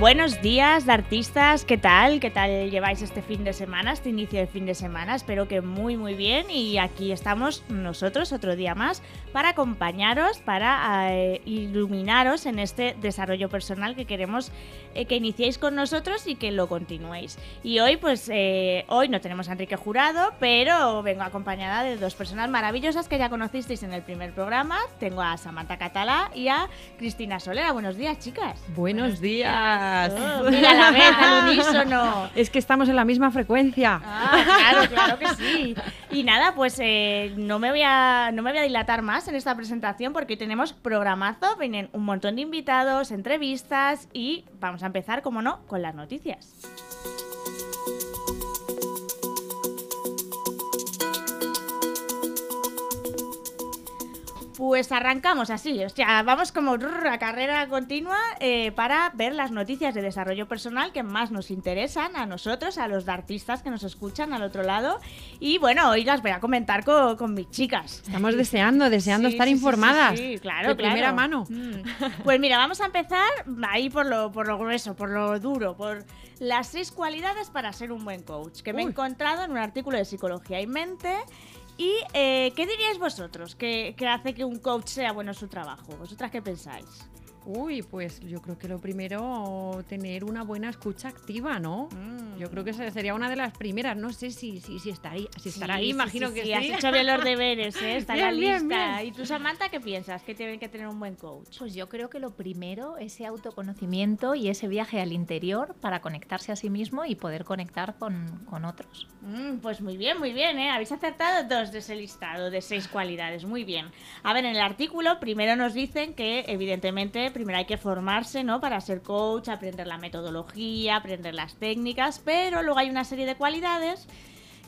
Buenos días, artistas, ¿qué tal? ¿Qué tal lleváis este fin de semana, este inicio de fin de semana? Espero que muy muy bien y aquí estamos nosotros otro día más para acompañaros, para eh, iluminaros en este desarrollo personal que queremos eh, que iniciéis con nosotros y que lo continuéis. Y hoy pues eh, hoy no tenemos a Enrique Jurado, pero vengo acompañada de dos personas maravillosas que ya conocisteis en el primer programa. Tengo a Samantha Catalá y a Cristina Solera. Buenos días, chicas. Buenos días. Oh, mira la vez, al unísono. Es que estamos en la misma frecuencia. Ah, claro, claro que sí. Y nada, pues eh, no, me voy a, no me voy a dilatar más en esta presentación porque hoy tenemos programazo, vienen un montón de invitados, entrevistas y vamos a empezar, como no, con las noticias. Pues arrancamos así, o sea, vamos como a carrera continua eh, para ver las noticias de desarrollo personal que más nos interesan a nosotros, a los artistas que nos escuchan al otro lado. Y bueno, hoy las voy a comentar con, mis chicas. Estamos deseando, deseando estar informadas. Sí, claro, de primera mano. Mm. Pues mira, vamos a empezar ahí por lo, por lo grueso, por lo duro, por las seis cualidades para ser un buen coach, que me he encontrado en un artículo de Psicología y Mente. ¿Y eh, qué diríais vosotros que, hace que un coach sea bueno en su trabajo? ¿Vosotras qué pensáis? Uy, pues yo creo que lo primero, tener una buena escucha activa, ¿no? Mm. Yo creo que esa sería una de las primeras. No sé si, si, si, estará, si estará ahí, imagino que sí. Has hecho bien los deberes, ¿eh? Está bien, lista. ¿Y tú, Samantha, qué piensas? ¿Qué tiene que tener un buen coach? Pues yo creo que lo primero, ese autoconocimiento y ese viaje al interior para conectarse a sí mismo y poder conectar con, con otros. Mm, pues muy bien, muy bien, ¿eh? Habéis acertado dos de ese listado de seis cualidades. Muy bien. A ver, en el artículo primero nos dicen que, evidentemente, primero hay que formarse, ¿no? Para ser coach, aprender la metodología, aprender las técnicas, pero luego hay una serie de cualidades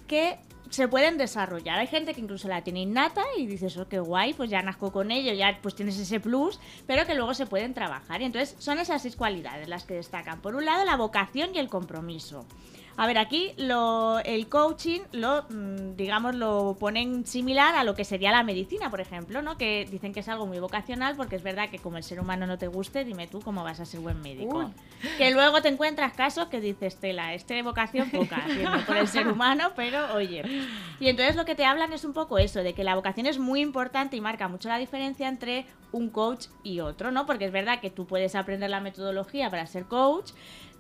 que se pueden desarrollar. Hay gente que incluso la tiene innata y dices, oh, qué guay, pues ya nazco con ello, ya pues tienes ese plus, pero que luego se pueden trabajar. Y entonces son esas seis cualidades las que destacan. Por un lado, la vocación y el compromiso. A ver, aquí lo, el coaching lo, mm, digamos, lo ponen similar a lo que sería la medicina, por ejemplo, ¿no? Que dicen que es algo muy vocacional porque es verdad que como el ser humano no te guste, dime tú cómo vas a ser buen médico. Que luego te encuentras casos que dices, Tela, este de vocación poca, por el ser humano, pero oye. Y entonces lo que te hablan es un poco eso, de que la vocación es muy importante y marca mucho la diferencia entre un coach y otro, ¿no? Porque es verdad que tú puedes aprender la metodología para ser coach,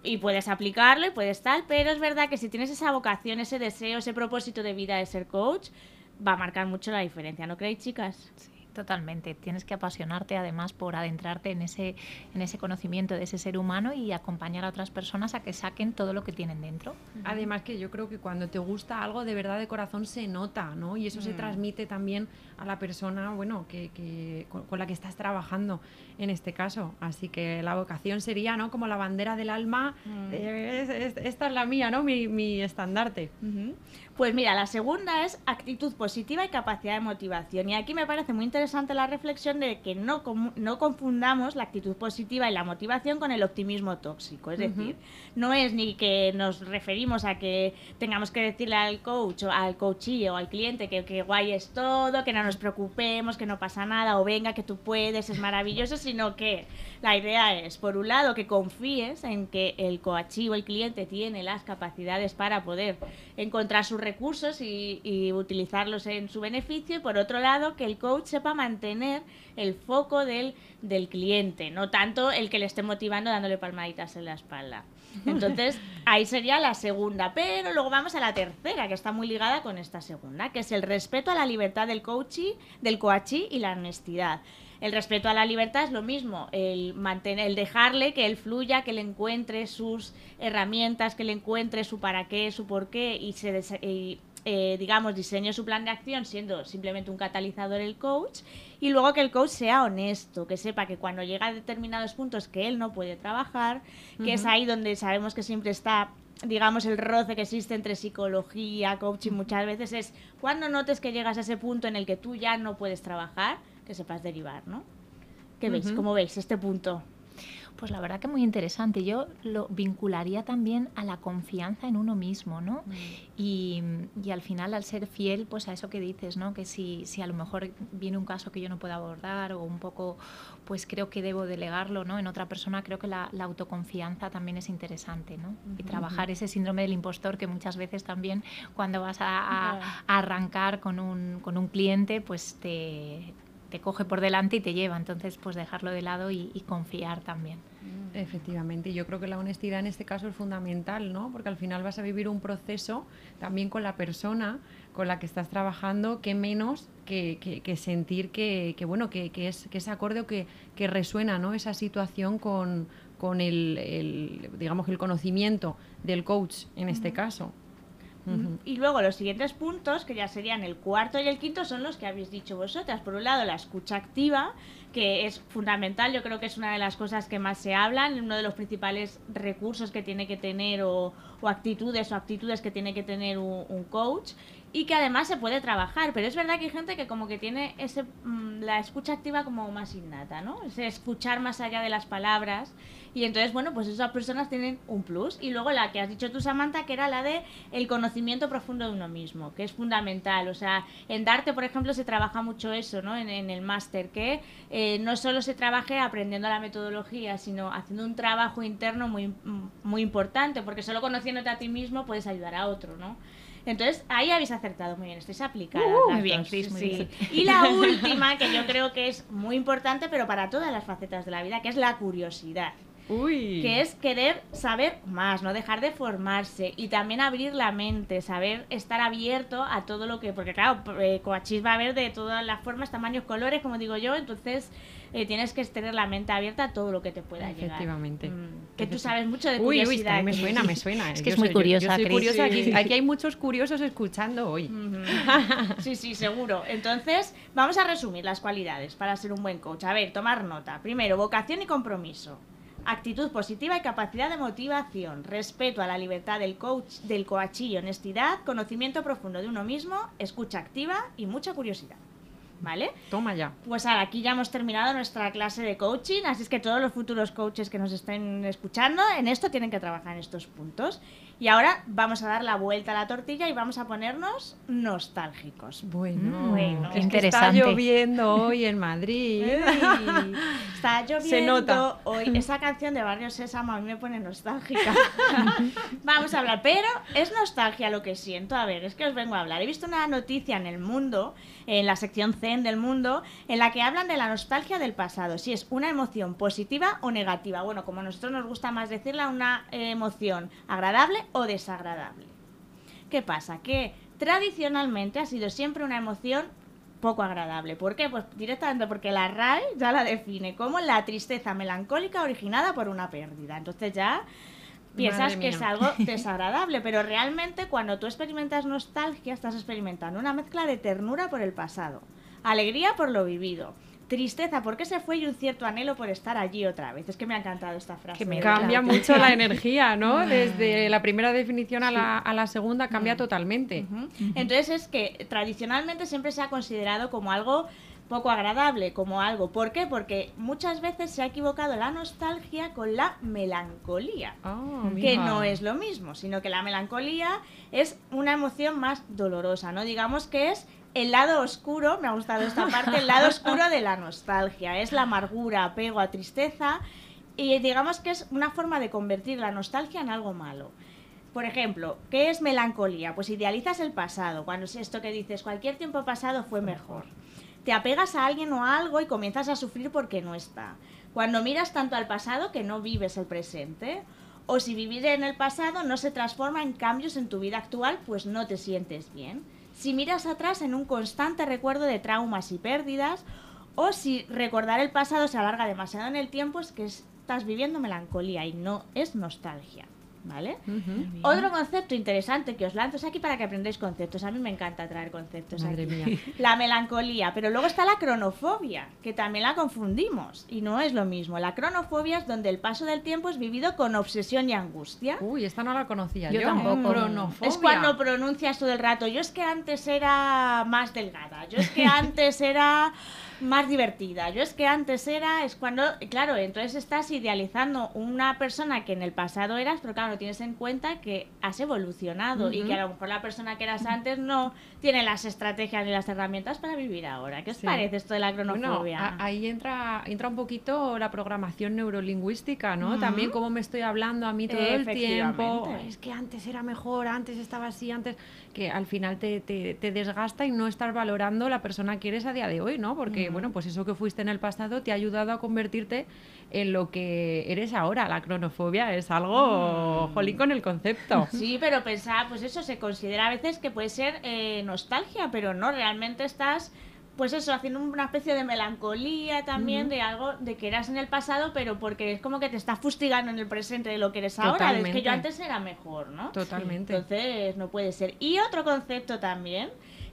y puedes aplicarlo y puedes tal, pero es verdad que si tienes esa vocación, ese deseo, ese propósito de vida de ser coach, va a marcar mucho la diferencia, ¿no creéis, chicas? Sí. Totalmente. Tienes que apasionarte además por adentrarte en ese, en ese conocimiento de ese ser humano y acompañar a otras personas a que saquen todo lo que tienen dentro. Además que yo creo que cuando te gusta algo de verdad de corazón se nota, ¿no? Y eso se mm. transmite también a la persona, bueno, que, que con, la que estás trabajando en este caso. Así que la vocación sería, ¿no? Como la bandera del alma. Mm. esta es la mía, ¿no? Mi, mi estandarte. Pues mira, la segunda es actitud positiva y capacidad de motivación. Y aquí me parece muy interesante la reflexión de que no, no confundamos la actitud positiva y la motivación con el optimismo tóxico. Es decir, no es ni que nos referimos a que tengamos que decirle al coach o al coachee o al cliente que, que guay es todo, que no nos preocupemos, que no pasa nada, o venga, que tú puedes, es maravilloso, sino que la idea es, por un lado, que confíes en que el coachee o el cliente tiene las capacidades para poder encontrar su recursos y, utilizarlos en su beneficio y por otro lado que el coach sepa mantener el foco del, del cliente, no tanto el que le esté motivando dándole palmaditas en la espalda. Entonces, ahí sería la segunda, pero luego vamos a la tercera, que está muy ligada con esta segunda, que es el respeto a la libertad del coachee, del coachee y la honestidad. El respeto a la libertad es lo mismo, el, mantener, el dejarle que él fluya, que le encuentre sus herramientas, que le encuentre su para qué, su por qué y se eh, digamos, diseñe su plan de acción siendo simplemente un catalizador el coach y luego que el coach sea honesto, que sepa que cuando llega a determinados puntos que él no puede trabajar, que es ahí donde sabemos que siempre está digamos, el roce que existe entre psicología, coaching muchas veces es cuando notes que llegas a ese punto en el que tú ya no puedes trabajar, que sepas derivar, ¿no? ¿Qué veis? ¿Cómo veis este punto? Pues la verdad que muy interesante. Yo lo vincularía también a la confianza en uno mismo, ¿no? Y, y al final, al ser fiel, pues a eso que dices, ¿no? Que si, si a lo mejor viene un caso que yo no puedo abordar o un poco, pues creo que debo delegarlo, ¿no? En otra persona, creo que la, la autoconfianza también es interesante, ¿no? Y trabajar ese síndrome del impostor que muchas veces también cuando vas a, a- a arrancar con un, con un cliente, pues te, te coge por delante y te lleva. Entonces, pues dejarlo de lado y, y confiar también. Efectivamente, y yo creo que la honestidad en este caso es fundamental, ¿no? Porque al final vas a vivir un proceso también con la persona con la que estás trabajando, que menos que, que- que sentir que, que, bueno, que, es, que es acorde o que, resuena, ¿no? Esa situación con, con el, el, digamos, el conocimiento del coach en este caso. Ujú. Y luego los siguientes puntos, que ya serían el cuarto y el quinto, son los que habéis dicho vosotras. Por un lado, la escucha activa, que es fundamental, yo creo que es una de las cosas que más se hablan, uno de los principales recursos que tiene que tener o, o actitudes o actitudes que tiene que tener un, un coach y que además se puede trabajar, pero es verdad que hay gente que como que tiene ese mm, la escucha activa como más innata, ¿no? Ese escuchar más allá de las palabras y entonces, bueno, pues esas personas tienen un plus. Y luego la que has dicho tú, Samantha, que era la de el conocimiento profundo de uno mismo, que es fundamental. O sea, en Darte, por ejemplo, se trabaja mucho eso, ¿no? En, en el máster, que eh, no solo se trabaje aprendiendo la metodología, sino haciendo un trabajo interno muy, muy importante, porque solo conociéndote a ti mismo puedes ayudar a otro, ¿no? Entonces, ahí habéis acertado muy bien, estáis aplicadas. Uh, muy bien, Cris, muy sí. bien. Y la última, que yo creo que es muy importante, pero para todas las facetas de la vida, que es la curiosidad Uy. que es querer saber más, no dejar de formarse y también abrir la mente, saber estar abierto a todo lo que, porque claro, eh, Coachís va a haber de todas las formas, tamaños, colores, como digo yo, entonces eh, tienes que tener la mente abierta a todo lo que te pueda llegar. Efectivamente. Mm, que tú sabes mucho de Uy, curiosidad. uy, es que a mí me suena, me suena. Es eh. que Yo es muy soy- yo- curiosa, Yo, soy Cris. curiosa. Aquí, aquí hay muchos curiosos escuchando hoy. Sí, sí, seguro. Entonces, vamos a resumir las cualidades para ser un buen coach. A ver, tomar nota. Primero, vocación y compromiso. Actitud positiva y capacidad de motivación. Respeto a la libertad del coach, del coachillo, honestidad, conocimiento profundo de uno mismo, escucha activa y mucha curiosidad. ¿Vale? Toma ya. Pues ahora aquí ya hemos terminado nuestra clase de coaching, así es que todos los futuros coaches que nos estén escuchando en esto tienen que trabajar en estos puntos. Y ahora vamos a dar la vuelta a la tortilla y vamos a ponernos nostálgicos. Bueno, Mm, bueno. es Qué que está interesante. lloviendo hoy en Madrid. Está lloviendo Se nota. hoy. Esa canción de Barrio Sésamo a mí me pone nostálgica. Vamos a hablar, pero es nostalgia lo que siento. A ver, es que os vengo a hablar. He visto una noticia en el mundo, en la sección Zen del mundo, en la que hablan de la nostalgia del pasado. Si es una emoción positiva o negativa. Bueno, como a nosotros nos gusta más decirla, una emoción agradable o desagradable. ¿Qué pasa? Que tradicionalmente ha sido siempre una emoción poco agradable. ¿Por qué? Pues directamente porque la RAE ya la define como la tristeza melancólica originada por una pérdida. Entonces ya piensas que es algo desagradable, pero realmente cuando tú experimentas nostalgia estás experimentando una mezcla de ternura por el pasado, alegría por lo vivido, tristeza porque se fue y un cierto anhelo por estar allí otra vez. Es que me ha encantado esta frase. Que me. Cambia mucho la energía, ¿no? Desde la primera definición a la, a la segunda cambia totalmente. Ujú. Entonces es que tradicionalmente siempre se ha considerado como algo poco agradable, como algo. ¿Por qué? Porque muchas veces se ha equivocado la nostalgia con la melancolía. Ah, Que no es lo mismo, sino que la melancolía es una emoción más dolorosa, ¿no? Digamos que es el lado oscuro, me ha gustado esta parte, el lado oscuro de la nostalgia. Es la amargura, apego a tristeza y digamos que es una forma de convertir la nostalgia en algo malo. Por ejemplo, ¿qué es melancolía? Pues idealizas el pasado, cuando es esto que dices, cualquier tiempo pasado fue mejor. Te apegas a alguien o a algo y comienzas a sufrir porque no está. Cuando miras tanto al pasado que no vives el presente. O si vivir en el pasado no se transforma en cambios en tu vida actual, pues no te sientes bien. Si miras atrás en un constante recuerdo de traumas y pérdidas, o si recordar el pasado se alarga demasiado en el tiempo, es que estás viviendo melancolía y no es nostalgia. ¿Vale? Otro concepto interesante que os lanzo es aquí para que aprendáis conceptos. A mí me encanta traer conceptos Madre aquí. mía. La melancolía, pero luego está la cronofobia, que también la confundimos y no es lo mismo. La cronofobia es donde el paso del tiempo es vivido con obsesión y angustia. Uy, esta no la conocía yo. Yo tampoco. Cronofobia. Es cuando pronuncias todo el rato, yo es que antes era más delgada, yo es que antes era más divertida. Yo es que antes era, es cuando, claro, entonces estás idealizando una persona que en el pasado eras, pero claro, no tienes en cuenta que has evolucionado y que a lo mejor la persona que eras antes no tiene las estrategias ni las herramientas para vivir ahora. ¿Qué os parece esto de la cronofobia? ahí entra, entra un poquito la programación neurolingüística, ¿no? También cómo me estoy hablando a mí todo el tiempo. Es que antes era mejor, antes estaba así, antes que al final te, te, desgasta y no estás valorando la persona que eres a día de hoy, ¿no? Porque, bueno, pues eso que fuiste en el pasado te ha ayudado a convertirte en lo que eres ahora. La cronofobia es algo mm. jolín con el concepto. Sí, pero pensar, pues eso se considera a veces que puede ser eh, nostalgia, pero no, realmente estás pues eso, haciendo una especie de melancolía también de algo de que eras en el pasado, pero porque es como que te estás fustigando en el presente de lo que eres ahora, es que yo antes era mejor, ¿no? Totalmente. Entonces no puede ser. Y otro concepto también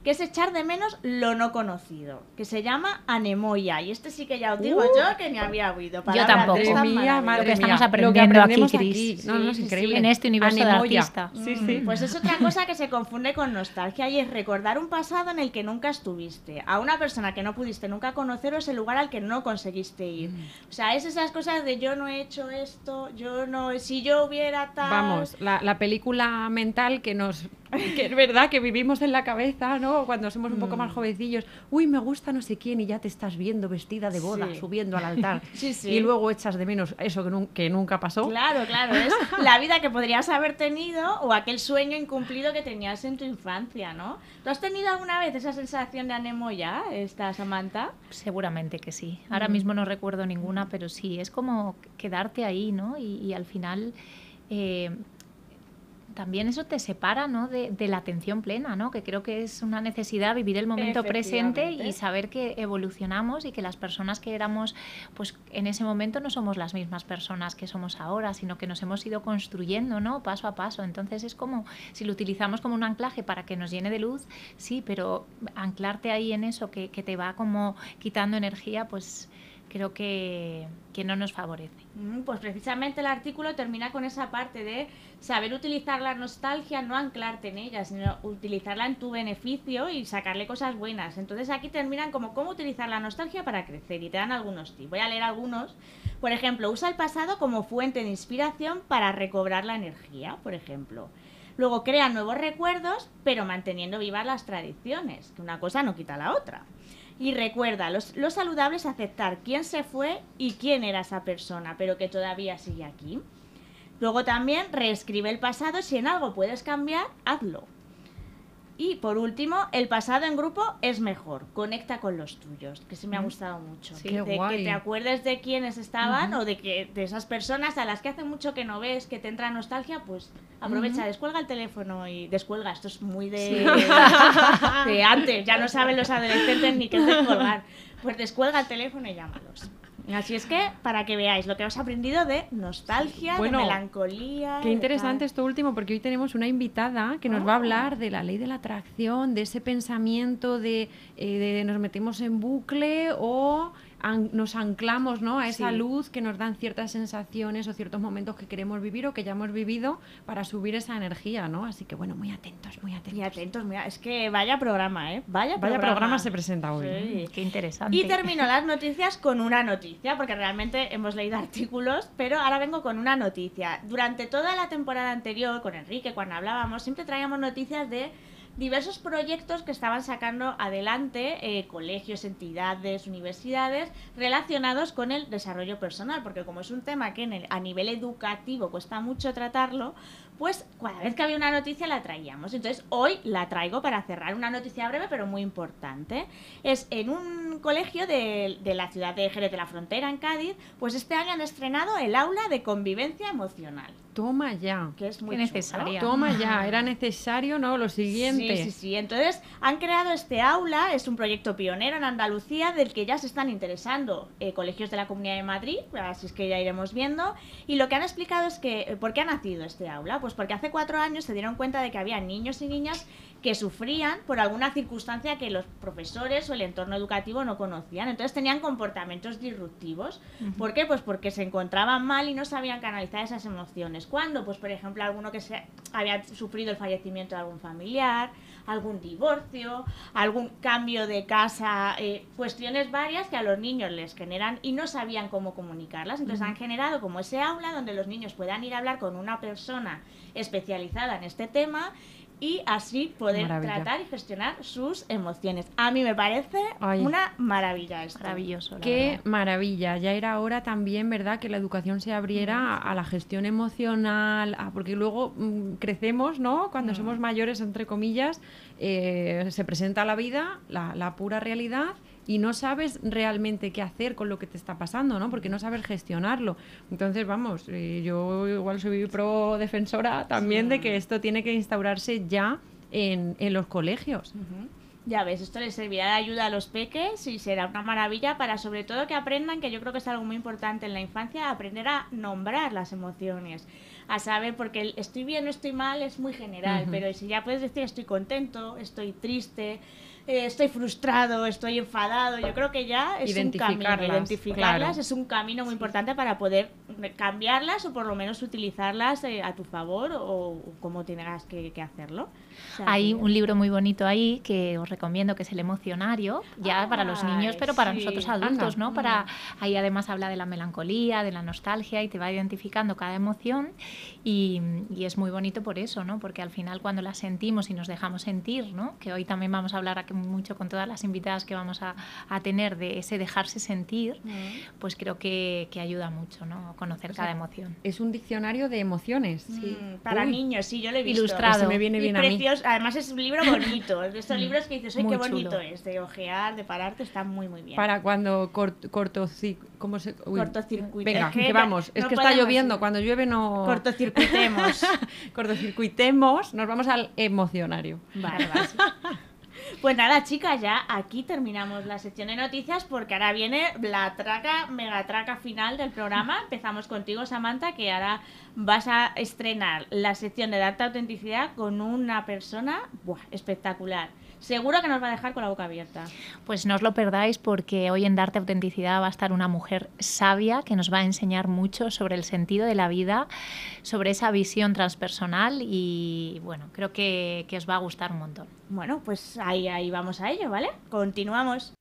que es echar de menos lo no conocido, que se llama anemoia. Y este sí que ya os digo uh. yo que ni había oído. Yo tampoco. Madre lo que estamos aprendiendo aquí, Cris. no, no, es increíble. En este universo de artista. Sí, sí. Pues es otra cosa que se confunde con nostalgia y es recordar un pasado en el que nunca estuviste, a una persona que no pudiste nunca conocer o ese lugar al que no conseguiste ir. Mm. O sea, es esas cosas de yo no he hecho esto, yo no, si yo hubiera tal... Vamos, la, la película mental que nos que es verdad que vivimos en la cabeza, ¿no? Cuando somos un poco más mm. jovencillos, uy, me gusta no sé quién y ya te estás viendo vestida de boda, subiendo al altar. Y luego echas de menos eso que, nunca pasó. Claro, claro, es la vida que podrías haber tenido o aquel sueño incumplido que tenías en tu infancia, ¿no? ¿Tú has tenido alguna vez esa sensación de anemoya, esta Samantha? Seguramente que sí. Ahora mm. mismo no recuerdo ninguna, pero sí, es como quedarte ahí, ¿no? Y, al final... Eh, también eso te separa ¿no? de, la atención plena, ¿no? que creo que es una necesidad vivir el momento presente y saber que evolucionamos y que las personas que éramos pues, en ese momento no somos las mismas personas que somos ahora, sino que nos hemos ido construyendo ¿no? paso a paso. Entonces es como si lo utilizamos como un anclaje para que nos llene de luz, sí, pero anclarte ahí en eso que, que te va como quitando energía, pues creo que, que, no nos favorece. Mm, pues precisamente el artículo termina con esa parte de saber utilizar la nostalgia, no anclarte en ella, sino utilizarla en tu beneficio y sacarle cosas buenas. Entonces aquí terminan como cómo utilizar la nostalgia para crecer y te dan algunos tips. Voy a leer algunos. Por ejemplo, usa el pasado como fuente de inspiración para recobrar la energía, por ejemplo. Luego crea nuevos recuerdos, pero manteniendo vivas las tradiciones, que una cosa no quita la otra. Y recuerda, lo saludable es aceptar quién se fue y quién era esa persona, pero que todavía sigue aquí. Luego también reescribe el pasado, si en algo puedes cambiar, hazlo. Y por último, el pasado en grupo es mejor. Conecta con los tuyos, que sí me ha gustado mucho. que te acuerdes de quiénes estaban o de que de esas personas a las que hace mucho que no ves, que te entra nostalgia, pues aprovecha, descuelga el teléfono y descuelga. Esto es muy de, de antes. Ya no saben los adolescentes ni qué descolgar. Pues descuelga el teléfono y llámalos. Así es que, para que veáis lo que os he aprendido de nostalgia, de melancolía. Qué interesante esto último, porque hoy tenemos una invitada que nos va a oh. hablar de la ley de la atracción, de ese pensamiento de, eh, de nos metemos en bucle o nos anclamos ¿no? a esa luz que nos dan ciertas sensaciones o ciertos momentos que queremos vivir o que ya hemos vivido para subir esa energía, ¿no? Así que bueno, muy atentos, muy atentos. Muy atentos, mira, es que vaya programa, ¿eh? Vaya, vaya programa. se presenta hoy. ¿eh? Qué interesante. Y termino las noticias con una noticia, porque realmente hemos leído artículos, pero ahora vengo con una noticia. Durante toda la temporada anterior, con Enrique, cuando hablábamos, siempre traíamos noticias de diversos proyectos que estaban sacando adelante eh, colegios, entidades, universidades relacionados con el desarrollo personal, porque como es un tema que a nivel educativo cuesta mucho tratarlo, pues cada vez que había una noticia la traíamos. Entonces hoy la traigo para cerrar una noticia breve pero muy importante. Es en un colegio de, la ciudad de Jerez de la Frontera, en Cádiz, pues este año han estrenado el aula de convivencia emocional. Toma ya. Que es muy necesario. Toma ya, era necesario, ¿no? Lo siguiente. Sí, sí, sí. Entonces han creado este aula, es un proyecto pionero en Andalucía del que ya se están interesando eh, colegios de la Comunidad de Madrid, así es que ya iremos viendo. Y lo que han explicado es que, eh, ¿por qué ha nacido este aula? Pues pues porque hace cuatro años se dieron cuenta de que había niños y niñas que sufrían por alguna circunstancia que los profesores o el entorno educativo no conocían. Entonces tenían comportamientos disruptivos. ¿Por qué? Pues porque se encontraban mal y no sabían canalizar esas emociones. ¿Cuándo? Pues por ejemplo, alguno que se había sufrido el fallecimiento de algún familiar, algún divorcio, algún cambio de casa, eh, cuestiones varias que a los niños les generan y no sabían cómo comunicarlas. Entonces han generado como ese aula donde los niños puedan ir a hablar con una persona especializada en este tema y así poder tratar y gestionar sus emociones. A mí me parece una maravilla esto. Maravilloso. Qué maravilla. Ya era hora también, ¿verdad?, que la educación se abriera a, la gestión emocional, porque luego mm, crecemos, ¿no? Cuando mm. somos mayores, entre comillas, eh, se presenta la vida, la, la pura realidad y no sabes realmente qué hacer con lo que te está pasando, ¿no? Porque no sabes gestionarlo. Entonces, vamos, eh, yo igual soy pro defensora también de que esto tiene que instaurarse ya en, los colegios. Ya ves, esto les servirá de ayuda a los peques y será una maravilla para sobre todo que aprendan, que yo creo que es algo muy importante en la infancia, aprender a nombrar las emociones, a saber, porque el estoy bien o estoy mal es muy general, pero si ya puedes decir estoy contento, estoy triste, eh, estoy frustrado, estoy enfadado. Yo creo que ya es un camino. Identificarlas es un camino muy importante para poder cambiarlas o por lo menos utilizarlas eh, a tu favor o, como tengas que, hacerlo. Hay un libro muy bonito ahí que os recomiendo que es El emocionario, ya para los niños, pero para nosotros adultos, ¿no? Para, mm. ahí además habla de la melancolía, de la nostalgia y te va identificando cada emoción y, y, es muy bonito por eso, ¿no? Porque al final cuando la sentimos y nos dejamos sentir, ¿no? Que hoy también vamos a hablar aquí mucho con todas las invitadas que vamos a, a tener de ese dejarse sentir, mm. pues creo que, que, ayuda mucho, ¿no? Conocer cada emoción. Es un diccionario de emociones. Sí. Mm, para niños, sí, yo lo he visto. Ilustrado. me viene bien a mí. Además es un libro bonito, de estos libros que dices, ¡ay, qué bonito es! De ojear, de pararte, está muy, muy bien. Para cuando corto, ¿cómo se? Venga, que, vamos, es que está lloviendo, cuando llueve no... Cortocircuitemos. Cortocircuitemos, nos vamos al emocionario. Vale. Pues nada, chicas, ya aquí terminamos la sección de noticias porque ahora viene la traca, mega traca final del programa. Empezamos contigo, Samantha, que ahora vas a estrenar la sección de Darte Autenticidad con una persona espectacular seguro que nos va a dejar con la boca abierta. Pues no os lo perdáis porque hoy en Darte Autenticidad va a estar una mujer sabia que nos va a enseñar mucho sobre el sentido de la vida, sobre esa visión transpersonal y bueno, creo que, que os va a gustar un montón. Bueno, pues ahí, ahí vamos a ello, ¿vale? Continuamos.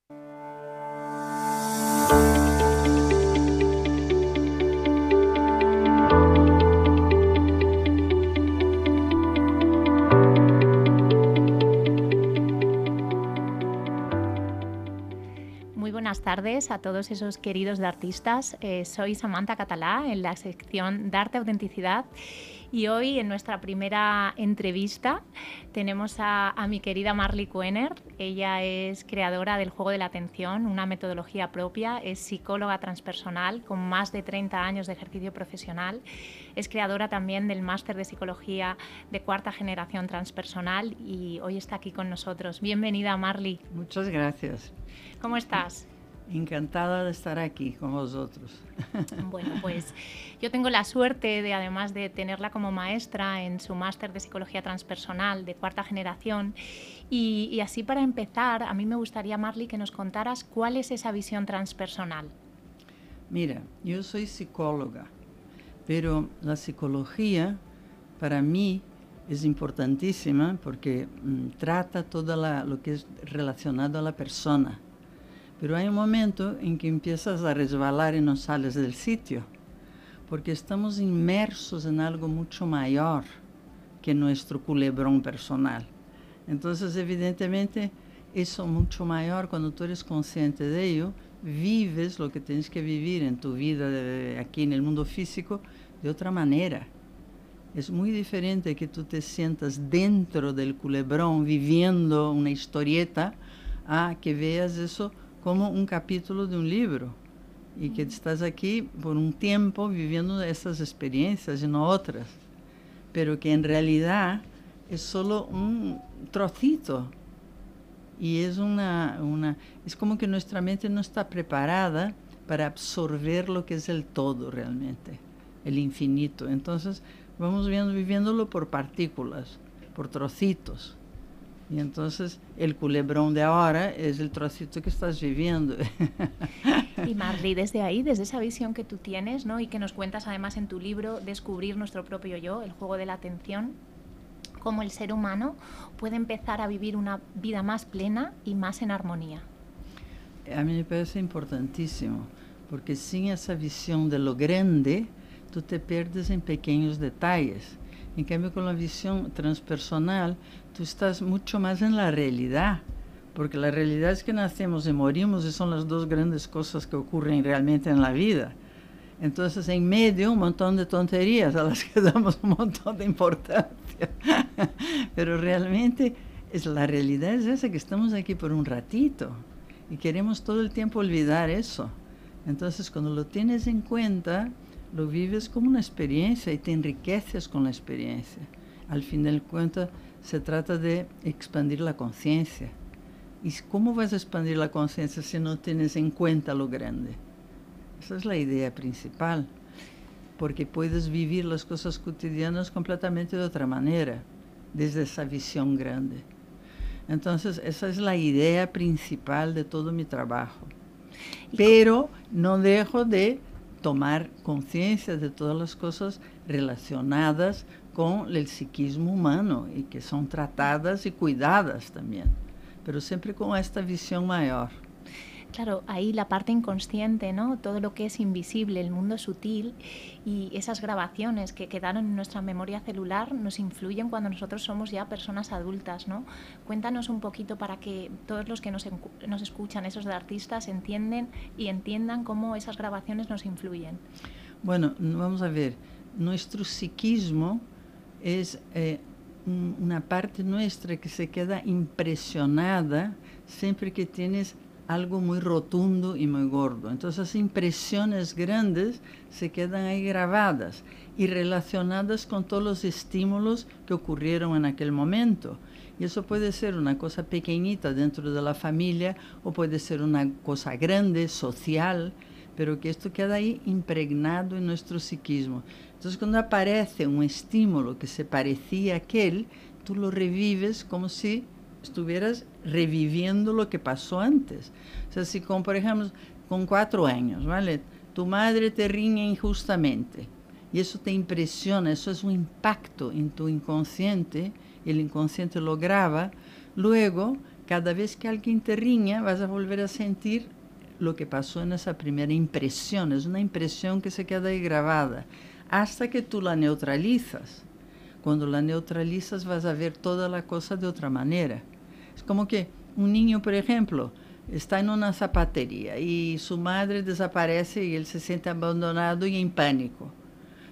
Buenas tardes a todos esos queridos de artistas. Eh, soy Samantha Catalá en la sección Darte Autenticidad y hoy en nuestra primera entrevista tenemos a, mi querida Marley Kuener. Ella es creadora del juego de la atención, una metodología propia, es psicóloga transpersonal con más de 30 años de ejercicio profesional. Es creadora también del máster de psicología de cuarta generación transpersonal y hoy está aquí con nosotros. Bienvenida Marley. Muchas gracias. ¿Cómo estás? Encantada de estar aquí con vosotros. Bueno, pues yo tengo la suerte de, además de tenerla como maestra en su máster de psicología transpersonal de cuarta generación, y, así para empezar, a mí me gustaría, Marley, que nos contaras cuál es esa visión transpersonal. Mira, yo soy psicóloga, pero la psicología para mí es importantísima porque mm, trata todo lo que es relacionado a la persona Pero hay un momento en que empiezas a resbalar y no sales del sitio, porque estamos inmersos en algo mucho mayor que nuestro culebrón personal. Entonces, evidentemente, eso mucho mayor, cuando tú eres consciente de ello, vives lo que tienes que vivir en tu vida aquí en el mundo físico de otra manera. Es muy diferente que tú te sientas dentro del culebrón viviendo una historieta a que veas eso como um capítulo de um livro e que estás aqui por um tempo vivendo essas experiências e não outras, pero que em realidade é só um trocito e é uma uma é como que nossa mente não está preparada para absorver lo que é o todo realmente, o infinito. Então, vamos vendo viviéndolo por partículas, por trocitos. Y entonces el culebrón de ahora es el trocito que estás viviendo. Y Marley, desde ahí, desde esa visión que tú tienes, ¿no? Y que nos cuentas además en tu libro, Descubrir nuestro propio yo, el juego de la atención, cómo el ser humano puede empezar a vivir una vida más plena y más en armonía. A mí me parece importantísimo, porque sin esa visión de lo grande, tú te pierdes en pequeños detalles. En cambio, con la visión transpersonal, tú estás mucho más en la realidad, porque la realidad es que nacemos y morimos y son las dos grandes cosas que ocurren realmente en la vida. Entonces, en medio, un montón de tonterías a las que damos un montón de importancia. Pero realmente es la realidad es esa que estamos aquí por un ratito y queremos todo el tiempo olvidar eso. Entonces, cuando lo tienes en cuenta, lo vives como una experiencia y te enriqueces con la experiencia. Al fin del cuento, se trata de expandir la conciencia. ¿Y cómo vas a expandir la conciencia si no tienes en cuenta lo grande? Esa es la idea principal, porque puedes vivir las cosas cotidianas completamente de otra manera, desde esa visión grande. Entonces, esa es la idea principal de todo mi trabajo. Pero no dejo de tomar conciencia de todas las cosas relacionadas con el psiquismo humano y que son tratadas y cuidadas también, pero siempre con esta visión mayor. Claro, ahí la parte inconsciente, ¿no? Todo lo que es invisible, el mundo sutil y esas grabaciones que quedaron en nuestra memoria celular nos influyen cuando nosotros somos ya personas adultas, ¿no? Cuéntanos un poquito para que todos los que nos, nos escuchan, esos de artistas, entienden y entiendan cómo esas grabaciones nos influyen. Bueno, vamos a ver, nuestro psiquismo es eh, una parte nuestra que se queda impresionada siempre que tienes algo muy rotundo y muy gordo. Entonces impresiones grandes se quedan ahí grabadas y relacionadas con todos los estímulos que ocurrieron en aquel momento. Y eso puede ser una cosa pequeñita dentro de la familia o puede ser una cosa grande, social, pero que esto queda ahí impregnado en nuestro psiquismo. Entonces cuando aparece un estímulo que se parecía a aquel, tú lo revives como si estuvieras reviviendo lo que pasó antes. O sea, si con, por ejemplo, con cuatro años, ¿vale? Tu madre te riñe injustamente y eso te impresiona, eso es un impacto en tu inconsciente, el inconsciente lo graba, luego, cada vez que alguien te riña, vas a volver a sentir lo que pasó en esa primera impresión, es una impresión que se queda ahí grabada, hasta que tú la neutralizas. Cuando la neutralizas vas a ver toda la cosa de otra manera. Como que un niño, por ejemplo, está en una zapatería y su madre desaparece y él se siente abandonado y en pánico.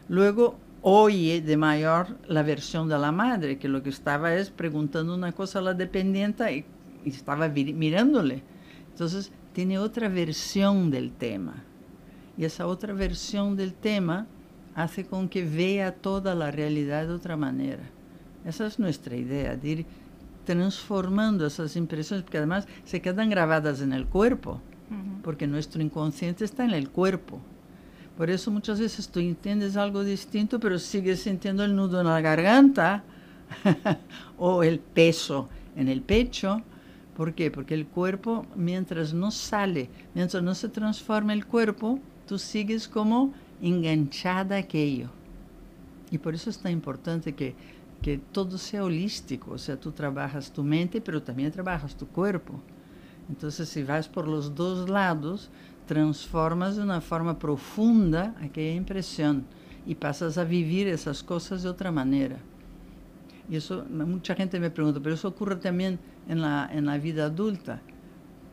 Luego oye de mayor la versión de la madre, que lo que estaba es preguntando una cosa a la dependiente y, y estaba mirándole. Entonces tiene otra versión del tema. Y esa otra versión del tema hace con que vea toda la realidad de otra manera. Esa es nuestra idea, de ir transformando esas impresiones, porque además se quedan grabadas en el cuerpo, porque nuestro inconsciente está en el cuerpo. Por eso muchas veces tú entiendes algo distinto, pero sigues sintiendo el nudo en la garganta o el peso en el pecho. ¿Por qué? Porque el cuerpo, mientras no sale, mientras no se transforma el cuerpo, tú sigues como enganchada a aquello. Y por eso es tan importante que, que todo sea holístico, o sea, tú trabajas tu mente, pero también trabajas tu cuerpo. Entonces, si vas por los dos lados, transformas de una forma profunda aquella impresión y pasas a vivir esas cosas de otra manera. Y eso, mucha gente me pregunta, pero eso ocurre también en la, en la vida adulta.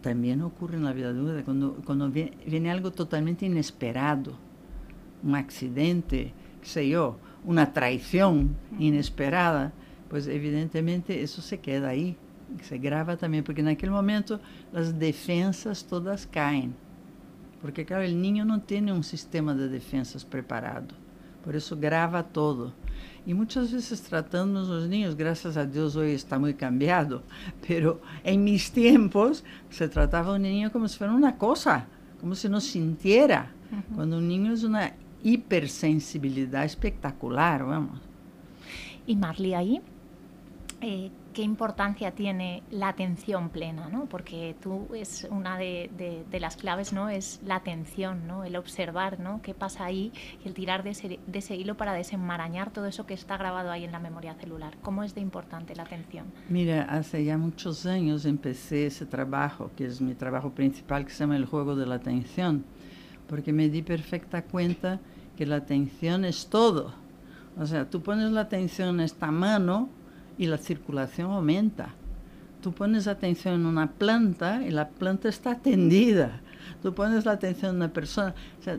También ocurre en la vida adulta, cuando, cuando viene, algo totalmente inesperado un accidente, qué sé yo, una traición inesperada, pues evidentemente eso se queda ahí, se graba también, porque en aquel momento las defensas todas caen. Porque, claro, el niño no tiene un sistema de defensas preparado, por eso graba todo. Y muchas veces tratamos los niños, gracias a Dios hoy está muy cambiado, pero en mis tiempos se trataba a un niño como si fuera una cosa, como si no sintiera. Cuando un niño es una hipersensibilidad espectacular, vamos. Y Marley, ahí, eh, qué importancia tiene la atención plena, ¿no? Porque tú es una de, las claves, ¿no? Es la atención, ¿no? El observar, ¿no? Qué pasa ahí y el tirar de ese, hilo para desenmarañar todo eso que está grabado ahí en la memoria celular. ¿Cómo es de importante la atención? Mira, hace ya muchos años empecé ese trabajo, que es mi trabajo principal, que se llama el juego de la atención, porque me di perfecta cuenta que la atención es todo. O sea, tú pones la atención en esta mano, y la circulación aumenta. Tú pones atención en una planta y la planta está atendida. Tú pones la atención en una persona. O sea,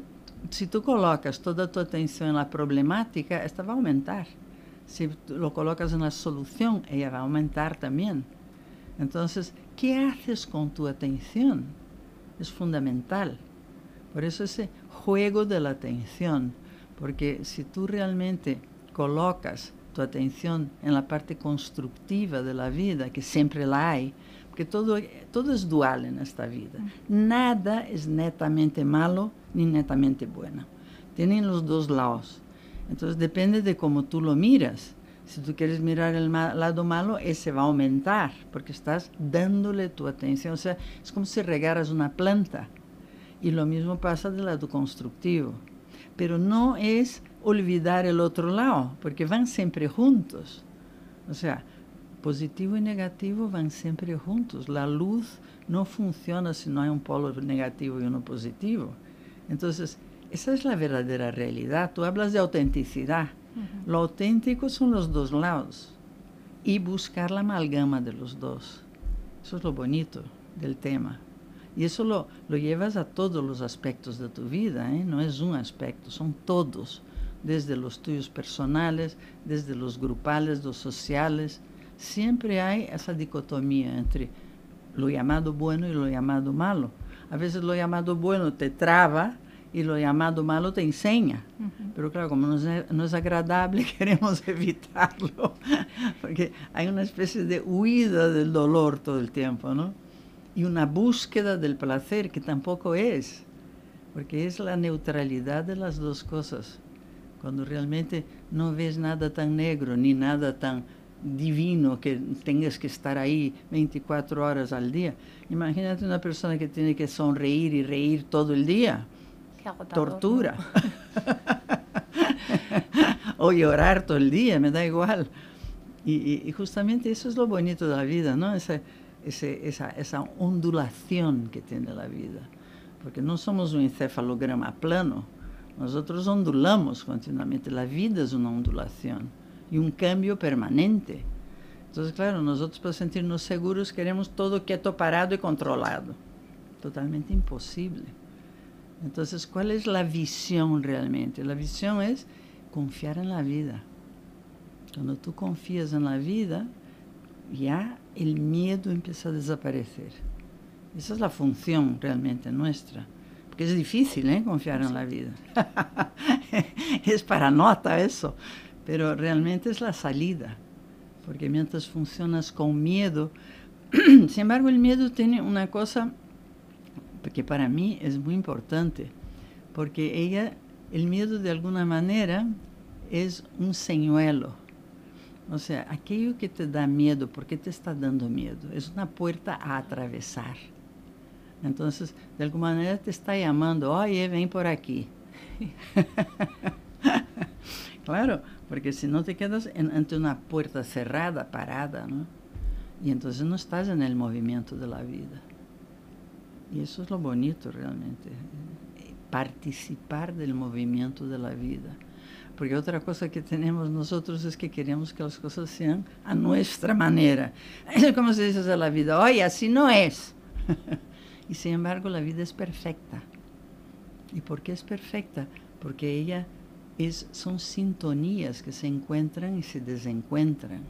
si tú colocas toda tu atención en la problemática, esta va a aumentar. Si lo colocas en la solución, ella va a aumentar también. Entonces, ¿qué haces con tu atención? Es fundamental. Por eso ese juego de la atención, porque si tú realmente colocas tu atención en la parte constructiva de la vida, que siempre la hay, porque todo, todo es dual en esta vida. Nada es netamente malo ni netamente bueno. Tienen los dos lados. Entonces depende de cómo tú lo miras. Si tú quieres mirar el lado malo, ese va a aumentar, porque estás dándole tu atención. O sea, es como si regaras una planta. Y lo mismo pasa del lado constructivo. Pero no es olvidar el otro lado, porque van siempre juntos. O sea, positivo y negativo van siempre juntos. La luz no funciona si no hay un polo negativo y uno positivo. Entonces, esa es la verdadera realidad. Tú hablas de autenticidad. Lo auténtico son los dos lados y buscar la amalgama de los dos. Eso es lo bonito del tema. Y eso lo, lo llevas a todos los aspectos de tu vida, ¿eh? no es un aspecto, son todos desde los tuyos personales, desde los grupales, los sociales. Siempre hay esa dicotomía entre lo llamado bueno y lo llamado malo. A veces lo llamado bueno te traba y lo llamado malo te enseña. Pero claro, como no es, no es, agradable, queremos evitarlo, porque hay una especie de huida del dolor todo el tiempo, ¿no? Y una búsqueda del placer que tampoco es, porque es la neutralidad de las dos cosas cuando realmente no ves nada tan negro ni nada tan divino que tengas que estar ahí 24 horas al día. Imagínate una persona que tiene que sonreír y reír todo el día. Tortura. o llorar todo el día, me da igual. Y, justamente eso es lo bonito de la vida, ¿no? Esa, esa, esa ondulación que tiene la vida. Porque no somos un encefalograma plano, nosotros ondulamos continuamente. La vida es una ondulación y un cambio permanente. Entonces, claro, nosotros para sentirnos seguros queremos todo quieto, parado y controlado. Totalmente imposible. Entonces, ¿cuál es la visión realmente? La visión es confiar en la vida. Cuando tú confías en la vida, ya el miedo empieza a desaparecer. Esa es la función realmente nuestra. Porque es difícil ¿eh? confiar en la vida. es para nota eso, pero realmente es la salida. Porque mientras funcionas con miedo, sin embargo el miedo tiene una cosa que para mí es muy importante, porque ella, el miedo de alguna manera es un señuelo. O sea, aquello que te da miedo, ¿por qué te está dando miedo? Es una puerta a atravesar. Entonces, de alguma maneira te está chamando, oye, vem por aqui. claro, porque se não te quedas ante uma porta cerrada, parada. E então não estás en el movimento de la vida. E isso é lo bonito realmente, participar del movimento de la vida. Porque outra coisa que temos nós é que queremos que as coisas sejam a nossa maneira. É como se diz a la vida, olha, assim não é. Y sin embargo la vida es perfecta. ¿Y por qué es perfecta? Porque ella es, son sintonías que se encuentran y se desencuentran.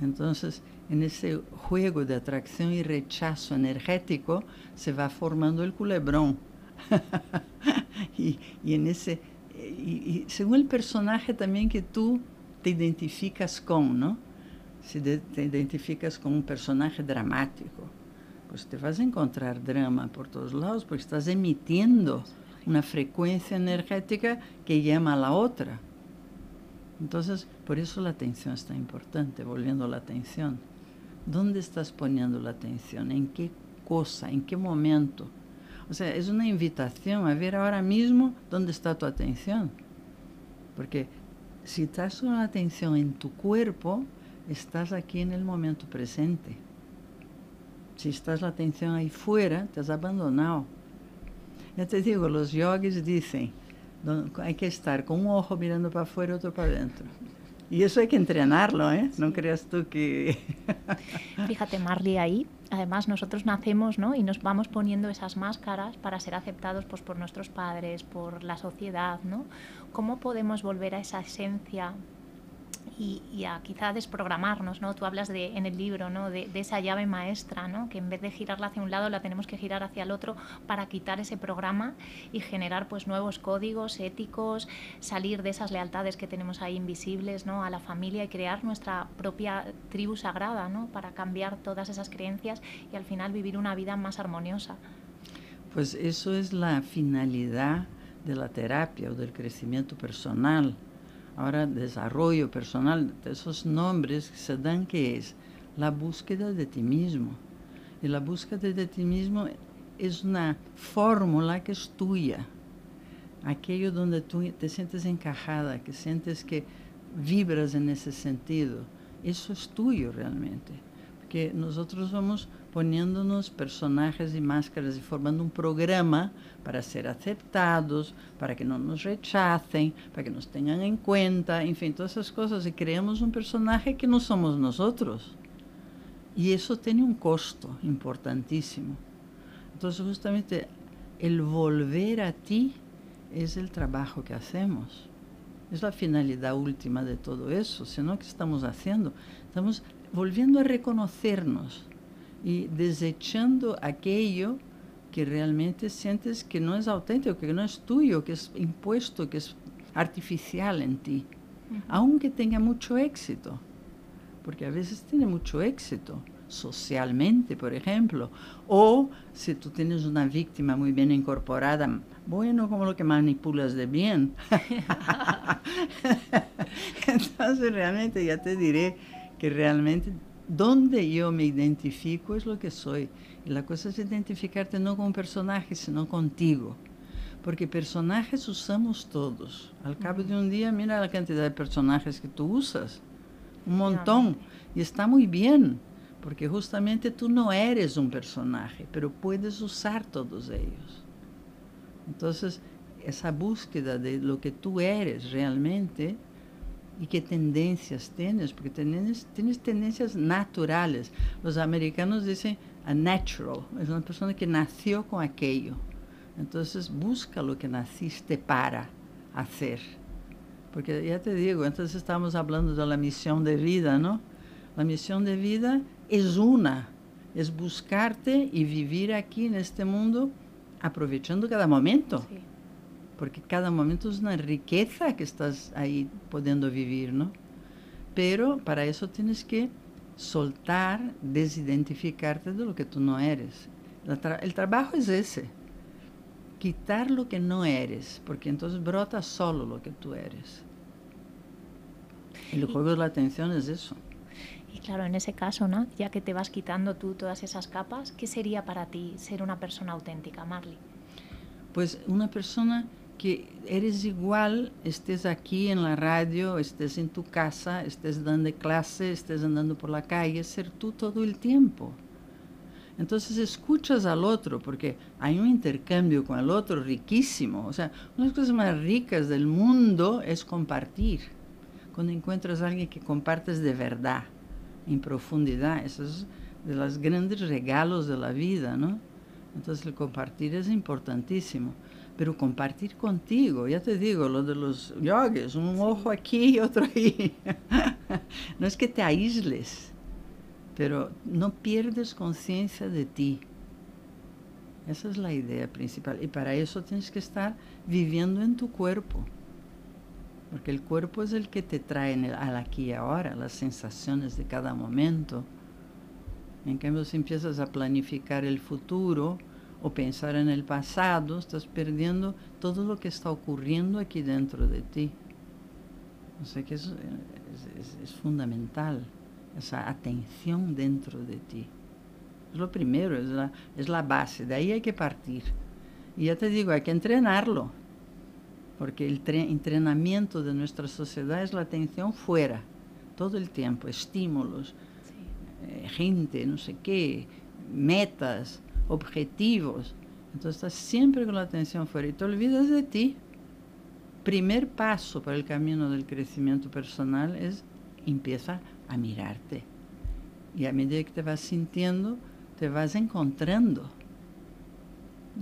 Entonces, en ese juego de atracción y rechazo energético se va formando el culebrón. y, en ese, y, según el personaje también que tú te identificas con, ¿no? Si te identificas con un personaje dramático, pues te vas a encontrar drama por todos lados porque estás emitiendo una frecuencia energética que llama a la otra. Entonces, por eso la atención es tan importante, volviendo a la atención. ¿Dónde estás poniendo la atención? ¿En qué cosa? ¿En qué momento? O sea, es una invitación a ver ahora mismo dónde está tu atención. Porque si estás con la atención en tu cuerpo, estás aquí en el momento presente. Si estás la atención ahí fuera, te has abandonado. Ya te digo, los yogis dicen, hay que estar con un ojo mirando para afuera y otro para adentro. Y eso hay que entrenarlo, ¿eh? No creas tú que... Fíjate, Marley, ahí, además nosotros nacemos, ¿no? Y nos vamos poniendo esas máscaras para ser aceptados pues, por nuestros padres, por la sociedad, ¿no? ¿Cómo podemos volver a esa esencia y, a quizá desprogramarnos, ¿no? Tú hablas de, en el libro, ¿no? De, esa llave maestra, ¿no? Que en vez de girarla hacia un lado, la tenemos que girar hacia el otro para quitar ese programa y generar, pues, nuevos códigos éticos, salir de esas lealtades que tenemos ahí invisibles, ¿no? A la familia y crear nuestra propia tribu sagrada, ¿no? Para cambiar todas esas creencias y al final vivir una vida más armoniosa. Pues eso es la finalidad de la terapia o del crecimiento personal Ahora, desarrollo personal, esos nombres que se dan, que es la búsqueda de ti mismo. Y la búsqueda de ti mismo es una fórmula que es tuya. Aquello donde tú te sientes encajada, que sientes que vibras en ese sentido. Eso es tuyo realmente. Porque nosotros vamos poniéndonos personajes y máscaras y formando un programa para ser aceptados, para que no nos rechacen, para que nos tengan en cuenta, en fin, todas esas cosas. Y creamos un personaje que no somos nosotros. Y eso tiene un costo importantísimo. Entonces justamente el volver a ti es el trabajo que hacemos. Es la finalidad última de todo eso, sino que estamos haciendo. Estamos volviendo a reconocernos y desechando aquello que realmente sientes que no es auténtico, que no es tuyo, que es impuesto, que es artificial en ti, aunque tenga mucho éxito, porque a veces tiene mucho éxito socialmente, por ejemplo, o si tú tienes una víctima muy bien incorporada, bueno, como lo que manipulas de bien. Entonces realmente ya te diré que realmente donde yo me identifico es lo que soy. Y la cosa es identificarte no con un personaje, sino contigo. Porque personajes usamos todos. Al cabo de un día, mira la cantidad de personajes que tú usas. Un montón. Y está muy bien, porque justamente tú no eres un personaje, pero puedes usar todos ellos. Entonces, esa búsqueda de lo que tú eres realmente y qué tendencias tienes, porque tienes, tienes tendencias naturales. Los americanos dicen a natural, es una persona que nació con aquello. Entonces busca lo que naciste para hacer. Porque ya te digo, entonces estamos hablando de la de vida, ¿no? La misión de vida es una, es buscarte y vivir aquí en este mundo aprovechando cada momento. Sí porque cada momento es una riqueza que estás ahí pudiendo vivir, ¿no? Pero para eso tienes que soltar, desidentificarte de lo que tú no eres. El, trabajo es ese, quitar lo que no eres, porque entonces brota solo lo que tú eres. El juego de la atención es eso. Y claro, en ese caso, ¿no? Ya que te vas quitando tú todas esas capas, ¿qué sería para ti ser una persona auténtica, Marley? Pues una persona que eres igual, estés aquí en la radio, estés en tu casa, estés dando clase, estés andando por la calle, ser tú todo el tiempo. Entonces escuchas al otro, porque hay un intercambio con el otro riquísimo. O sea, una de las cosas más ricas del mundo es compartir. Cuando encuentras a alguien que compartes de verdad, en profundidad, eso es de los grandes regalos de la vida, ¿no? Entonces el compartir es importantísimo pero compartir contigo, ya te digo, lo de los yogis, un ojo aquí y otro ahí. no es que te aísles, pero no pierdes conciencia de ti. Esa es la idea principal. Y para eso tienes que estar viviendo en tu cuerpo. Porque el cuerpo es el que te trae al aquí y ahora, las sensaciones de cada momento. En cambio, si empiezas a planificar el futuro, o pensar en el pasado, estás perdiendo todo lo que está ocurriendo aquí dentro de ti. O sea que es, es, fundamental esa atención dentro de ti. Es lo primero, es la, es la base, de ahí hay que partir. Y ya te digo, hay que entrenarlo, porque el entrenamiento de nuestra sociedad es la atención fuera, todo el tiempo, estímulos, sí. eh, gente, no sé qué, metas, objetivos. Entonces estás siempre con la atención fuera y te olvidas de ti. Primer paso para el camino del crecimiento personal es empieza a mirarte. Y a medida que te vas sintiendo, te vas encontrando.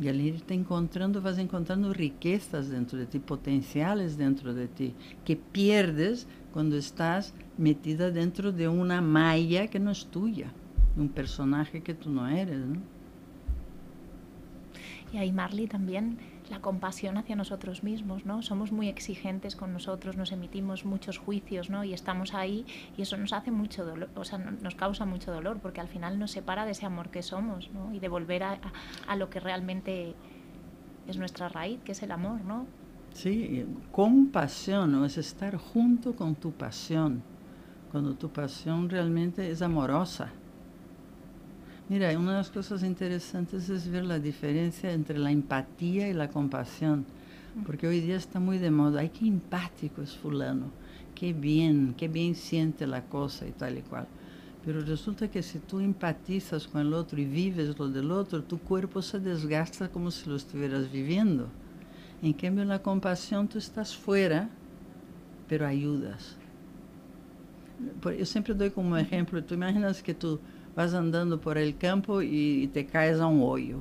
Y al irte encontrando, vas encontrando riquezas dentro de ti, potenciales dentro de ti, que pierdes cuando estás metida dentro de una malla que no es tuya, de un personaje que tú no eres. ¿no? Y ahí Marley también la compasión hacia nosotros mismos, ¿no? Somos muy exigentes con nosotros, nos emitimos muchos juicios, ¿no? Y estamos ahí y eso nos hace mucho dolor, o sea, nos causa mucho dolor porque al final nos separa de ese amor que somos, ¿no? Y de volver a, a, a lo que realmente es nuestra raíz, que es el amor, ¿no? Sí, compasión ¿no? es estar junto con tu pasión, cuando tu pasión realmente es amorosa. Mira, una de las cosas interesantes es ver la diferencia entre la empatía y la compasión, porque hoy día está muy de moda, ay, qué empático es fulano, qué bien, qué bien siente la cosa y tal y cual. Pero resulta que si tú empatizas con el otro y vives lo del otro, tu cuerpo se desgasta como si lo estuvieras viviendo. En cambio, en la compasión tú estás fuera, pero ayudas. Yo siempre doy como ejemplo, tú imaginas que tú vas andando por el campo y, te caes a un hoyo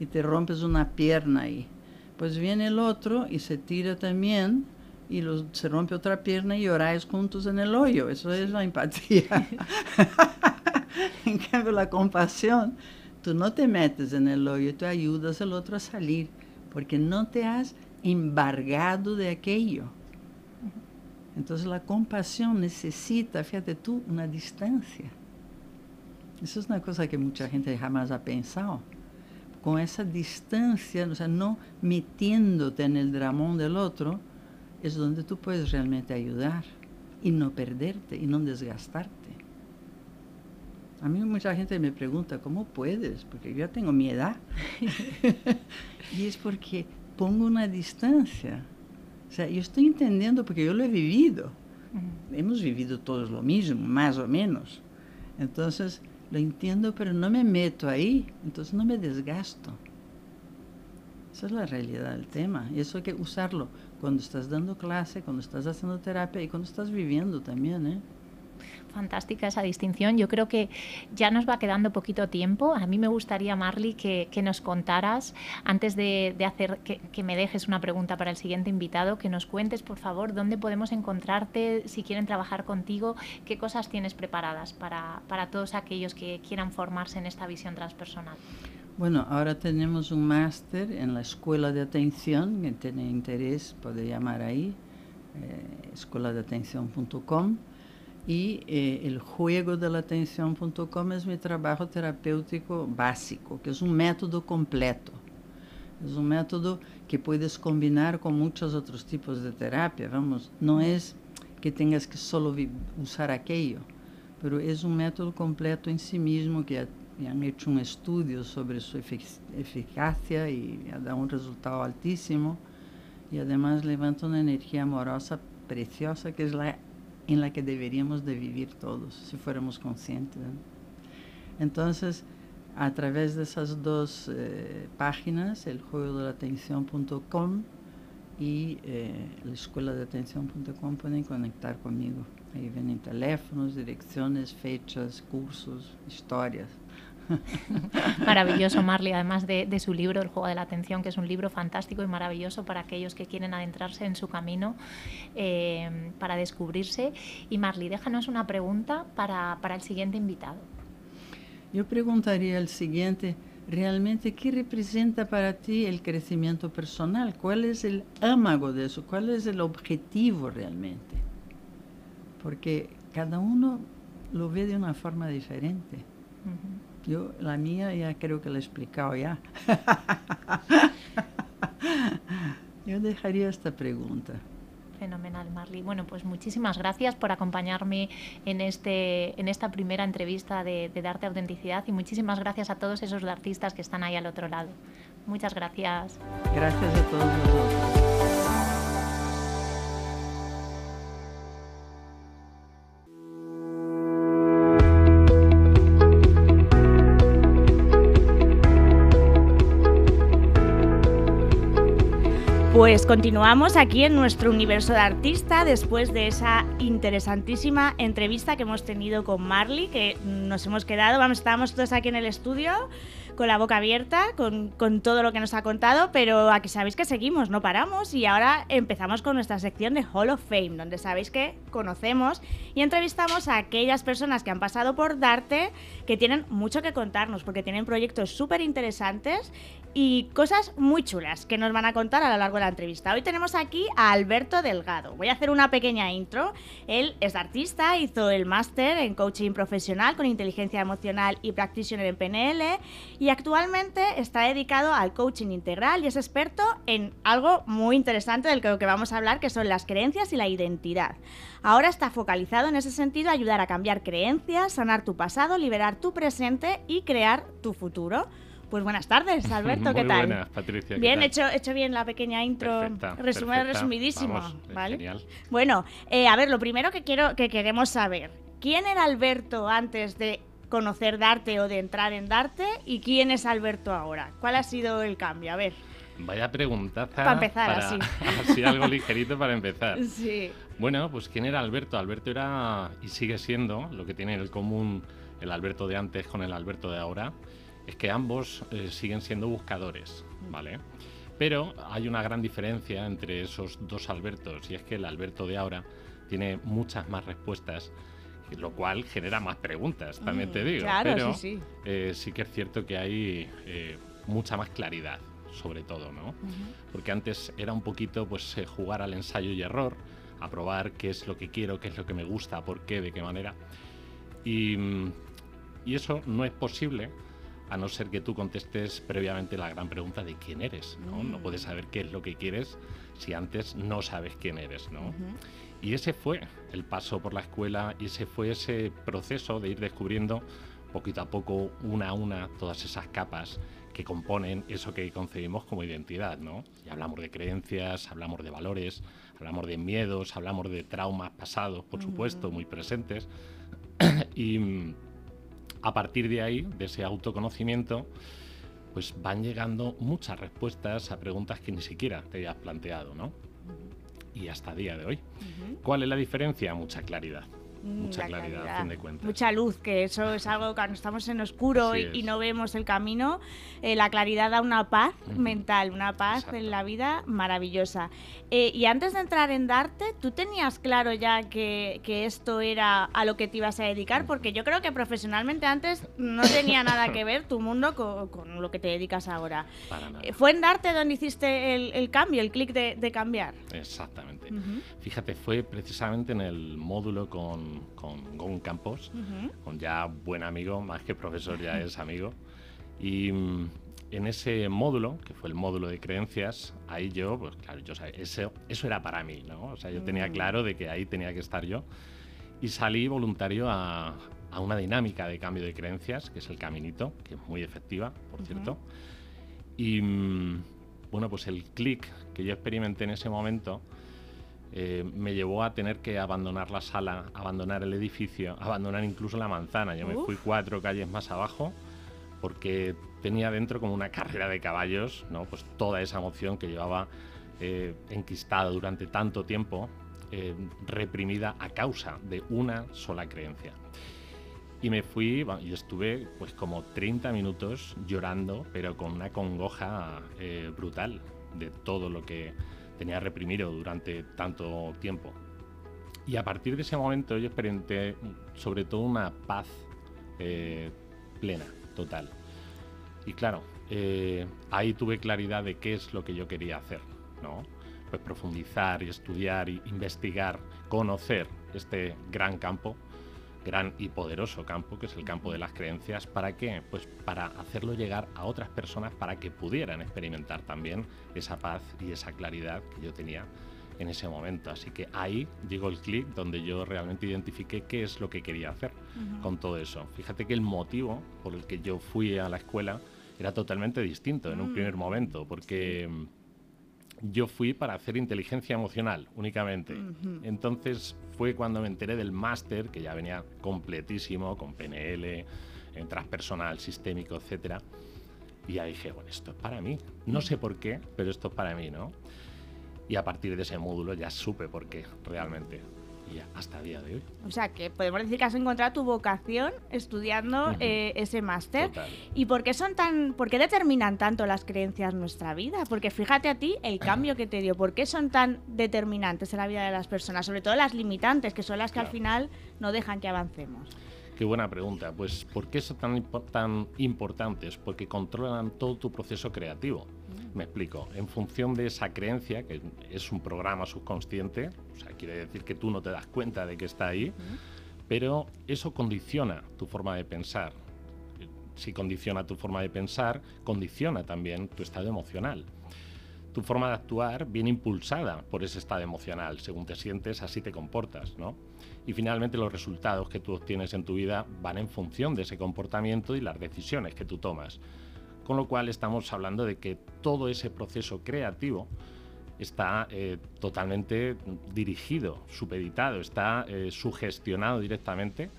y te rompes una pierna ahí. Pues viene el otro y se tira también y los, se rompe otra pierna y oráis juntos en el hoyo. Eso es la empatía. en cambio, la compasión, tú no te metes en el hoyo, tú ayudas al otro a salir, porque no te has embargado de aquello. Entonces la compasión necesita, fíjate tú, una distancia. Isso é uma coisa que muita gente jamais ha pensado. Com essa distância, o sea, não metiéndote no dramón del outro, é onde tu puedes realmente ajudar e não perderte e não desgastarte. A mí mucha gente me pregunta, ¿cómo puedes? Porque yo ya tengo mi edad. y es porque pongo una distancia. O sea, yo estoy entendiendo porque yo lo he vivido. Uh -huh. Hemos vivido todos lo mismo, más o menos. Entonces, lo entiendo, pero no me meto ahí, entonces no me desgasto. Esa es la realidad del tema. Y eso hay que usarlo cuando estás dando clase, cuando estás haciendo terapia y cuando estás viviendo también, ¿eh? Fantástica esa distinción. Yo creo que ya nos va quedando poquito tiempo. A mí me gustaría, Marley, que, nos contaras, antes de, hacer que, me dejes una pregunta para el siguiente invitado, que nos cuentes, por favor, dónde podemos encontrarte, si quieren trabajar contigo, qué cosas tienes preparadas para, para todos aquellos que quieran formarse en esta visión transpersonal. Bueno, ahora tenemos un máster en la Escuela de Atención, que tiene interés puede llamar ahí, eh, escueladeatención.com. Y eh, el juego de la atención.com es mi trabajo terapéutico básico, que es un método completo. Es un método que puedes combinar con muchos otros tipos de terapia. Vamos, no es que tengas que solo usar aquello, pero es un método completo en sí mismo que han hecho un estudio sobre su efic eficacia y da un resultado altísimo y además levanta una energía amorosa preciosa que es la en la que deberíamos de vivir todos, si fuéramos conscientes. ¿no? Entonces, a través de esas dos eh, páginas, el juego de la atención.com y eh, la escuela de atención.com pueden conectar conmigo. Ahí vienen teléfonos, direcciones, fechas, cursos, historias. maravilloso, Marley, además de, de, su libro, El juego de la atención, que es un libro fantástico y maravilloso para aquellos que quieren adentrarse en su camino eh, para descubrirse. Y Marley, déjanos una pregunta para, para el siguiente invitado. Yo preguntaría el siguiente, realmente, ¿qué representa para ti el crecimiento personal? ¿Cuál es el ámago de eso? ¿Cuál es el objetivo realmente? Porque cada uno lo ve de una forma diferente. Uh -huh. Yo, la mía ya creo que la he explicado ya. Yo dejaría esta pregunta. Fenomenal, Marley. Bueno, pues muchísimas gracias por acompañarme en, este, en esta primera entrevista de, de Darte Autenticidad y muchísimas gracias a todos esos artistas que están ahí al otro lado. Muchas gracias. Gracias a todos vosotros. Pues continuamos aquí en nuestro universo de artista después de esa interesantísima entrevista que hemos tenido con Marley, que nos hemos quedado, vamos, estábamos todos aquí en el estudio con la boca abierta, con, con, todo lo que nos ha contado, pero aquí sabéis que seguimos, no paramos y ahora empezamos con nuestra sección de Hall of Fame, donde sabéis que conocemos y entrevistamos a aquellas personas que han pasado por Darte, que tienen mucho que contarnos, porque tienen proyectos súper interesantes y cosas muy chulas que nos van a contar a lo largo de la entrevista. Hoy tenemos aquí a Alberto Delgado. Voy a hacer una pequeña intro. Él es artista, hizo el máster en coaching profesional con inteligencia emocional y practitioner en PNL y actualmente está dedicado al coaching integral y es experto en algo muy interesante del que vamos a hablar, que son las creencias y la identidad. Ahora está focalizado en ese sentido, ayudar a cambiar creencias, sanar tu pasado, liberar tu presente y crear tu futuro. Pues buenas tardes, Alberto, ¿qué tal? Buenas, Patricia. ¿qué Bien, tal? hecho, hecho bien la pequeña intro, Vamos, eh, ¿vale? genial. Bueno, eh, a ver, lo primero que quiero que queremos saber, ¿quién era Alberto antes de conocer Darte o de entrar en Darte y quién es Alberto ahora? ¿Cuál ha sido el cambio? A ver. Vaya preguntaza. Pa' empezar, para- así. así algo ligerito para empezar. Sí. Bueno, pues ¿quién era Alberto? Alberto era y sigue siendo lo que tiene en común el Alberto de antes con el Alberto de ahora, es que ambos eh, siguen siendo buscadores, ¿vale? Pero hay una gran diferencia entre esos dos Albertos y es que el Alberto de ahora tiene muchas más respuestas, lo cual genera más preguntas, también te Mm, digo. Claro, pero sí, sí. eh, sí que es cierto que hay eh, mucha más claridad, sobre todo, ¿no? Porque antes era un poquito pues eh, jugar al ensayo y error, a probar qué es lo que quiero, qué es lo que me gusta, por qué, de qué manera. Y, mm, y eso no es posible a no ser que tú contestes previamente la gran pregunta de quién eres, ¿no? No puedes saber qué es lo que quieres si antes no sabes quién eres, ¿no? Y ese fue el paso por la escuela y ese fue ese proceso de ir descubriendo poquito a poco, una a una, todas esas capas que componen eso que concebimos como identidad, ¿no? Y hablamos de creencias, hablamos de valores, hablamos de miedos, hablamos de traumas pasados, por supuesto, muy presentes. y mm, a partir de ahí, de ese autoconocimiento, pues van llegando muchas respuestas a preguntas que ni siquiera te habías planteado, ¿no? Y hasta día de hoy. ¿Cuál es la diferencia? Mucha claridad. Mm, Mucha la claridad, a fin de cuentas. Mucha luz, que eso es algo que cuando estamos en oscuro y, y no vemos el camino, eh, la claridad da una paz Ujú. mental, una paz Exacto. en la vida maravillosa. Eh, y antes de entrar en Darte, ¿tú tenías claro ya que, que esto era a lo que te ibas a dedicar? Porque yo creo que profesionalmente antes no tenía nada que ver tu mundo con, con lo que te dedicas ahora. Para nada. Eh, ¿Fue en Darte donde hiciste el, el cambio, el clic de, de cambiar? Exactamente. Ujú, Fíjate, fue precisamente en el módulo con, con Gon Campos, ujú. con ya buen amigo, más que profesor ya es amigo. Y mm, en ese módulo, que fue el módulo de creencias, ahí yo, pues claro, yo sabía, eso, eso era para mí, ¿no? O sea, yo tenía Mm. claro de que ahí tenía que estar yo. Y salí voluntario a, a una dinámica de cambio de creencias, que es el caminito, que es muy efectiva, por cierto. Y mm, bueno, pues el clic que yo experimenté en ese momento eh, me llevó a tener que abandonar la sala, abandonar el edificio, abandonar incluso la manzana. Yo me fui cuatro calles más abajo porque tenía dentro como una carrera de caballos, ¿no? Pues toda esa emoción que llevaba eh, enquistada durante tanto tiempo, eh, reprimida a causa de una sola creencia. Y me fui y estuve pues como 30 minutos llorando, pero con una congoja brutal de todo lo que tenía reprimido durante tanto tiempo. Y a partir de ese momento yo experimenté sobre todo una paz eh, plena, total. Y claro, eh, ahí tuve claridad de qué es lo que yo quería hacer, ¿no? Pues profundizar y estudiar y investigar, conocer este gran campo, gran y poderoso campo, que es el campo de las creencias, ¿para qué? Pues para hacerlo llegar a otras personas para que pudieran experimentar también esa paz y esa claridad que yo tenía en ese momento. Así que ahí llegó el clic donde yo realmente identifiqué qué es lo que quería hacer con todo eso. Fíjate que el motivo por el que yo fui a la escuela era totalmente distinto en un mm. primer momento, porque yo fui para hacer inteligencia emocional únicamente. Entonces fue cuando me enteré del máster, que ya venía completísimo, con PNL, en transpersonal, sistémico, etc. Y ya dije, bueno, esto es para mí. No sé por qué, pero esto es para mí, ¿no? Y a partir de ese módulo ya supe por qué, realmente hasta el día de hoy. O sea, que podemos decir que has encontrado tu vocación estudiando eh, ese máster. ¿Y por qué son tan, por qué determinan tanto las creencias en nuestra vida? Porque fíjate a ti el cambio que te dio. ¿Por qué son tan determinantes en la vida de las personas? Sobre todo las limitantes, que son las que al final no dejan que avancemos. Qué buena pregunta. Pues, ¿por qué son tan, tan importantes? Porque controlan todo tu proceso creativo. Me explico. En función de esa creencia, que es un programa subconsciente, o sea, quiere decir que tú no te das cuenta de que está ahí, pero eso condiciona tu forma de pensar. Si condiciona tu forma de pensar, condiciona también tu estado emocional. Tu forma de actuar viene impulsada por ese estado emocional. Según te sientes, así te comportas, ¿no? Y finalmente los resultados que tú obtienes en tu vida van en función de ese comportamiento y las decisiones que tú tomas. Con lo cual estamos hablando de que todo ese proceso creativo está eh, totalmente dirigido, supeditado, está eh, sugestionado directamente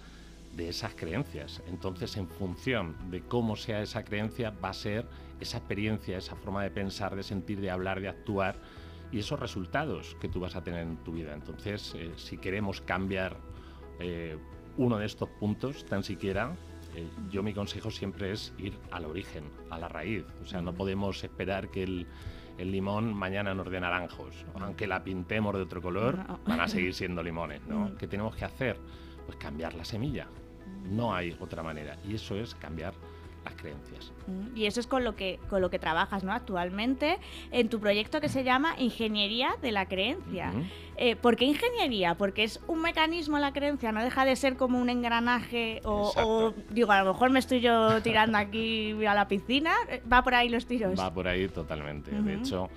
de esas creencias. Entonces, en función de cómo sea esa creencia, va a ser esa experiencia, esa forma de pensar, de sentir, de hablar, de actuar y esos resultados que tú vas a tener en tu vida. Entonces, eh, si queremos cambiar uno de estos puntos, tan siquiera, eh, yo mi consejo siempre es ir al origen, a la raíz. O sea, no podemos esperar que el, limón mañana nos dé naranjos. Aunque la pintemos de otro color, van a seguir siendo limones, ¿no? ¿Qué tenemos que hacer? Pues cambiar la semilla. No hay otra manera. Y eso es cambiar las creencias. Mm, y eso es con lo que con lo que trabajas ¿no? actualmente en tu proyecto que se llama Ingeniería de la Creencia. Eh, ¿Por qué ingeniería? Porque es un mecanismo la creencia, no deja de ser como un engranaje o, digo, a lo mejor me estoy yo tirando aquí a la piscina. ¿Va por ahí los tiros? Va por ahí totalmente. De hecho,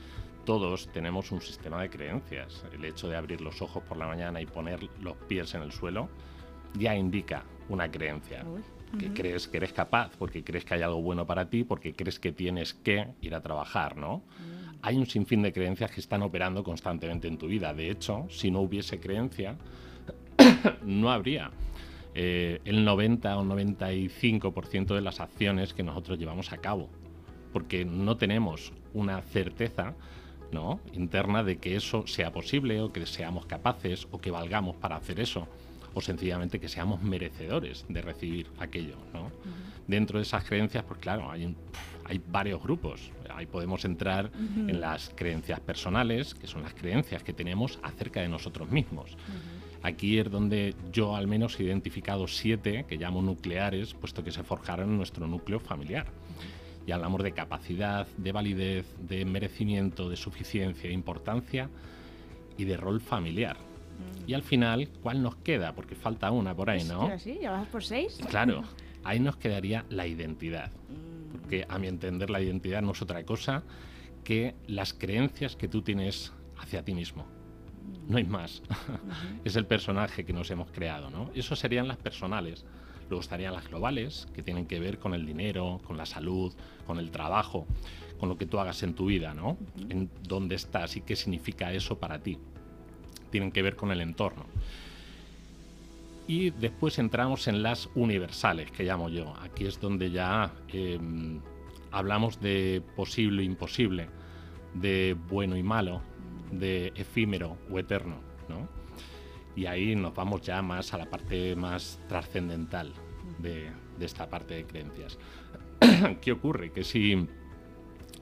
todos tenemos un sistema de creencias. El hecho de abrir los ojos por la mañana y poner los pies en el suelo ya indica una creencia que crees que eres capaz, porque crees que hay algo bueno para ti, porque crees que tienes que ir a trabajar, ¿no? Mm. Hay un sinfín de creencias que están operando constantemente en tu vida. De hecho, si no hubiese creencia, no habría eh, el 90 o 95% de las acciones que nosotros llevamos a cabo, porque no tenemos una certeza ¿no? interna de que eso sea posible o que seamos capaces o que valgamos para hacer eso o sencillamente que seamos merecedores de recibir aquello. ¿no? Dentro de esas creencias, pues claro, hay, hay varios grupos. Ahí podemos entrar en las creencias personales, que son las creencias que tenemos acerca de nosotros mismos. Aquí es donde yo al menos he identificado siete que llamo nucleares, puesto que se forjaron en nuestro núcleo familiar. Y hablamos de capacidad, de validez, de merecimiento, de suficiencia, de importancia y de rol familiar. Y al final, ¿cuál nos queda? Porque falta una por ahí, ¿no? Sí, ya vas por seis. Claro, ahí nos quedaría la identidad. Porque a mi entender la identidad no es otra cosa que las creencias que tú tienes hacia ti mismo. No hay más. es el personaje que nos hemos creado, ¿no? Eso serían las personales. Luego estarían las globales, que tienen que ver con el dinero, con la salud, con el trabajo, con lo que tú hagas en tu vida, ¿no? En dónde estás y qué significa eso para ti tienen que ver con el entorno. Y después entramos en las universales, que llamo yo. Aquí es donde ya em, hablamos de posible e imposible, de bueno y malo, de efímero o eterno. ¿no? Y ahí nos vamos ya más a la parte más trascendental de, de esta parte de creencias. ¿Qué ocurre? Que si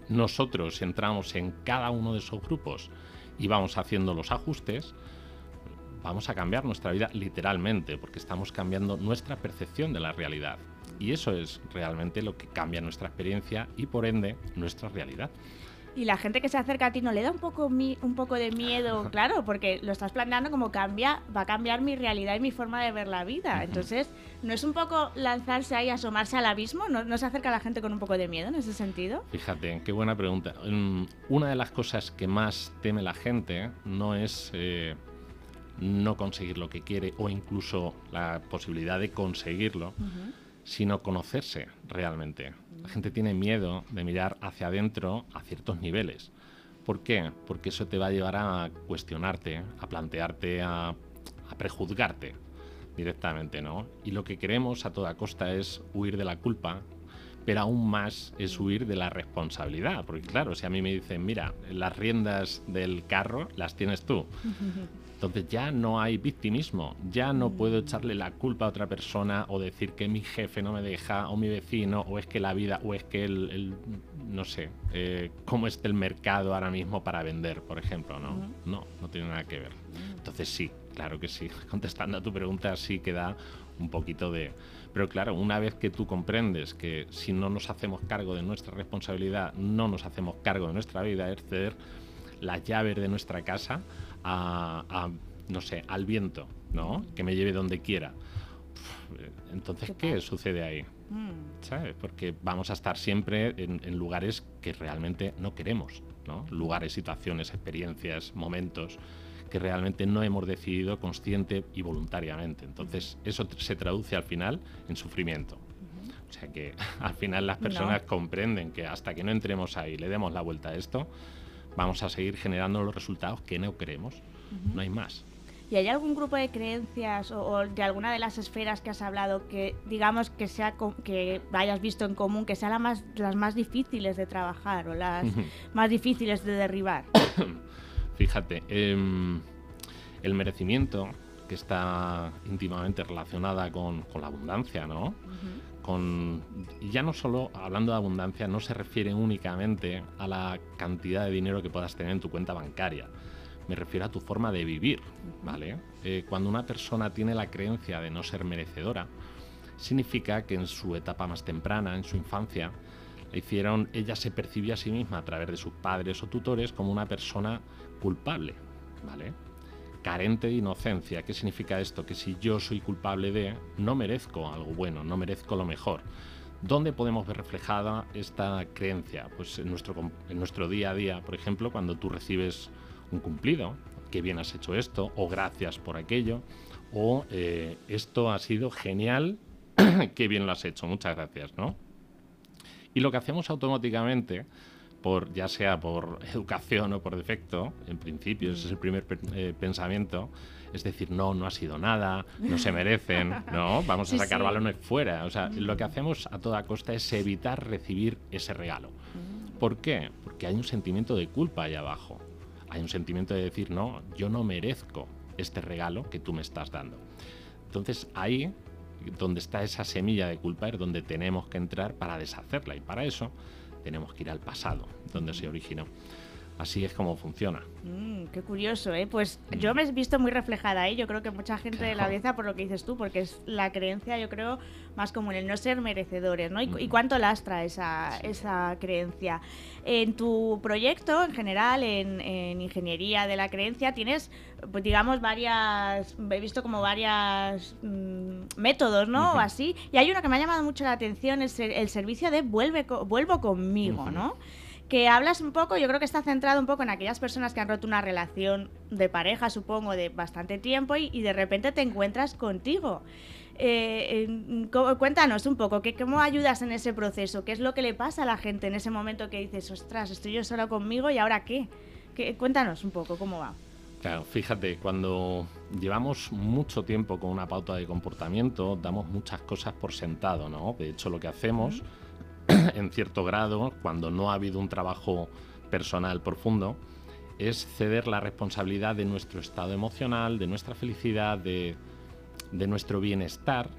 nosotros entramos en cada uno de esos grupos y vamos haciendo los ajustes, vamos a cambiar nuestra vida literalmente, porque estamos cambiando nuestra percepción de la realidad. Y eso es realmente lo que cambia nuestra experiencia y por ende nuestra realidad. Y la gente que se acerca a ti no le da un poco, un poco de miedo, claro, porque lo estás planteando como cambia, va a cambiar mi realidad y mi forma de ver la vida. Entonces, ¿no es un poco lanzarse ahí, asomarse al abismo? ¿No, se acerca a la gente con un poco de miedo en ese sentido? Fíjate, qué buena pregunta. Mm, una de las cosas que más teme la gente no es eh, no conseguir lo que quiere o incluso la posibilidad de conseguirlo, sino conocerse realmente. La gente tiene miedo de mirar hacia adentro a ciertos niveles. ¿Por qué? Porque eso te va a llevar a cuestionarte, a plantearte, a, prejuzgarte directamente, ¿no? Y lo que queremos a toda costa es huir de la culpa, pero aún más es huir de la responsabilidad, porque claro, si a mí me dicen, mira, las riendas del carro las tienes tú, entonces ya no hay victimismo, ya no puedo echarle la culpa a otra persona o decir que mi jefe no me deja o mi vecino o es que la vida o es que el, no sé, eh, cómo está el mercado ahora mismo para vender, por ejemplo, ¿no? No, no tiene nada que ver. Entonces sí, claro que sí, contestando a tu pregunta sí queda un poquito de... Pero claro, una vez que tú comprendes que si no nos hacemos cargo de nuestra responsabilidad, no nos hacemos cargo de nuestra vida, es ceder las llaves de nuestra casa a, no sé, al viento, ¿no? Que me lleve donde quiera. Entonces, ¿qué, sucede ahí? Mm. ¿Sabes? Porque vamos a estar siempre en, lugares que realmente no queremos, ¿no? Lugares, situaciones, experiencias, momentos que realmente no hemos decidido consciente y voluntariamente. Entonces, eso se traduce al final en sufrimiento. O sea que al final las personas comprenden que hasta que no entremos ahí, le demos la vuelta a esto, vamos a seguir generando los resultados que no queremos. No hay más. ¿Y hay algún grupo de creencias o, de alguna de las esferas que has hablado que digamos que sea que hayas visto en común que sean más, las más difíciles de trabajar o las más difíciles de derribar? Fíjate, em, el merecimiento que está íntimamente relacionada con, la abundancia, ¿no? Con ya no solo hablando de abundancia, no se refiere únicamente a la cantidad de dinero que puedas tener en tu cuenta bancaria. Me refiero a tu forma de vivir, ¿vale? Eh, cuando una persona tiene la creencia de no ser merecedora, significa que en su etapa más temprana, en su infancia, hicieron, ella se percibía a sí misma a través de sus padres o tutores como una persona culpable, ¿vale? Carente de inocencia. ¿Qué significa esto? Que si yo soy culpable de, no merezco algo bueno, no merezco lo mejor. ¿Dónde podemos ver reflejada esta creencia? Pues en nuestro, en nuestro día a día, por ejemplo, cuando tú recibes un cumplido, que bien has hecho esto, o gracias por aquello, o eh, esto ha sido genial, qué bien lo has hecho, muchas gracias, ¿no? Y lo que hacemos automáticamente por, ya sea por educación o por defecto, en principio, ese es el primer eh, pensamiento, es decir, no, no ha sido nada, no se merecen, no, vamos a sacar balones fuera. O sea, lo que hacemos a toda costa es evitar recibir ese regalo. ¿Por qué? Porque hay un sentimiento de culpa ahí abajo. Hay un sentimiento de decir, no, yo no merezco este regalo que tú me estás dando. Entonces ahí, donde está esa semilla de culpa, es donde tenemos que entrar para deshacerla. Y para eso tenemos que ir al pasado, donde se originó. Así es como funciona. Mm, qué curioso, ¿eh? Pues mm. yo me he visto muy reflejada ahí. Yo creo que mucha gente de la audiencia, por lo que dices tú, porque es la creencia, yo creo, más común, el no ser merecedores, ¿no? ¿Y, mm. cuánto lastra esa, esa creencia? En tu proyecto, en general, en, ingeniería de la creencia, tienes, pues, digamos, varias. He visto como varias métodos, ¿no? O así. Y hay uno que me ha llamado mucho la atención: es el, el servicio de vuelve, vuelvo conmigo, ¿no? Que hablas un poco, yo creo que está centrado un poco en aquellas personas que han roto una relación de pareja, supongo, de bastante tiempo y, de repente te encuentras contigo. Eh, cuéntanos un poco, ¿qué, ¿cómo ayudas en ese proceso? ¿Qué es lo que le pasa a la gente en ese momento que dices, ostras, estoy yo solo conmigo y ahora qué? ¿Qué? Cuéntanos un poco, ¿cómo va? Claro, fíjate, cuando llevamos mucho tiempo con una pauta de comportamiento, damos muchas cosas por sentado, ¿no? De hecho, lo que hacemos... en cierto grado, cuando no ha habido un trabajo personal profundo, es ceder la responsabilidad de nuestro estado emocional, de nuestra felicidad, de, nuestro bienestar.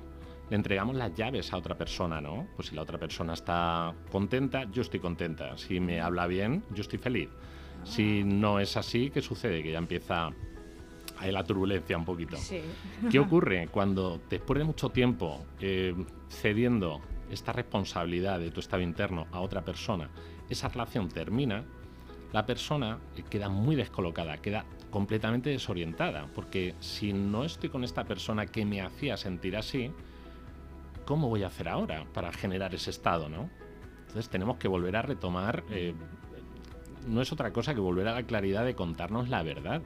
Le entregamos las llaves a otra persona, ¿no? Pues si la otra persona está contenta, yo estoy contenta. Si me habla bien, yo estoy feliz. Si no es así, ¿qué sucede? Que ya empieza ahí la turbulencia un poquito. ¿Qué ocurre cuando después de mucho tiempo eh, cediendo esta responsabilidad de tu estado interno a otra persona, esa relación termina, la persona queda muy descolocada, queda completamente desorientada, porque si no estoy con esta persona que me hacía sentir así, ¿cómo voy a hacer ahora para generar ese estado, no? Entonces tenemos que volver a retomar, eh, no es otra cosa que volver a la claridad de contarnos la verdad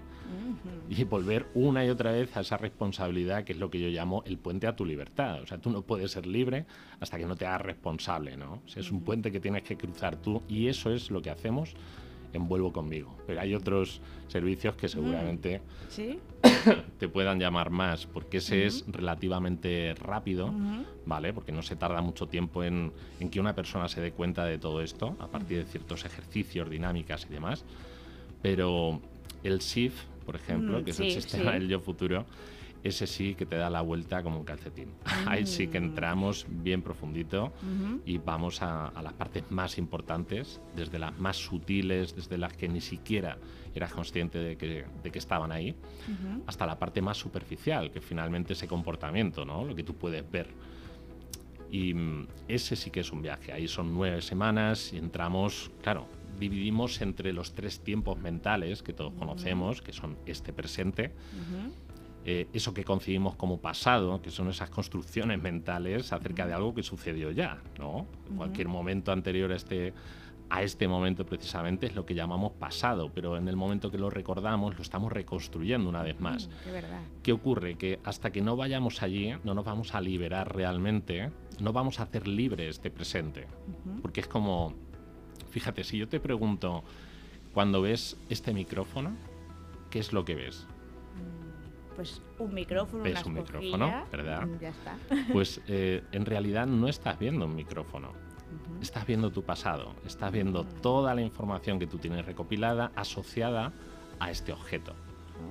y volver una y otra vez a esa responsabilidad que es lo que yo llamo el puente a tu libertad. O sea, tú no puedes ser libre hasta que no te hagas responsable, ¿no? O sea, es un puente que tienes que cruzar tú y eso es lo que hacemos envuelvo conmigo. Pero hay otros servicios que seguramente te puedan llamar más, porque ese es relativamente rápido, ¿vale? Porque no se tarda mucho tiempo en, que una persona se dé cuenta de todo esto, a partir de ciertos ejercicios, dinámicas y demás. Pero el SIF, por ejemplo, que es el sistema del yo futuro, ese sí que te da la vuelta como un calcetín. Ahí sí que mm. entramos bien profundito y vamos a, las partes más importantes, desde las más sutiles, desde las que ni siquiera eras consciente de que, de que estaban ahí, hasta la parte más superficial, que finalmente ese comportamiento, ¿no? lo que tú puedes ver. Y mm, ese sí que es un viaje. Ahí son nueve semanas y entramos, claro, dividimos entre los tres tiempos mentales que todos conocemos, que son este presente, eh, eso que concibimos como pasado, que son esas construcciones mentales acerca de algo que sucedió ya, ¿no? Cualquier momento anterior a este, a este momento precisamente es lo que llamamos pasado, pero en el momento que lo recordamos lo estamos reconstruyendo una vez más. ¿Qué ocurre? Que hasta que no vayamos allí no nos vamos a liberar realmente, no vamos a hacer libre este presente, porque es como, fíjate, si yo te pregunto, cuando ves este micrófono, ¿qué es lo que ves? pues un micrófono, ¿Ves un micrófono, ¿verdad? Mm, ya está. Pues eh, en realidad no estás viendo un micrófono. Estás viendo tu pasado, estás viendo mm. toda la información que tú tienes recopilada asociada a este objeto.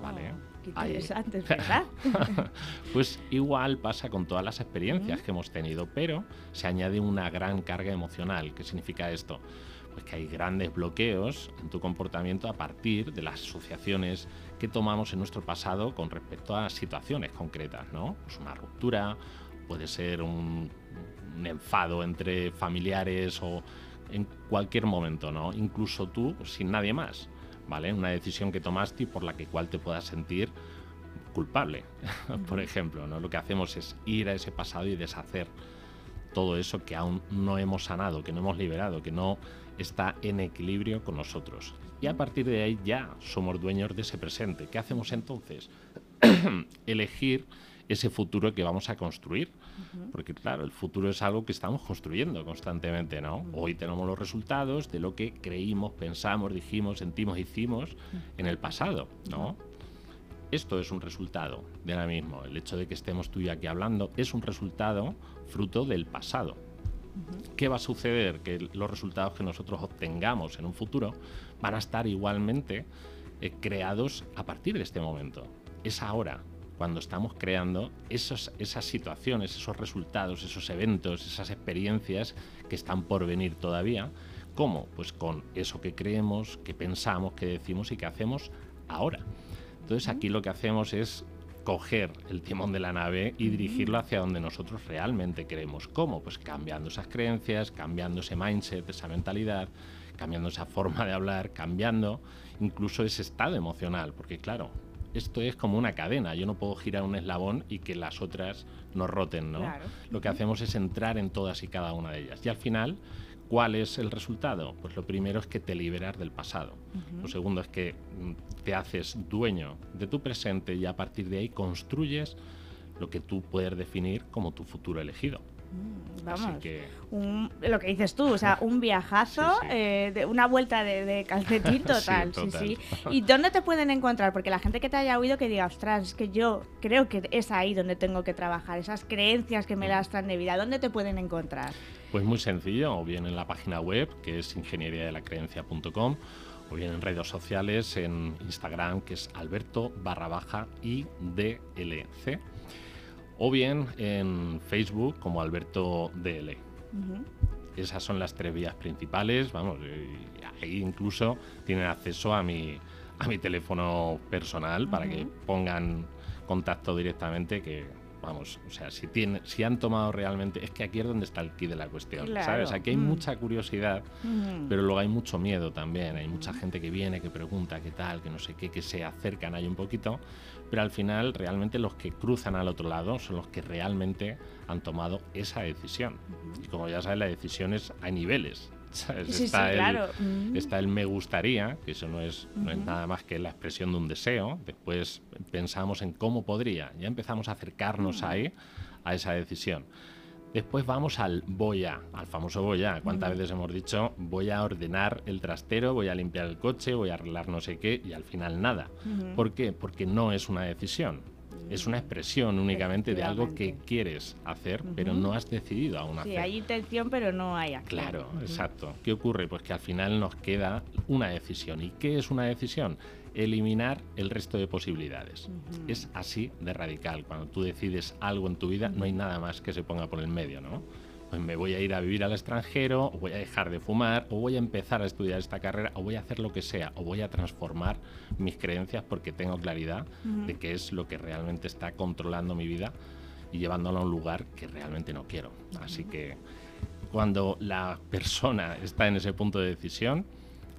¿Vale? Oh, qué interesante, ¿verdad? pues igual pasa con todas las experiencias que hemos tenido, pero se añade una gran carga emocional. ¿Qué significa esto? Pues que hay grandes bloqueos en tu comportamiento a partir de las asociaciones que tomamos en nuestro pasado con respecto a situaciones concretas, ¿no? Pues una ruptura, puede ser un, enfado entre familiares o en cualquier momento, ¿no? Incluso tú sin nadie más, ¿vale? Una decisión que tomaste y por la que cual te puedas sentir culpable, por ejemplo, ¿no? Lo que hacemos es ir a ese pasado y deshacer todo eso que aún no hemos sanado, que no hemos liberado, que no está en equilibrio con nosotros y a partir de ahí ya somos dueños de ese presente. ¿Qué hacemos entonces? Elegir ese futuro que vamos a construir. Porque claro, el futuro es algo que estamos construyendo constantemente, ¿no? Hoy tenemos los resultados de lo que creímos, pensamos, dijimos, sentimos, hicimos en el pasado, ¿no? Esto es un resultado de ahora mismo. El hecho de que estemos tú y aquí hablando es un resultado fruto del pasado. ¿Qué va a suceder? Que los resultados que nosotros obtengamos en un futuro van a estar igualmente eh, creados a partir de este momento. Es ahora cuando estamos creando esos, esas situaciones, esos resultados, esos eventos, esas experiencias que están por venir todavía. ¿Cómo? Pues con eso que creemos, que pensamos, que decimos y que hacemos ahora. Entonces aquí lo que hacemos es coger el timón de la nave y dirigirlo hacia donde nosotros realmente queremos. ¿Cómo? Pues cambiando esas creencias, cambiando ese mindset, esa mentalidad, cambiando esa forma de hablar, cambiando incluso ese estado emocional, porque claro, esto es como una cadena, yo no puedo girar un eslabón y que las otras no roten, ¿no? Lo que hacemos es entrar en todas y cada una de ellas. Y al final, ¿Cuál es el resultado? Pues lo primero es que te liberas del pasado. Lo segundo es que mm, te haces dueño de tu presente y a partir de ahí construyes lo que tú puedes definir como tu futuro elegido. Mm, vamos, lo que dices tú, o sea, un viajazo, eh, de una vuelta de, calcetín total, sí, sí, ¿Y dónde te pueden encontrar? Porque la gente que te haya oído que diga, ostras, es que yo creo que es ahí donde tengo que trabajar, esas creencias que me las traen de vida, ¿dónde te pueden encontrar? Pues muy sencillo, o bien en la página web, que es ingenieriadelacreencia.com, o bien en redes sociales, en Instagram, que es alberto barra baja IDLC o bien en Facebook como Alberto DL. Esas son las tres vías principales, vamos, ahí incluso tienen acceso a mi, a mi teléfono personal para que pongan contacto directamente, que vamos, o sea, si, tiene, si han tomado realmente, es que aquí es donde está el key de la cuestión, Claro. ¿sabes? Aquí hay Mm. mucha curiosidad, Mm. pero luego hay mucho miedo también, hay mucha gente que viene, que pregunta qué tal, que no sé qué, que se acercan ahí un poquito, pero al final realmente los que cruzan al otro lado son los que realmente han tomado esa decisión. Y como ya sabes, la decisión es a niveles. ¿Sabes? Sí, sí, está, el, claro. Mm. está el me gustaría, que eso no es, no es Ujú. nada más que la expresión de un deseo. Después pensamos en cómo podría. Ya empezamos a acercarnos Mm. ahí a esa decisión. Después vamos al voy a, al famoso voy a. ¿Cuántas veces hemos dicho voy a ordenar el trastero, voy a limpiar el coche, voy a arreglar no sé qué y al final nada? ¿Por qué? Porque no es una decisión. Es una expresión únicamente de algo que quieres hacer, pero no has decidido aún Sí, hacer. hay intención, pero no hay acción. Claro, exacto. ¿Qué ocurre? Pues que al final nos queda una decisión. ¿Y qué es una decisión? Eliminar el resto de posibilidades. Es así de radical. Cuando tú decides algo en tu vida, no hay nada más que se ponga por el medio, ¿no? Pues me voy a ir a vivir al extranjero, o voy a dejar de fumar, o voy a empezar a estudiar esta carrera, o voy a hacer lo que sea, o voy a transformar mis creencias porque tengo claridad de qué es lo que realmente está controlando mi vida y llevándolo a un lugar que realmente no quiero. Así que cuando la persona está en ese punto de decisión,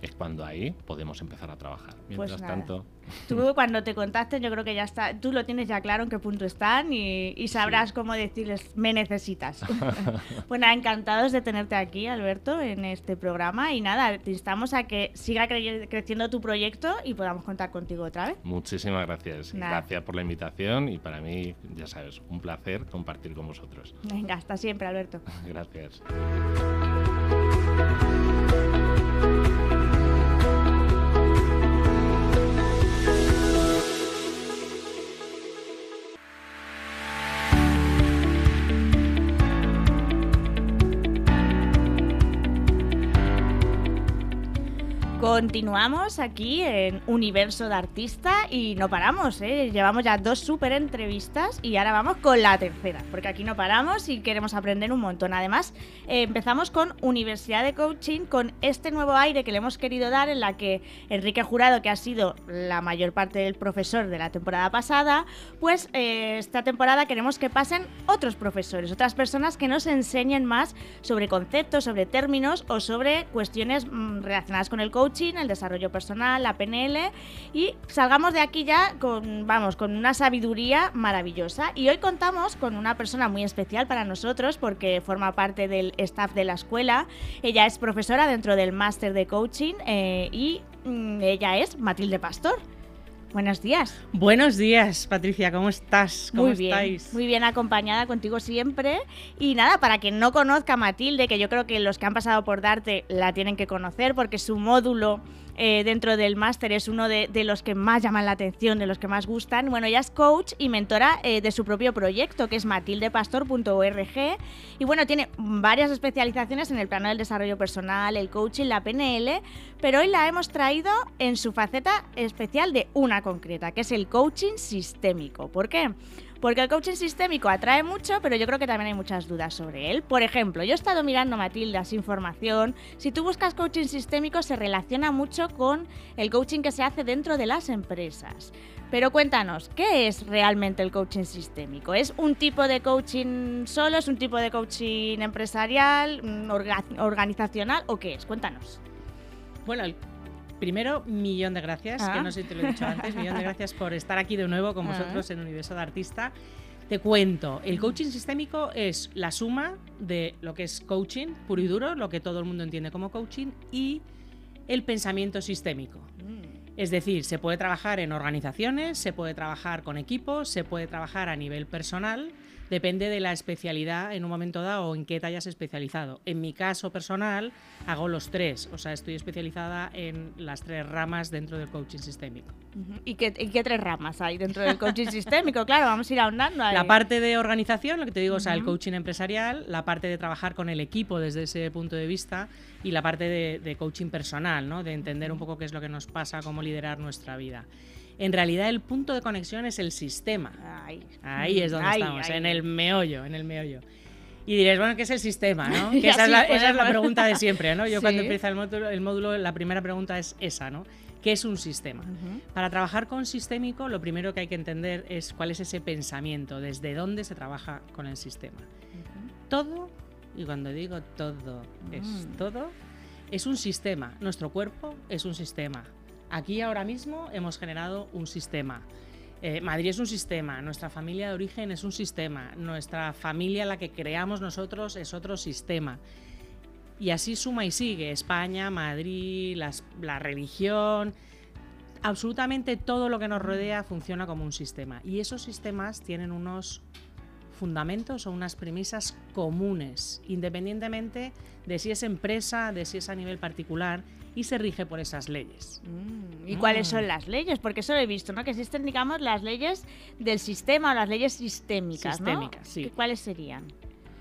es cuando ahí podemos empezar a trabajar. Mientras Pues nada. tanto, Tú cuando te contacten yo creo que ya está, tú lo tienes ya claro en qué punto están y, y sabrás cómo decirles me necesitas. nada, encantados de tenerte aquí Alberto en este programa y nada, te instamos a que siga cre- creciendo tu proyecto y podamos contar contigo otra vez. muchísimas gracias. Nada. Gracias por la invitación y para mí, ya sabes, un placer compartir con vosotros. Venga, hasta siempre Alberto. Gracias. Continuamos aquí en Universo de Artista y no paramos, ¿eh? Llevamos ya dos súper entrevistas y ahora vamos con la tercera, porque aquí no paramos y queremos aprender un montón. Además, eh, empezamos con Universidad de Coaching, con este nuevo aire que le hemos querido dar en la que Enrique Jurado, que ha sido la mayor parte del profesor de la temporada pasada, pues eh, esta temporada queremos que pasen otros profesores, otras personas que nos enseñen más sobre conceptos, sobre términos o sobre cuestiones mm, relacionadas con el el desarrollo personal, la PNL y salgamos de aquí ya con, vamos, con una sabiduría maravillosa. Y hoy contamos con una persona muy especial para nosotros porque forma parte del staff de la escuela. Ella es profesora dentro del máster de coaching eh, y mm, ella es Matilde Pastor. Buenos días. Buenos días, Patricia, ¿cómo estás? ¿Cómo muy bien, estáis? muy bien acompañada contigo siempre. Y nada, para quien no conozca a Matilde, que yo creo que los que han pasado por Darte la tienen que conocer, porque su módulo eh, dentro del máster es uno de, los que más llaman la atención, de los que más gustan. Bueno, ella es coach y mentora eh, de su propio proyecto, que es matildepastor.org. Y bueno, tiene varias especializaciones en el plano del desarrollo personal, el coaching, la PNL, pero hoy la hemos traído en su faceta especial de una concreta, que es el coaching sistémico. ¿Por qué? Porque el coaching sistémico atrae mucho, pero yo creo que también hay muchas dudas sobre él. Por ejemplo, yo he estado mirando, Matilda, sin información. Si tú buscas coaching sistémico, se relaciona mucho con el coaching que se hace dentro de las empresas. Pero cuéntanos, ¿qué es realmente el coaching sistémico? ¿Es un tipo de coaching solo? ¿Es un tipo de coaching empresarial, mm, orga- organizacional o qué es? Cuéntanos. Bueno, el- primero, millón de gracias, Ah. que no sé si te lo he dicho antes, millón de gracias por estar aquí de nuevo con Ah. vosotros en Universo de Artista. Te cuento, el coaching sistémico es la suma de lo que es coaching puro y duro, lo que todo el mundo entiende como coaching, y el pensamiento sistémico. Es decir, se puede trabajar en organizaciones, se puede trabajar con equipos, se puede trabajar a nivel personal, depende de la especialidad en un momento dado o en qué te hayas especializado. En mi caso personal hago los tres, o sea, estoy especializada en las tres ramas dentro del coaching sistémico. ¿Y qué, y qué tres ramas hay dentro del coaching sistémico? Claro, vamos a ir ahondando ahí. La parte de organización, lo que te digo, o sea, el coaching empresarial, la parte de trabajar con el equipo desde ese punto de vista y la parte de, de coaching personal, ¿no? de entender un poco qué es lo que nos pasa, cómo liderar nuestra vida. En realidad el punto de conexión es el sistema. Ahí, Ahí es donde Ahí, estamos, ahí. en el meollo, en el meollo. Y diréis, bueno, ¿qué es el sistema? ¿no? Que esa, es la, esa es la pregunta de siempre, ¿no? Yo cuando Sí. empieza el módulo, el módulo, la primera pregunta es esa, ¿no? ¿Qué es un sistema? Para trabajar con sistémico, lo primero que hay que entender es cuál es ese pensamiento, desde dónde se trabaja con el sistema. Todo, y cuando digo todo, es Mm. todo, es un sistema. Nuestro cuerpo es un sistema. Aquí ahora mismo hemos generado un sistema. Eh, Madrid es un sistema, nuestra familia de origen es un sistema, nuestra familia la que creamos nosotros es otro sistema. Y así suma y sigue, España, Madrid, la religión, absolutamente todo lo que nos rodea funciona como un sistema. Y esos sistemas tienen unos fundamentos o unas premisas comunes, independientemente de si es empresa, de si es a nivel particular, y se rige por esas leyes. Mm, ¿Y cuáles son las leyes? Porque eso lo he visto, ¿no? Que existen, digamos, las leyes del sistema o las leyes sistémicas, ¿no? Sistémicas, sí. ¿Qué- ¿Cuáles serían?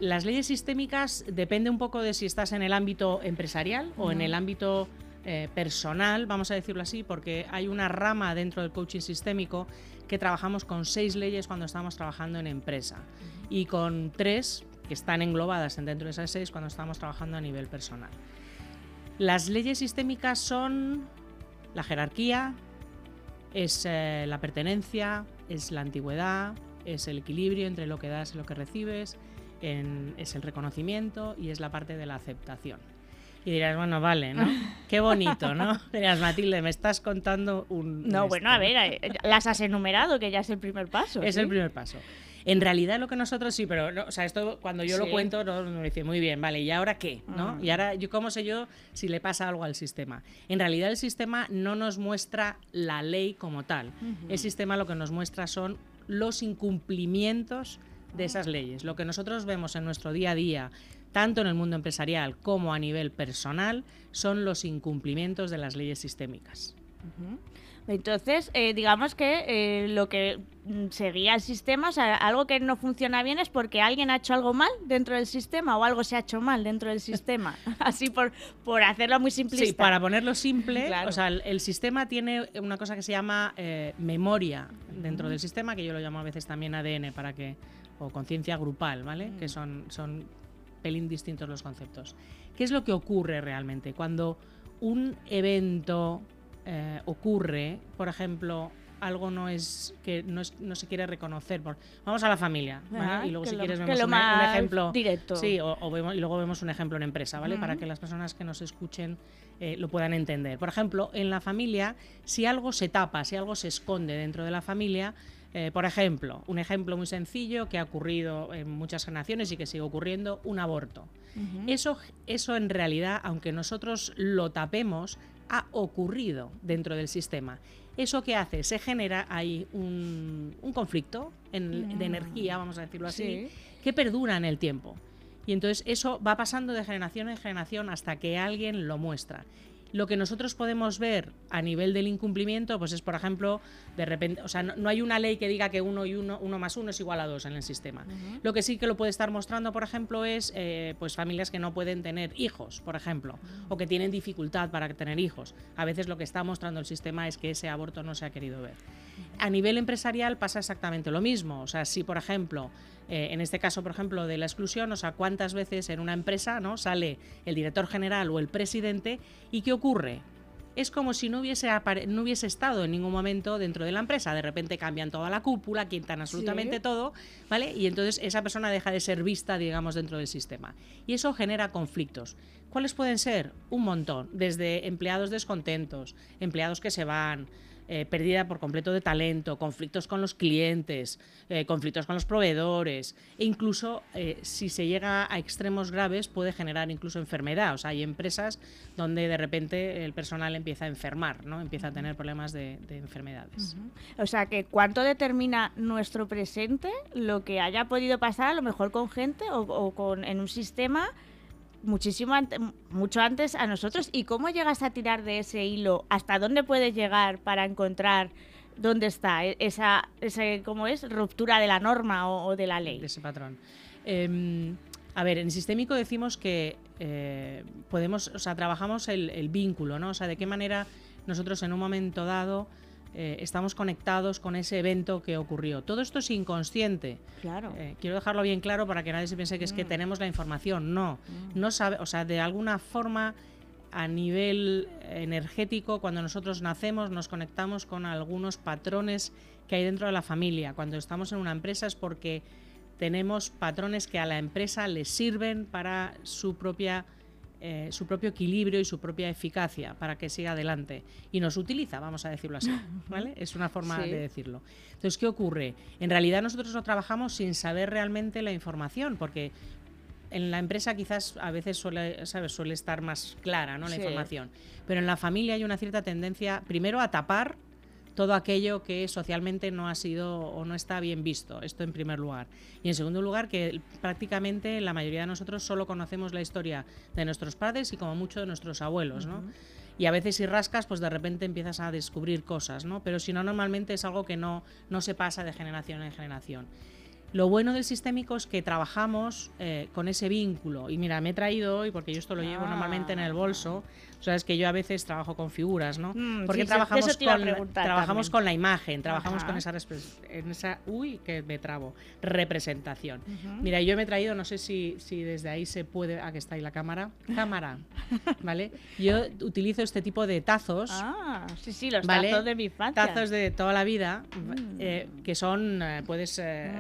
Las leyes sistémicas depende un poco de si estás en el ámbito empresarial o en el ámbito eh, personal, vamos a decirlo así, porque hay una rama dentro del coaching sistémico que trabajamos con seis leyes cuando estamos trabajando en empresa y con tres que están englobadas en dentro de esas seis cuando estamos trabajando a nivel personal. Las leyes sistémicas son la jerarquía, es eh, la pertenencia, es la antigüedad, es el equilibrio entre lo que das y lo que recibes, en- es el reconocimiento y es la parte de la aceptación. Y dirás, bueno, vale, ¿no? Qué bonito, ¿no? Dirás, Matilde, me estás contando un... No, bueno, a esto". ver, eh, las has enumerado, que ya es el primer paso. Es ¿sí? el primer paso. En realidad lo que nosotros sí, pero no, o sea, esto cuando yo lo cuento no, nos dice muy bien, vale, ¿y ahora qué? ¿no? Mm. Y ahora yo cómo sé yo si le pasa algo al sistema. En realidad el sistema no nos muestra la ley como tal. El sistema lo que nos muestra son los incumplimientos de esas leyes. Lo que nosotros vemos en nuestro día a día, tanto en el mundo empresarial como a nivel personal, son los incumplimientos de las leyes sistémicas. Entonces, eh, digamos que eh, lo que mm, seguía el sistema, o sea, algo que no funciona bien es porque alguien ha hecho algo mal dentro del sistema o algo se ha hecho mal dentro del sistema. Así por, por hacerlo muy simplista. Sí, para ponerlo simple, Claro. o sea, el, el sistema tiene una cosa que se llama eh, memoria dentro del sistema, que yo lo llamo a veces también ADN para que o conciencia grupal, ¿vale? Que son son pelín distintos los conceptos. ¿Qué es lo que ocurre realmente cuando un evento eh, ocurre, por ejemplo, algo no es que no, es- no se quiere reconocer. Por, vamos a la familia, ¿vale? Ajá, y luego si lo- quieres vemos un, ejemplo directo. Sí, o, o vemos- y luego vemos un ejemplo en empresa, ¿vale? Para que las personas que nos escuchen eh, lo puedan entender. Por ejemplo, en la familia, si algo se tapa, si algo se esconde dentro de la familia, eh, por ejemplo, un ejemplo muy sencillo que ha ocurrido en muchas generaciones y que sigue ocurriendo, un aborto. Eso, eso en realidad, aunque nosotros lo tapemos, ha ocurrido dentro del sistema. ¿Eso qué hace? Se genera ahí un, un conflicto en- de energía, vamos a decirlo así, Sí. que perdura en el tiempo. Y entonces eso va pasando de generación en generación hasta que alguien lo muestra. Lo que nosotros podemos ver a nivel del incumplimiento, pues es, por ejemplo, de repente, o sea, no, no hay una ley que diga que uno y uno, uno más uno es igual a dos en el sistema. Lo que sí que lo puede estar mostrando, por ejemplo, es eh, pues familias que no pueden tener hijos, por ejemplo, o que tienen dificultad para tener hijos. A veces lo que está mostrando el sistema es que ese aborto no se ha querido ver. A nivel empresarial pasa exactamente lo mismo. O sea, si por ejemplo, eh, en este caso, por ejemplo, de la exclusión, o sea, cuántas veces en una empresa ¿no? sale el director general o el presidente y qué ocurre. Es como si no hubiese, no hubiese estado en ningún momento dentro de la empresa. De repente cambian toda la cúpula, quitan absolutamente Sí. todo, ¿vale? Y entonces esa persona deja de ser vista, digamos, dentro del sistema. Y eso genera conflictos. ¿Cuáles pueden ser? Un montón. Desde empleados descontentos, empleados que se van, eh, pérdida por completo de talento, conflictos con los clientes, eh, conflictos con los proveedores, e incluso eh, si se llega a extremos graves puede generar incluso enfermedad. O sea, hay empresas donde de repente el personal empieza a enfermar, ¿no? empieza a tener problemas de, de enfermedades. O sea, que cuánto determina nuestro presente lo que haya podido pasar a lo mejor con gente o, o con en un sistema muchísimo mucho antes a nosotros y cómo llegas a tirar de ese hilo hasta dónde puedes llegar para encontrar dónde está e- esa ese cómo es ruptura de la norma o, de la ley de ese patrón. Eh, a ver, en sistémico decimos que eh, podemos, o sea, trabajamos el, el vínculo, ¿no? O sea, de qué manera nosotros en un momento dado eh, estamos conectados con ese evento que ocurrió. Todo esto es inconsciente. claro Eh, quiero dejarlo bien claro para que nadie se piense que es que tenemos la información. No, no sabe, o sea, de alguna forma a nivel energético, cuando nosotros nacemos, nos conectamos con algunos patrones que hay dentro de la familia. Cuando estamos en una empresa es porque tenemos patrones que a la empresa le sirven para su propia eh, su propio equilibrio y su propia eficacia para que siga adelante. Y nos utiliza, vamos a decirlo así. ¿vale? Es una forma de decirlo. Entonces, ¿qué ocurre? En realidad nosotros no trabajamos sin saber realmente la información, porque en la empresa quizás a veces suele, ¿sabes? suele estar más clara ¿no? la información. Pero en la familia hay una cierta tendencia, primero, a tapar todo aquello que socialmente no ha sido o no está bien visto. Esto en primer lugar. Y en segundo lugar, que prácticamente la mayoría de nosotros solo conocemos la historia de nuestros padres y como mucho de nuestros abuelos, ¿no? Y a veces si rascas, pues de repente empiezas a descubrir cosas, ¿no? Pero si no, normalmente es algo que no, no se pasa de generación en generación. Lo bueno del sistémico es que trabajamos eh, con ese vínculo. Y mira, me he traído hoy, porque yo esto lo llevo Ah. normalmente en el bolso, o sea, es que yo a veces trabajo con figuras, ¿no? Mm, porque sí, trabajamos, eso te iba a con, trabajamos también. con la imagen, trabajamos Ajá. con esa, en esa, uy, que me trabo, representación. Mira, yo me he traído, no sé si, si desde ahí se puede, ah, que está ahí la cámara, cámara, ¿vale? Yo utilizo este tipo de tazos. Ah, sí, sí, los ¿vale? tazos de mi infancia. Tazos de toda la vida, Mm. eh, que son, eh, puedes eh,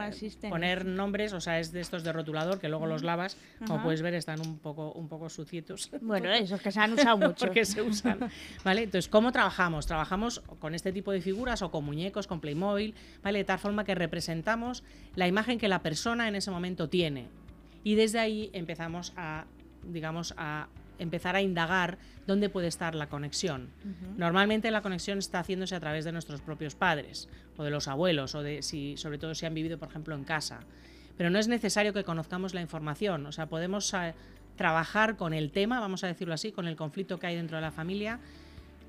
No poner nombres, o sea, es de estos de rotulador que luego los lavas, como Ajá. puedes ver están un poco, un poco sucitos. Bueno, esos que se han usado mucho. porque se usan. ¿Vale? Entonces, ¿cómo trabajamos? Trabajamos con este tipo de figuras o con muñecos, con Playmobil, ¿vale? De tal forma que representamos la imagen que la persona en ese momento tiene. Y desde ahí empezamos a, digamos, a empezar a indagar dónde puede estar la conexión. Normalmente la conexión está haciéndose a través de nuestros propios padres o de los abuelos o de si sobre todo si han vivido por ejemplo en casa. Pero no es necesario que conozcamos la información, o sea, podemos trabajar con el tema, vamos a decirlo así, con el conflicto que hay dentro de la familia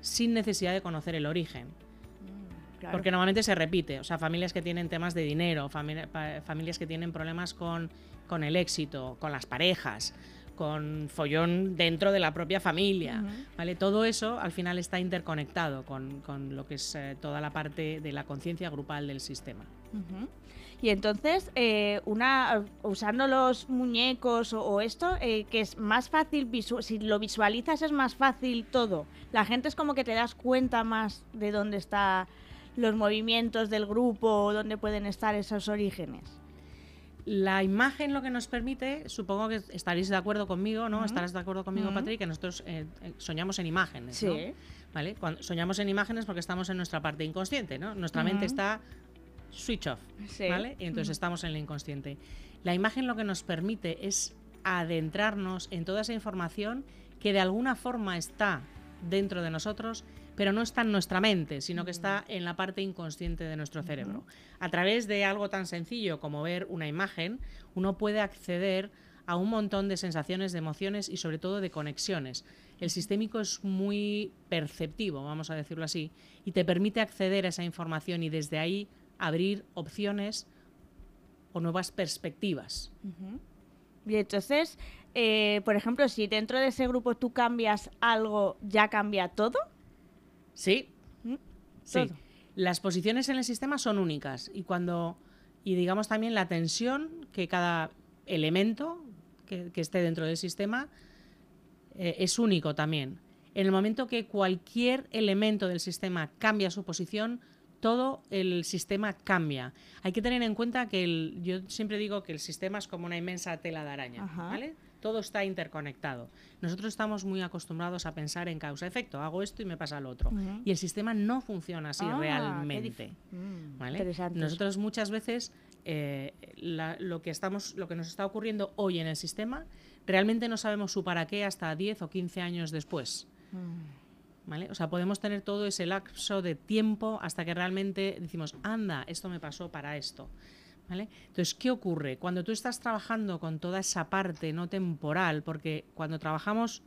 sin necesidad de conocer el origen. Claro. Porque normalmente se repite, o sea, familias que tienen temas de dinero, familias que tienen problemas con, con el éxito, con las parejas, con follón dentro de la propia familia, ¿vale? Todo eso al final está interconectado con, con lo que es eh, toda la parte de la conciencia grupal del sistema. Y entonces, eh, una usando los muñecos o, o esto, eh, que es más fácil, visu- si lo visualizas es más fácil todo. La gente es como que te das cuenta más de dónde están los movimientos del grupo o dónde pueden estar esos orígenes. La imagen lo que nos permite, supongo que estaréis de acuerdo conmigo, ¿no? Estarás de acuerdo conmigo, Ujú. Patrick, que nosotros eh, soñamos en imágenes, ¿no? Sí. ¿Vale? Cuando soñamos en imágenes porque estamos en nuestra parte inconsciente, ¿no? Nuestra mente está switch off, Sí. ¿vale? Y entonces Ujú. estamos en el inconsciente. La imagen lo que nos permite es adentrarnos en toda esa información que de alguna forma está dentro de nosotros, pero no está en nuestra mente, sino que está en la parte inconsciente de nuestro cerebro. A través de algo tan sencillo como ver una imagen, uno puede acceder a un montón de sensaciones, de emociones y sobre todo de conexiones. El sistémico es muy perceptivo, vamos a decirlo así, y te permite acceder a esa información y desde ahí abrir opciones o nuevas perspectivas. Y entonces, eh, por ejemplo, si dentro de ese grupo tú cambias algo, ¿ya cambia todo? Sí. ¿Mm? Sí. Todo. Las posiciones en el sistema son únicas y cuando y digamos también la tensión que cada elemento que, que esté dentro del sistema eh, es único también. En el momento que cualquier elemento del sistema cambia su posición, todo el sistema cambia. Hay que tener en cuenta que el, yo siempre digo que el sistema es como una inmensa tela de araña, Ajá. ¿vale? Todo está interconectado. Nosotros estamos muy acostumbrados a pensar en causa-efecto. Hago esto y me pasa lo otro. Y el sistema no funciona así Ah, realmente. Mm, ¿vale? Nosotros muchas veces eh, la- lo, que estamos, lo que nos está ocurriendo hoy en el sistema, realmente no sabemos su para qué hasta 10 o 15 años después. Mm. ¿Vale? O sea, podemos tener todo ese lapso de tiempo hasta que realmente decimos, anda, esto me pasó para esto. ¿Vale? Entonces, ¿qué ocurre? Cuando tú estás trabajando con toda esa parte no temporal, porque cuando trabajamos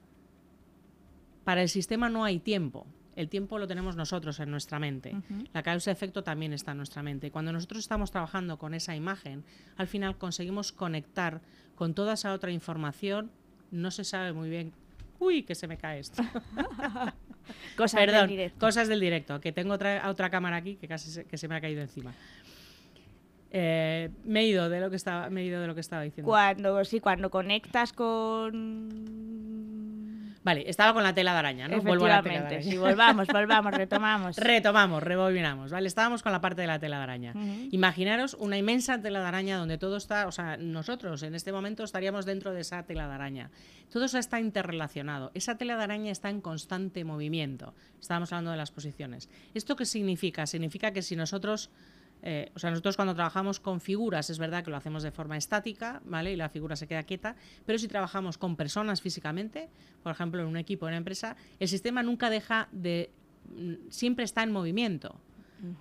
para el sistema no hay tiempo, el tiempo lo tenemos nosotros en nuestra mente. Ujú. La causa-efecto también está en nuestra mente. Cuando nosotros estamos trabajando con esa imagen, al final conseguimos conectar con toda esa otra información. No se sabe muy bien. Uy, que se me cae esto. Cosas del Perdón, directo. cosas del directo. Que tengo otra, otra cámara aquí que casi se, que se me ha caído encima. Eh, me he ido de lo que estaba, me he ido de lo que estaba diciendo. Cuando, sí, cuando conectas con... Vale, estaba con la tela de araña, ¿no? Vuelvo a la tela de araña. sí, volvamos, volvamos, retomamos. Retomamos, rebobinamos, ¿vale? Estábamos con la parte de la tela de araña. Imaginaros una inmensa tela de araña donde todo está, o sea, nosotros en este momento estaríamos dentro de esa tela de araña. Todo eso está interrelacionado. Esa tela de araña está en constante movimiento. Estábamos hablando de las posiciones. ¿Esto qué significa? Significa que si nosotros, eh, o sea, nosotros cuando trabajamos con figuras, es verdad que lo hacemos de forma estática, ¿vale? Y la figura se queda quieta, pero si trabajamos con personas físicamente, por ejemplo, en un equipo, en una empresa, el sistema nunca deja de, mm, siempre está en movimiento.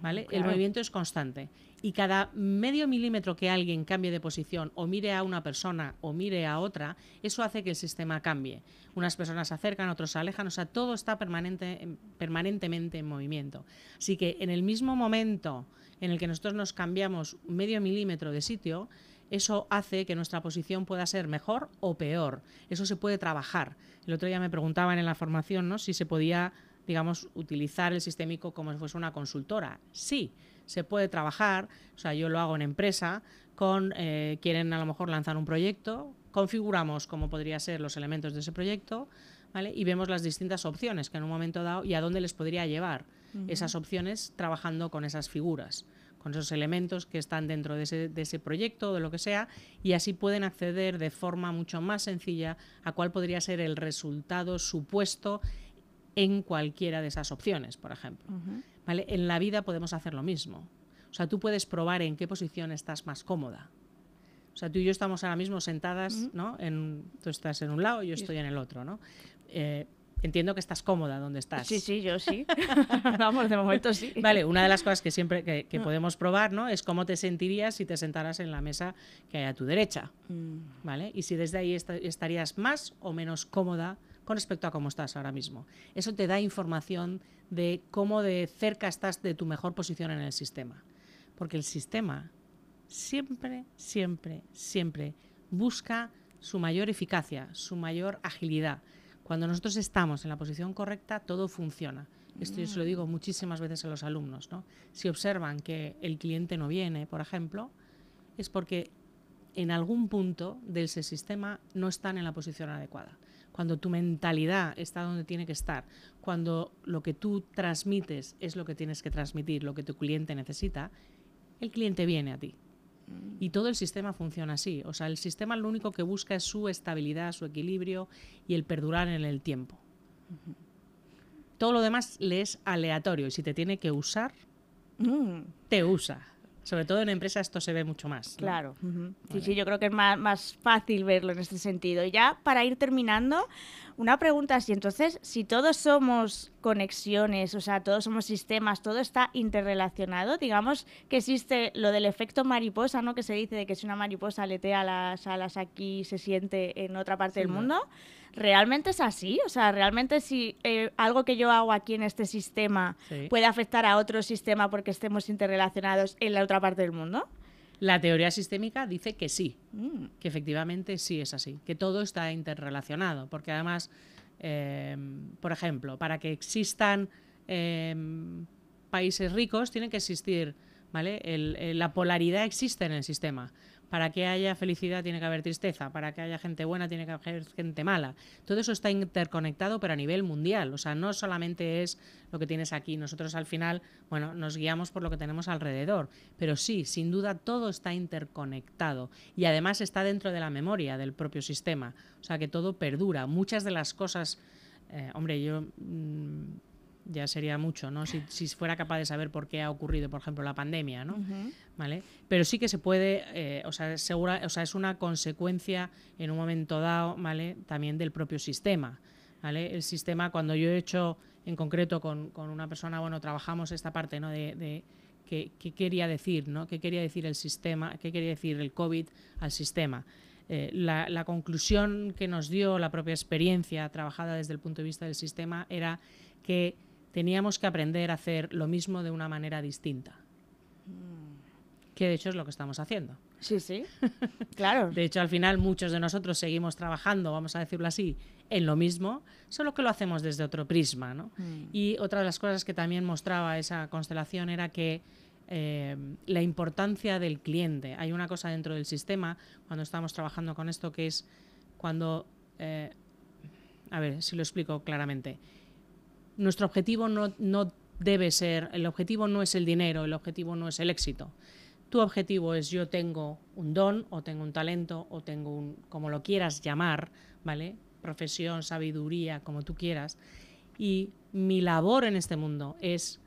¿vale? El claro. movimiento es constante. Y cada medio milímetro que alguien cambie de posición o mire a una persona o mire a otra, eso hace que el sistema cambie. Unas personas se acercan, otros se alejan, o sea, todo está permanente, en- permanentemente en movimiento. Así que en el mismo momento en el que nosotros nos cambiamos medio milímetro de sitio, eso hace que nuestra posición pueda ser mejor o peor. Eso se puede trabajar. El otro día me preguntaban en la formación ¿no? si se podía, digamos, utilizar el sistémico como si fuese una consultora. Sí, se puede trabajar. O sea, yo lo hago en empresa con, eh, quieren a lo mejor lanzar un proyecto, configuramos cómo podría ser los elementos de ese proyecto, ¿vale? Y vemos las distintas opciones que en un momento dado y a dónde les podría llevar esas opciones trabajando con esas figuras con esos elementos que están dentro de ese, de ese proyecto o de lo que sea, y así pueden acceder de forma mucho más sencilla a cuál podría ser el resultado supuesto en cualquiera de esas opciones, por ejemplo. ¿Vale? En la vida podemos hacer lo mismo. O sea, tú puedes probar en qué posición estás más cómoda. O sea, tú y yo estamos ahora mismo sentadas, ¿no? En, tú estás en un lado y yo estoy en el otro, ¿no? Eh, entiendo que estás cómoda donde estás. Sí, sí, yo sí. Vamos, de momento sí. Vale, una de las cosas que siempre que, que podemos probar, ¿no? Es cómo te sentirías si te sentaras en la mesa que hay a tu derecha, Mm, ¿vale? Y si desde ahí esta- estarías más o menos cómoda con respecto a cómo estás ahora mismo. Eso te da información de cómo de cerca estás de tu mejor posición en el sistema. Porque el sistema siempre, siempre, siempre busca su mayor eficacia, su mayor agilidad. Cuando nosotros estamos en la posición correcta, todo funciona. Esto yo se lo digo muchísimas veces a los alumnos. ¿no? Si observan que el cliente no viene, por ejemplo, es porque en algún punto de ese sistema no están en la posición adecuada. Cuando tu mentalidad está donde tiene que estar, cuando lo que tú transmites es lo que tienes que transmitir, lo que tu cliente necesita, el cliente viene a ti. Y todo el sistema funciona así. O sea, el sistema lo único que busca es su estabilidad, su equilibrio y el perdurar en el tiempo. Todo lo demás le es aleatorio y si te tiene que usar, mm, te usa. Sobre todo en empresa esto se ve mucho más. ¿no? Claro. Sí, Vale. sí, yo creo que es más, más fácil verlo en este sentido. Y ya para ir terminando, una pregunta así. Entonces, si todos somos conexiones, o sea, todos somos sistemas, todo está interrelacionado, digamos que existe lo del efecto mariposa, ¿no? Que se dice de que si una mariposa aletea las alas aquí se siente en otra parte Sí, del ¿no? ¿Realmente es así? O sea, ¿realmente si eh, algo que yo hago aquí en este sistema Sí. puede afectar a otro sistema porque estemos interrelacionados en la otra parte del mundo? La teoría sistémica dice que sí, Mm. que efectivamente sí es así, que todo está interrelacionado, porque además, eh, por ejemplo, para que existan eh, países ricos tiene que existir, ¿vale? El- el- la polaridad existe en el sistema. Para que haya felicidad tiene que haber tristeza, para que haya gente buena tiene que haber gente mala. Todo eso está interconectado, pero a nivel mundial. O sea, no solamente es lo que tienes aquí. Nosotros al final, bueno, nos guiamos por lo que tenemos alrededor. Pero sí, sin duda todo está interconectado. Y además está dentro de la memoria del propio sistema. O sea, que todo perdura. Muchas de las cosas. eh, hombre, yo. mm, ya sería mucho, ¿no? Si, fuera capaz de saber por qué ha ocurrido, por ejemplo, la pandemia, ¿no? ¿Vale? Pero sí que se puede, eh, o, sea, segura, o sea, es una consecuencia en un momento dado, ¿vale? También del propio sistema, ¿vale? El sistema, cuando yo he hecho, en concreto con, con una persona, bueno, trabajamos esta parte, ¿no? De, de qué, qué quería decir, ¿no? ¿Qué quería decir el sistema, qué quería decir el COVID al sistema? Eh, la, la conclusión que nos dio la propia experiencia trabajada desde el punto de vista del sistema era que teníamos que aprender a hacer lo mismo de una manera distinta que de hecho es lo que estamos haciendo. Sí, sí. Claro. De hecho, al final muchos de nosotros seguimos trabajando, vamos a decirlo así, en lo mismo, solo que lo hacemos desde otro prisma. ¿no? Mm. Y otra de las cosas que también mostraba esa constelación era que eh, la importancia del cliente. Hay una cosa dentro del sistema, cuando estamos trabajando con esto, que es cuando... eh, a ver si lo explico claramente. Nuestro objetivo no, no debe ser, el objetivo no es el dinero, el objetivo no es el éxito. Tu objetivo es yo tengo un don o tengo un talento o tengo un, como lo quieras llamar, ¿vale? Profesión, sabiduría, como tú quieras. Y mi labor en este mundo es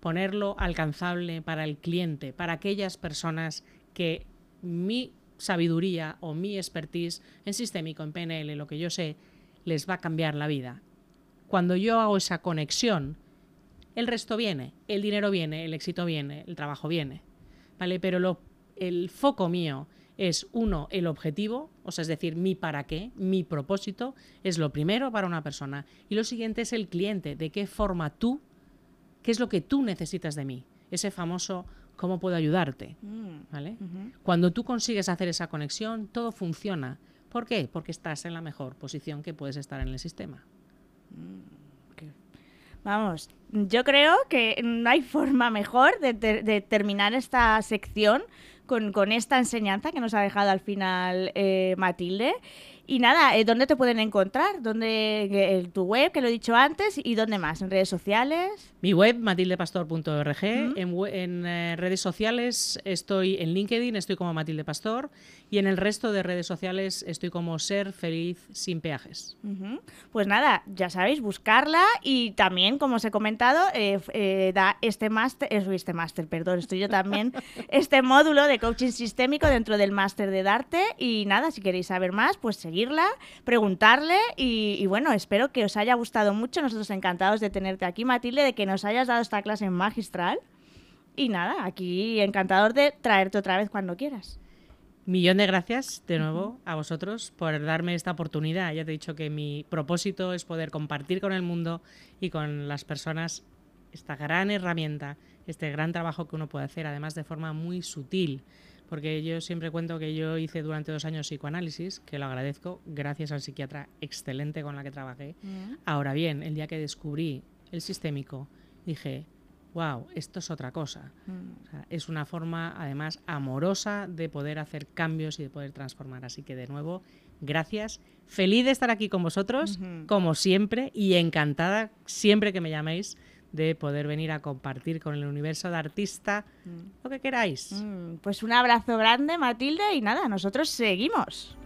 ponerlo alcanzable para el cliente, para aquellas personas que mi sabiduría o mi expertise en sistémico, en PNL, lo que yo sé, les va a cambiar la vida. Cuando yo hago esa conexión, el resto viene, el dinero viene, el éxito viene, el trabajo viene. ¿Vale? Pero lo, el foco mío es uno, el objetivo, o sea, es decir, mi para qué, mi propósito, es lo primero para una persona. Y lo siguiente es el cliente, de qué forma tú, qué es lo que tú necesitas de mí. Ese famoso cómo puedo ayudarte. Mm, ¿Vale? Cuando tú consigues hacer esa conexión, todo funciona. ¿Por qué? Porque estás en la mejor posición que puedes estar en el sistema. Vamos, yo creo que no hay forma mejor de, ter- de terminar esta sección con, con esta enseñanza que nos ha dejado al final eh, Matilde. Y nada, eh, ¿dónde te pueden encontrar? ¿Dónde, eh, tu web, que lo he dicho antes, y dónde más? ¿En redes sociales? Mi web, matildepastor.org. En, we- en, eh, redes sociales estoy en LinkedIn, estoy como Matilde Pastor. Y en el resto de redes sociales estoy como Ser Feliz Sin Peajes. Pues nada, ya sabéis, buscarla y también, como os he comentado, eh, eh, da este máster, este máster, perdón, estoy yo también, este módulo de coaching sistémico dentro del máster de Darte y nada, si queréis saber más, pues preguntarle y, bueno, espero que os haya gustado mucho, nosotros encantados de tenerte aquí, Matilde, de que nos hayas dado esta clase magistral y nada, aquí encantados de traerte otra vez cuando quieras. Millón de gracias de nuevo a vosotros por darme esta oportunidad. Ya te he dicho que mi propósito es poder compartir con el mundo y con las personas esta gran herramienta, este gran trabajo que uno puede hacer, además de forma muy sutil. Porque yo siempre cuento que yo hice durante dos años psicoanálisis, que lo agradezco, gracias al psiquiatra excelente con la que trabajé. Ahora bien, el día que descubrí el sistémico, dije, wow, esto es otra cosa. O sea, es una forma, además, amorosa de poder hacer cambios y de poder transformar. Así que, de nuevo, gracias. Feliz de estar aquí con vosotros, como siempre, y encantada, siempre que me llaméis, de poder venir a compartir con el universo de artista lo que queráis. Mm, Pues un abrazo grande, Matilde, y nada, nosotros seguimos.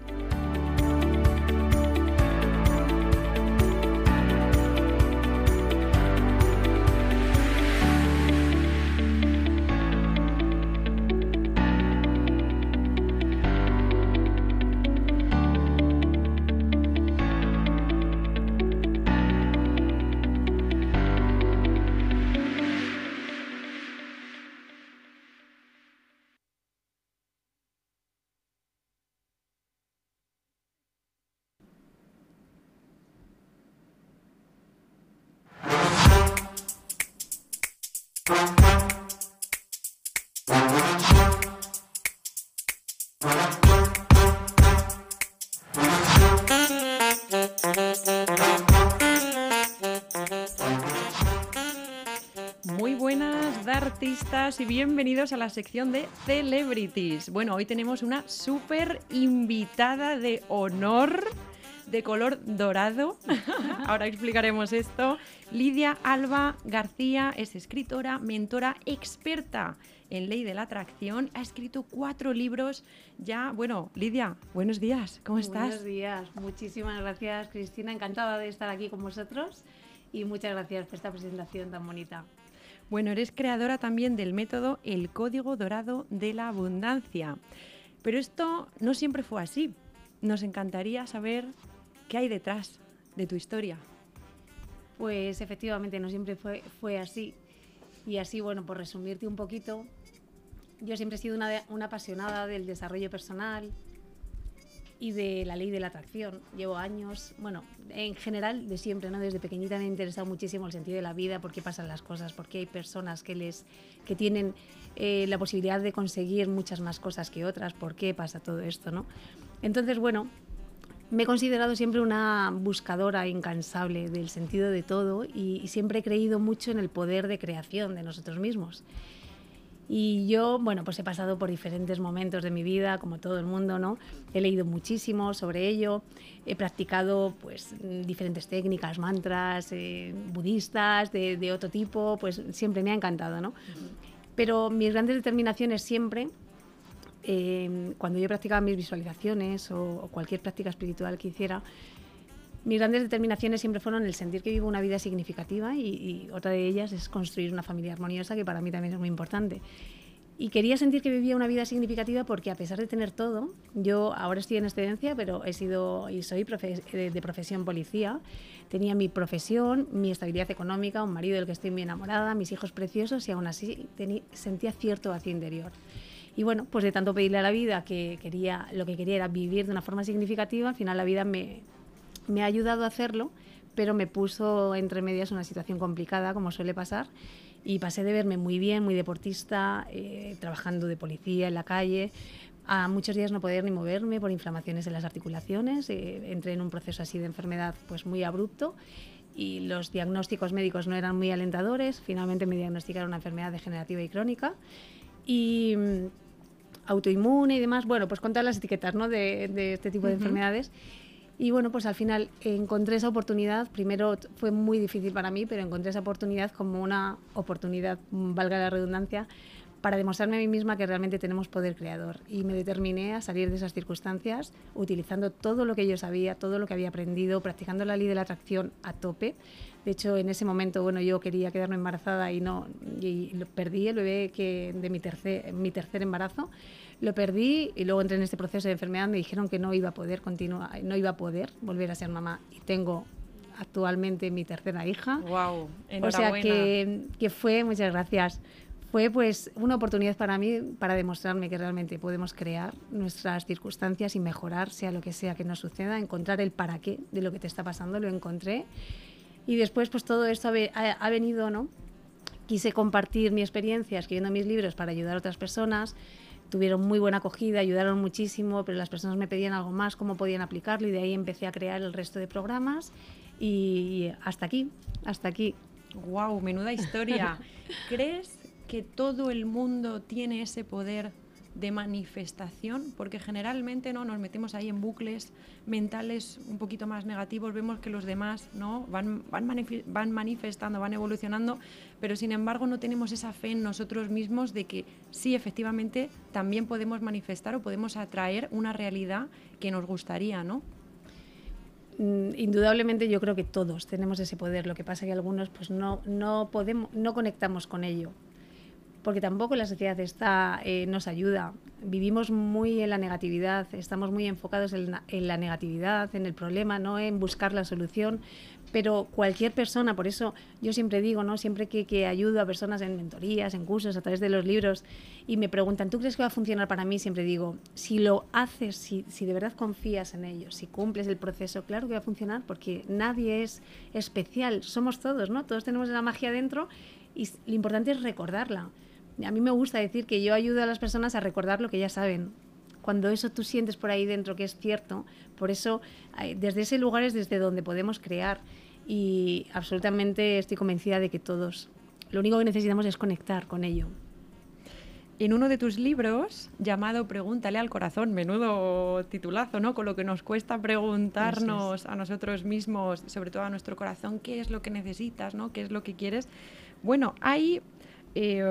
Y bienvenidos a la sección de Celebrities. Bueno, hoy tenemos una súper invitada de honor de color dorado. Ahora explicaremos esto. Lidia Alba García es escritora, mentora, experta en ley de la atracción. Ha escrito cuatro libros ya. Bueno, Lidia, buenos días. ¿Cómo estás? Buenos días, muchísimas gracias Cristina, encantada de estar aquí con vosotros y muchas gracias por esta presentación tan bonita. Bueno, eres creadora también del método El Código Dorado de la Abundancia. Pero esto no siempre fue así. Nos encantaría saber qué hay detrás de tu historia. Pues efectivamente no siempre fue, así y así, bueno, por resumirte un poquito, yo siempre he sido una apasionada del desarrollo personal y de la ley de la atracción. Llevo años, bueno, en general de siempre, ¿no? Desde pequeñita me ha interesado muchísimo el sentido de la vida, por qué pasan las cosas, por qué hay personas que, les, que tienen eh, la posibilidad de conseguir muchas más cosas que otras, por qué pasa todo esto, ¿no? Entonces, bueno, me he considerado siempre una buscadora incansable del sentido de todo y, y siempre he creído mucho en el poder de creación de nosotros mismos. Y yo, bueno, pues he pasado por diferentes momentos de mi vida, como todo el mundo, ¿no? He leído muchísimo sobre ello, he practicado pues diferentes técnicas, mantras, eh, budistas, de, de, otro tipo, pues siempre me ha encantado, ¿no? Pero mis grandes determinaciones siempre, eh, cuando yo practicaba mis visualizaciones o, o cualquier práctica espiritual que hiciera, mis grandes determinaciones siempre fueron el sentir que vivo una vida significativa y, y, otra de ellas es construir una familia armoniosa, que para mí también es muy importante. Y quería sentir que vivía una vida significativa porque a pesar de tener todo, yo ahora estoy en excedencia, pero he sido y soy profe de, de, profesión policía, tenía mi profesión, mi estabilidad económica, un marido del que estoy muy enamorada, mis hijos preciosos y aún así sentía cierto vacío interior. Y bueno, pues de tanto pedirle a la vida que quería, lo que quería era vivir de una forma significativa, al final la vida me, me ha ayudado a hacerlo, pero me puso entre medias una situación complicada, como suele pasar, y pasé de verme muy bien, muy deportista, eh, trabajando de policía en la calle, a muchos días no poder ni moverme por inflamaciones en las articulaciones, eh, entré en un proceso así de enfermedad pues muy abrupto y los diagnósticos médicos no eran muy alentadores, finalmente me diagnosticaron una enfermedad degenerativa y crónica y mm, autoinmune y demás, bueno, pues contar las etiquetas ¿no? de, de este tipo de uh -huh. enfermedades. Y bueno, pues al final encontré esa oportunidad. Primero fue muy difícil para mí, pero encontré esa oportunidad como una oportunidad, valga la redundancia, para demostrarme a mí misma que realmente tenemos poder creador. Y me determiné a salir de esas circunstancias utilizando todo lo que yo sabía, todo lo que había aprendido, practicando la ley de la atracción a tope. De hecho, en ese momento, bueno, yo quería quedarme embarazada y no, y perdí el bebé que de mi tercer, mi tercer embarazo lo perdí y luego entré en este proceso de enfermedad, me dijeron que no iba a poder continuar, no iba a poder volver a ser mamá y tengo actualmente mi tercera hija. Wow, o sea que, que fue, muchas gracias, fue pues una oportunidad para mí para demostrarme que realmente podemos crear nuestras circunstancias y mejorar sea lo que sea que nos suceda, encontrar el para qué de lo que te está pasando, lo encontré y después pues todo esto ha, ha venido, ¿no? Quise compartir mi experiencia escribiendo mis libros para ayudar a otras personas tuvieron muy buena acogida, ayudaron muchísimo, pero las personas me pedían algo más, cómo podían aplicarlo y de ahí empecé a crear el resto de programas y hasta aquí, hasta aquí. Wow, menuda historia. ¿Crees que todo el mundo tiene ese poder de manifestación? Porque generalmente no nos metemos ahí en bucles mentales un poquito más negativos, vemos que los demás no van, van, van manifestando, van evolucionando, pero sin embargo no tenemos esa fe en nosotros mismos de que sí, efectivamente, también podemos manifestar o podemos atraer una realidad que nos gustaría, ¿no? Mm, indudablemente yo creo que todos tenemos ese poder, lo que pasa que algunos pues no, no, podemos, no conectamos con ello, porque tampoco la sociedad está, eh, nos ayuda. Vivimos muy en la negatividad, estamos muy enfocados en la, en la, negatividad, en el problema, no en buscar la solución. Pero cualquier persona, por eso yo siempre digo, ¿no? siempre que, que ayudo a personas en mentorías, en cursos, a través de los libros, y me preguntan, ¿tú crees que va a funcionar para mí? Siempre digo, si lo haces, si, si de verdad confías en ello, si cumples el proceso, claro que va a funcionar, porque nadie es especial, somos todos, ¿no? Todos tenemos la magia dentro y lo importante es recordarla a mí me gusta decir que yo ayudo a las personas a recordar lo que ya saben. Cuando eso tú sientes por ahí dentro que es cierto, por eso desde ese lugar es desde donde podemos crear y absolutamente estoy convencida de que todos, lo único que necesitamos es conectar con ello. En uno de tus libros, llamado Pregúntale al corazón, menudo titulazo, ¿no? Con lo que nos cuesta preguntarnos a nosotros mismos, sobre todo a nuestro corazón, qué es lo que necesitas, ¿no? ¿Qué es lo que quieres? Bueno, hay eh,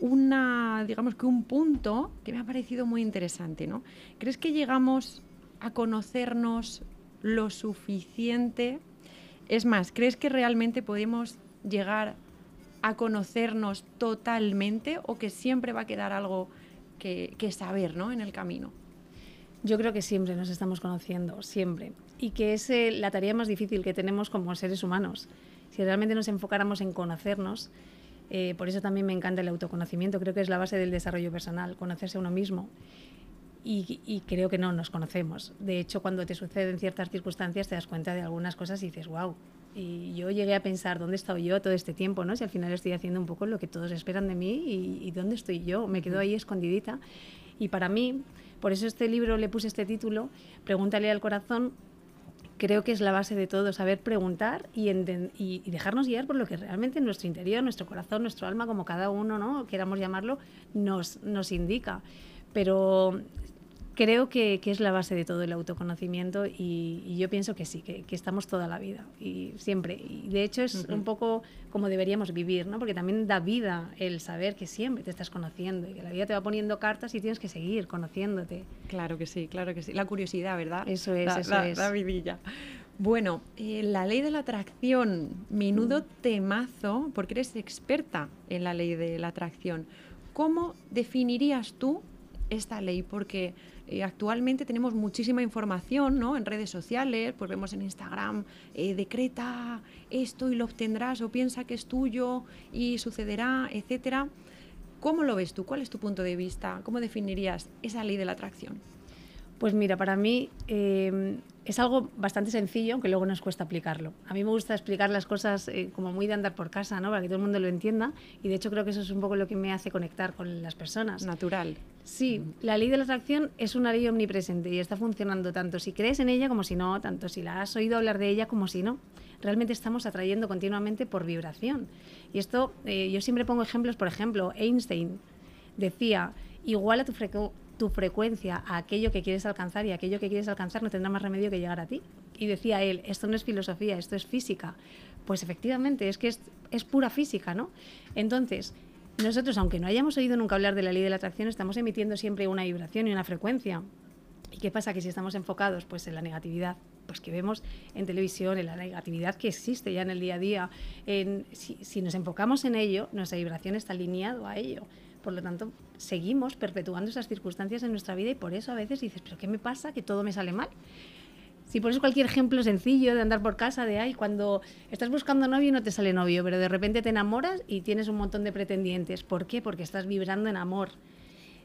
una, digamos que un punto que me ha parecido muy interesante, ¿no? ¿Crees que llegamos a conocernos lo suficiente? Es más, ¿crees que realmente podemos llegar a conocernos totalmente o que siempre va a quedar algo que, que saber ¿no? en el camino? Yo creo que siempre nos estamos conociendo, siempre. Y que es eh, la tarea más difícil que tenemos como seres humanos. Si realmente nos enfocáramos en conocernos, eh, por eso también me encanta el autoconocimiento, creo que es la base del desarrollo personal, conocerse a uno mismo. Y, y, creo que no nos conocemos. De hecho, cuando te suceden ciertas circunstancias te das cuenta de algunas cosas y dices, wow. Y yo llegué a pensar, ¿dónde he estado yo todo este tiempo? ¿no? Si al final estoy haciendo un poco lo que todos esperan de mí y, y ¿dónde estoy yo? Me quedo ahí escondidita. Y para mí, por eso este libro le puse este título, Pregúntale al corazón, creo que es la base de todo, saber preguntar y, y, dejarnos guiar por lo que realmente nuestro interior, nuestro corazón, nuestro alma, como cada uno, ¿no? queramos llamarlo, nos, nos indica. Pero creo que, que, es la base de todo el autoconocimiento y, yo pienso que sí, que, que, estamos toda la vida y siempre. Y de hecho es un poco como deberíamos vivir, ¿no? porque también da vida el saber que siempre te estás conociendo y que la vida te va poniendo cartas y tienes que seguir conociéndote. Claro que sí, claro que sí. La curiosidad, ¿verdad? Eso es, la, eso es. La vidilla. Bueno, eh, la ley de la atracción, menudo mm. temazo, porque eres experta en la ley de la atracción. ¿Cómo definirías tú esta ley? Porque eh, actualmente tenemos muchísima información ¿no? en redes sociales, pues vemos en Instagram, eh, decreta esto y lo obtendrás o piensa que es tuyo y sucederá, etcétera. ¿Cómo lo ves tú? ¿Cuál es tu punto de vista? ¿Cómo definirías esa ley de la atracción? Pues mira, para mí eh, es algo bastante sencillo, aunque luego nos cuesta aplicarlo. A mí me gusta explicar las cosas eh, como muy de andar por casa, ¿no? para que todo el mundo lo entienda, y de hecho creo que eso es un poco lo que me hace conectar con las personas. Natural. Sí, la ley de la atracción es una ley omnipresente y está funcionando tanto si crees en ella como si no, tanto si la has oído hablar de ella como si no. Realmente estamos atrayendo continuamente por vibración. Y esto, eh, yo siempre pongo ejemplos, por ejemplo, Einstein decía, igual a tu, tu frecuencia a aquello que quieres alcanzar y aquello que quieres alcanzar no tendrá más remedio que llegar a ti. Y decía él, esto no es filosofía, esto es física. Pues efectivamente, es que es, es pura física, ¿no? Entonces, nosotros, aunque no hayamos oído nunca hablar de la ley de la atracción, estamos emitiendo siempre una vibración y una frecuencia. ¿Y qué pasa? Que si estamos enfocados pues, en la negatividad, pues que vemos en televisión, en la negatividad que existe ya en el día a día, en, si, si nos enfocamos en ello, nuestra vibración está alineado a ello. Por lo tanto, seguimos perpetuando esas circunstancias en nuestra vida y por eso a veces dices, pero ¿qué me pasa? Que todo me sale mal. Si pones cualquier ejemplo sencillo de andar por casa, de ay, cuando estás buscando novio y no te sale novio, pero de repente te enamoras y tienes un montón de pretendientes. ¿Por qué? Porque estás vibrando en amor.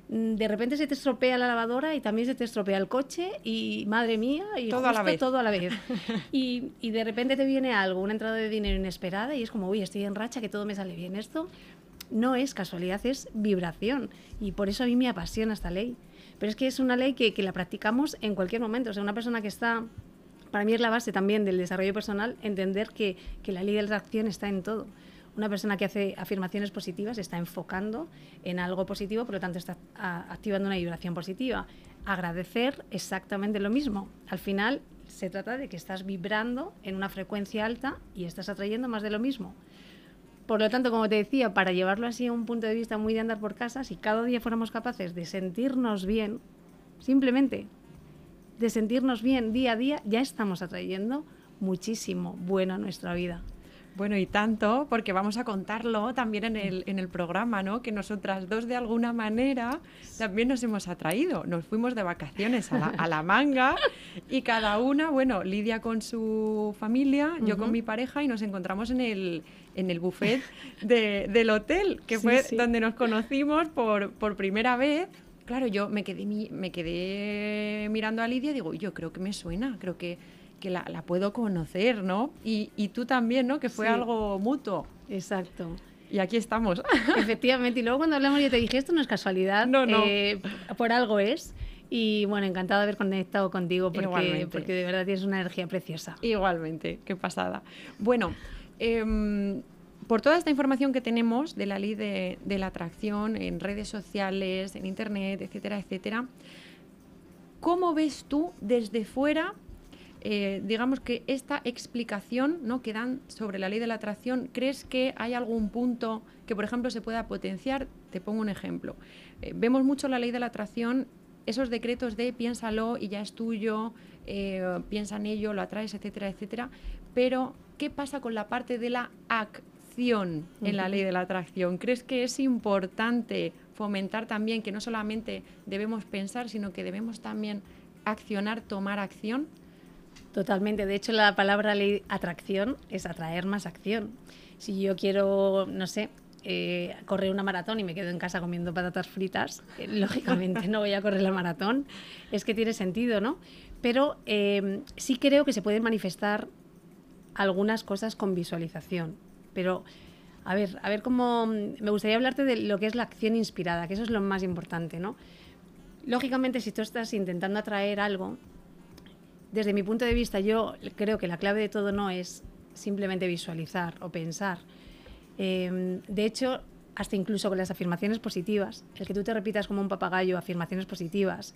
Mm, de repente se te estropea la lavadora y también se te estropea el coche y madre mía, y todo a la vez. todo a la vez. y, y de repente te viene algo, una entrada de dinero inesperada y es como, uy, estoy en racha, que todo me sale bien. Esto no es casualidad, es vibración. Y por eso a mí me apasiona esta ley. Pero es que es una ley que, la practicamos en cualquier momento. O sea, una persona que está, para mí es la base también del desarrollo personal, entender que, la ley de la atracción está en todo. Una persona que hace afirmaciones positivas está enfocando en algo positivo, por lo tanto está activando una vibración positiva. Agradecer exactamente lo mismo. Al final se trata de que estás vibrando en una frecuencia alta y estás atrayendo más de lo mismo. Por lo tanto, como te decía, para llevarlo así a un punto de vista muy de andar por casa, si cada día fuéramos capaces de sentirnos bien, simplemente de sentirnos bien día a día, ya estamos atrayendo muchísimo bueno a nuestra vida. Bueno, y tanto, porque vamos a contarlo también en el, en el programa, ¿no? Que nosotras dos de alguna manera también nos hemos atraído. Nos fuimos de vacaciones a la, a la manga y cada una, bueno, Lidia con su familia, yo con mi pareja y nos encontramos en el, en el buffet de, del hotel, que fue donde nos conocimos por, por primera vez. Claro, yo me quedé, me quedé mirando a Lidia y digo, yo creo que me suena, creo que que la, la puedo conocer, ¿no? Y, y, tú también, ¿no? Que fue algo mutuo. Exacto. Y aquí estamos. Efectivamente. Y luego cuando hablamos yo te dije, esto no es casualidad. No, no. Eh, por algo es. Y bueno, encantado de haber conectado contigo porque, porque de verdad tienes una energía preciosa. Igualmente, qué pasada. Bueno, eh, por toda esta información que tenemos de la ley de, de, la atracción en redes sociales, en internet, etcétera, etcétera, ¿cómo ves tú desde fuera eh, digamos que esta explicación ¿no? que dan sobre la ley de la atracción, ¿crees que hay algún punto que, por ejemplo, se pueda potenciar? Te pongo un ejemplo. Eh, vemos mucho la ley de la atracción, esos decretos de piénsalo y ya es tuyo, eh, piensa en ello, lo atraes, etcétera, etcétera. Pero, ¿qué pasa con la parte de la acción en la ley de la atracción? ¿Crees que es importante fomentar también que no solamente debemos pensar, sino que debemos también accionar, tomar acción? Totalmente. De hecho, la palabra ley atracción es atraer más acción. Si yo quiero, no sé, eh, correr una maratón y me quedo en casa comiendo patatas fritas, eh, lógicamente no voy a correr la maratón. Es que tiene sentido, ¿no? Pero eh, sí creo que se pueden manifestar algunas cosas con visualización. Pero, a ver, a ver cómo... Me gustaría hablarte de lo que es la acción inspirada, que eso es lo más importante, ¿no? Lógicamente, si tú estás intentando atraer algo, desde mi punto de vista, yo creo que la clave de todo no es simplemente visualizar o pensar. Eh, de hecho, hasta incluso con las afirmaciones positivas, el que tú te repitas como un papagayo afirmaciones positivas,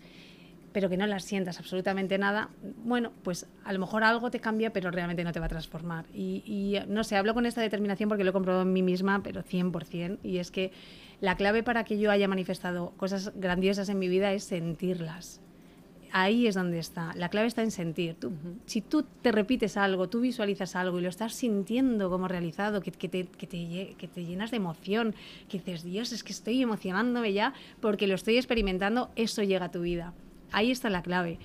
pero que no las sientas absolutamente nada, bueno, pues a lo mejor algo te cambia, pero realmente no te va a transformar. Y, y no sé, hablo con esta determinación porque lo he comprobado en mí misma, pero 100%, y es que la clave para que yo haya manifestado cosas grandiosas en mi vida es sentirlas ahí es donde está. La clave está en sentir. Tú, Si tú te repites algo, tú visualizas algo y lo estás sintiendo como realizado, que, que, te, que, te, que, te, llenas de emoción, que dices, Dios, es que estoy emocionándome ya porque lo estoy experimentando, eso llega a tu vida. Ahí está la clave.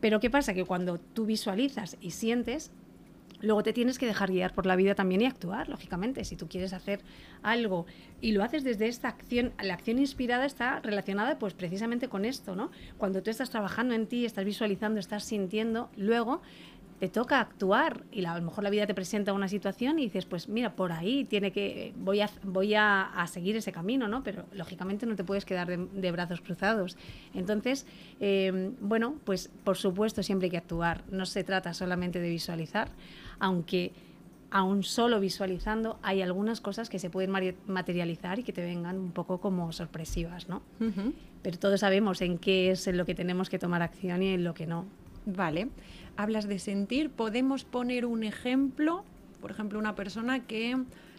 Pero ¿qué pasa? Que cuando tú visualizas y sientes, Luego te tienes que dejar guiar por la vida también y actuar, lógicamente. Si tú quieres hacer algo y lo haces desde esta acción, la acción inspirada está relacionada pues precisamente con esto, ¿no? Cuando tú estás trabajando en ti, estás visualizando, estás sintiendo, luego te toca actuar y a lo mejor la vida te presenta una situación y dices, pues mira, por ahí tiene que, voy a, voy a, seguir ese camino, ¿no? Pero lógicamente no te puedes quedar de, de brazos cruzados. Entonces, eh, bueno, pues por supuesto siempre hay que actuar. No se trata solamente de visualizar, aunque aún solo visualizando hay algunas cosas que se pueden materializar y que te vengan un poco como sorpresivas, ¿no? Uh -huh. Pero todos sabemos en qué es en lo que tenemos que tomar acción y en lo que no. Vale hablas de sentir, podemos poner un ejemplo, por ejemplo, una persona que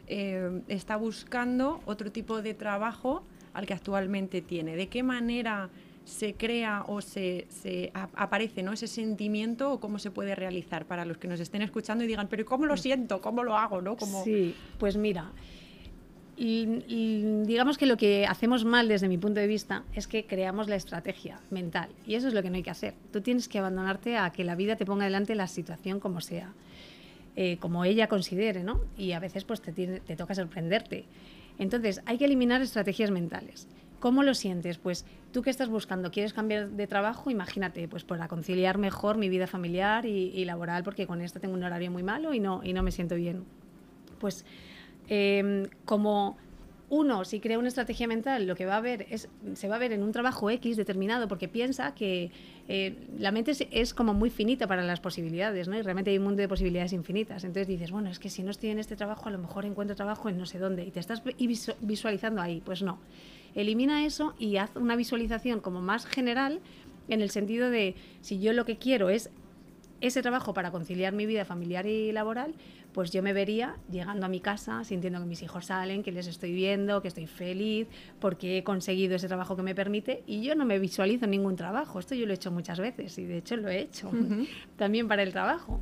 eh, está buscando otro tipo de trabajo al que actualmente tiene. ¿De qué manera se crea o se, se a, aparece ¿no? ese sentimiento o cómo se puede realizar para los que nos estén escuchando y digan, pero ¿cómo lo siento? ¿Cómo lo hago? ¿no? ¿Cómo... Sí, pues mira, y, y, digamos que lo que hacemos mal desde mi punto de vista es que creamos la estrategia mental y eso es lo que no hay que hacer. Tú tienes que abandonarte a que la vida te ponga delante la situación como sea, eh, como ella considere, ¿no? Y a veces pues te, tiene, te toca sorprenderte. Entonces hay que eliminar estrategias mentales. ¿Cómo lo sientes? Pues tú que estás buscando, quieres cambiar de trabajo, imagínate, pues para conciliar mejor mi vida familiar y, laboral, porque con esto tengo un horario muy malo y no, y no me siento bien. Pues eh, como uno, si crea una estrategia mental, lo que va a ver es, se va a ver en un trabajo X determinado porque piensa que eh, la mente es, es, como muy finita para las posibilidades, ¿no? Y realmente hay un mundo de posibilidades infinitas. Entonces dices, bueno, es que si no estoy en este trabajo, a lo mejor encuentro trabajo en no sé dónde. Y te estás visualizando ahí. Pues no. Elimina eso y haz una visualización como más general en el sentido de, si yo lo que quiero es ese trabajo para conciliar mi vida familiar y laboral, pues yo me vería llegando a mi casa, sintiendo que mis hijos salen, que les estoy viendo, que estoy feliz, porque he conseguido ese trabajo que me permite y yo no me visualizo ningún trabajo. Esto yo lo he hecho muchas veces y de hecho lo he hecho uh -huh. también para el trabajo.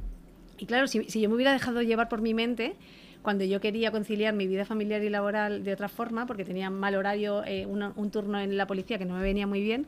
Y claro, si, si, yo me hubiera dejado llevar por mi mente, cuando yo quería conciliar mi vida familiar y laboral de otra forma, porque tenía mal horario, eh, un, un turno en la policía que no me venía muy bien,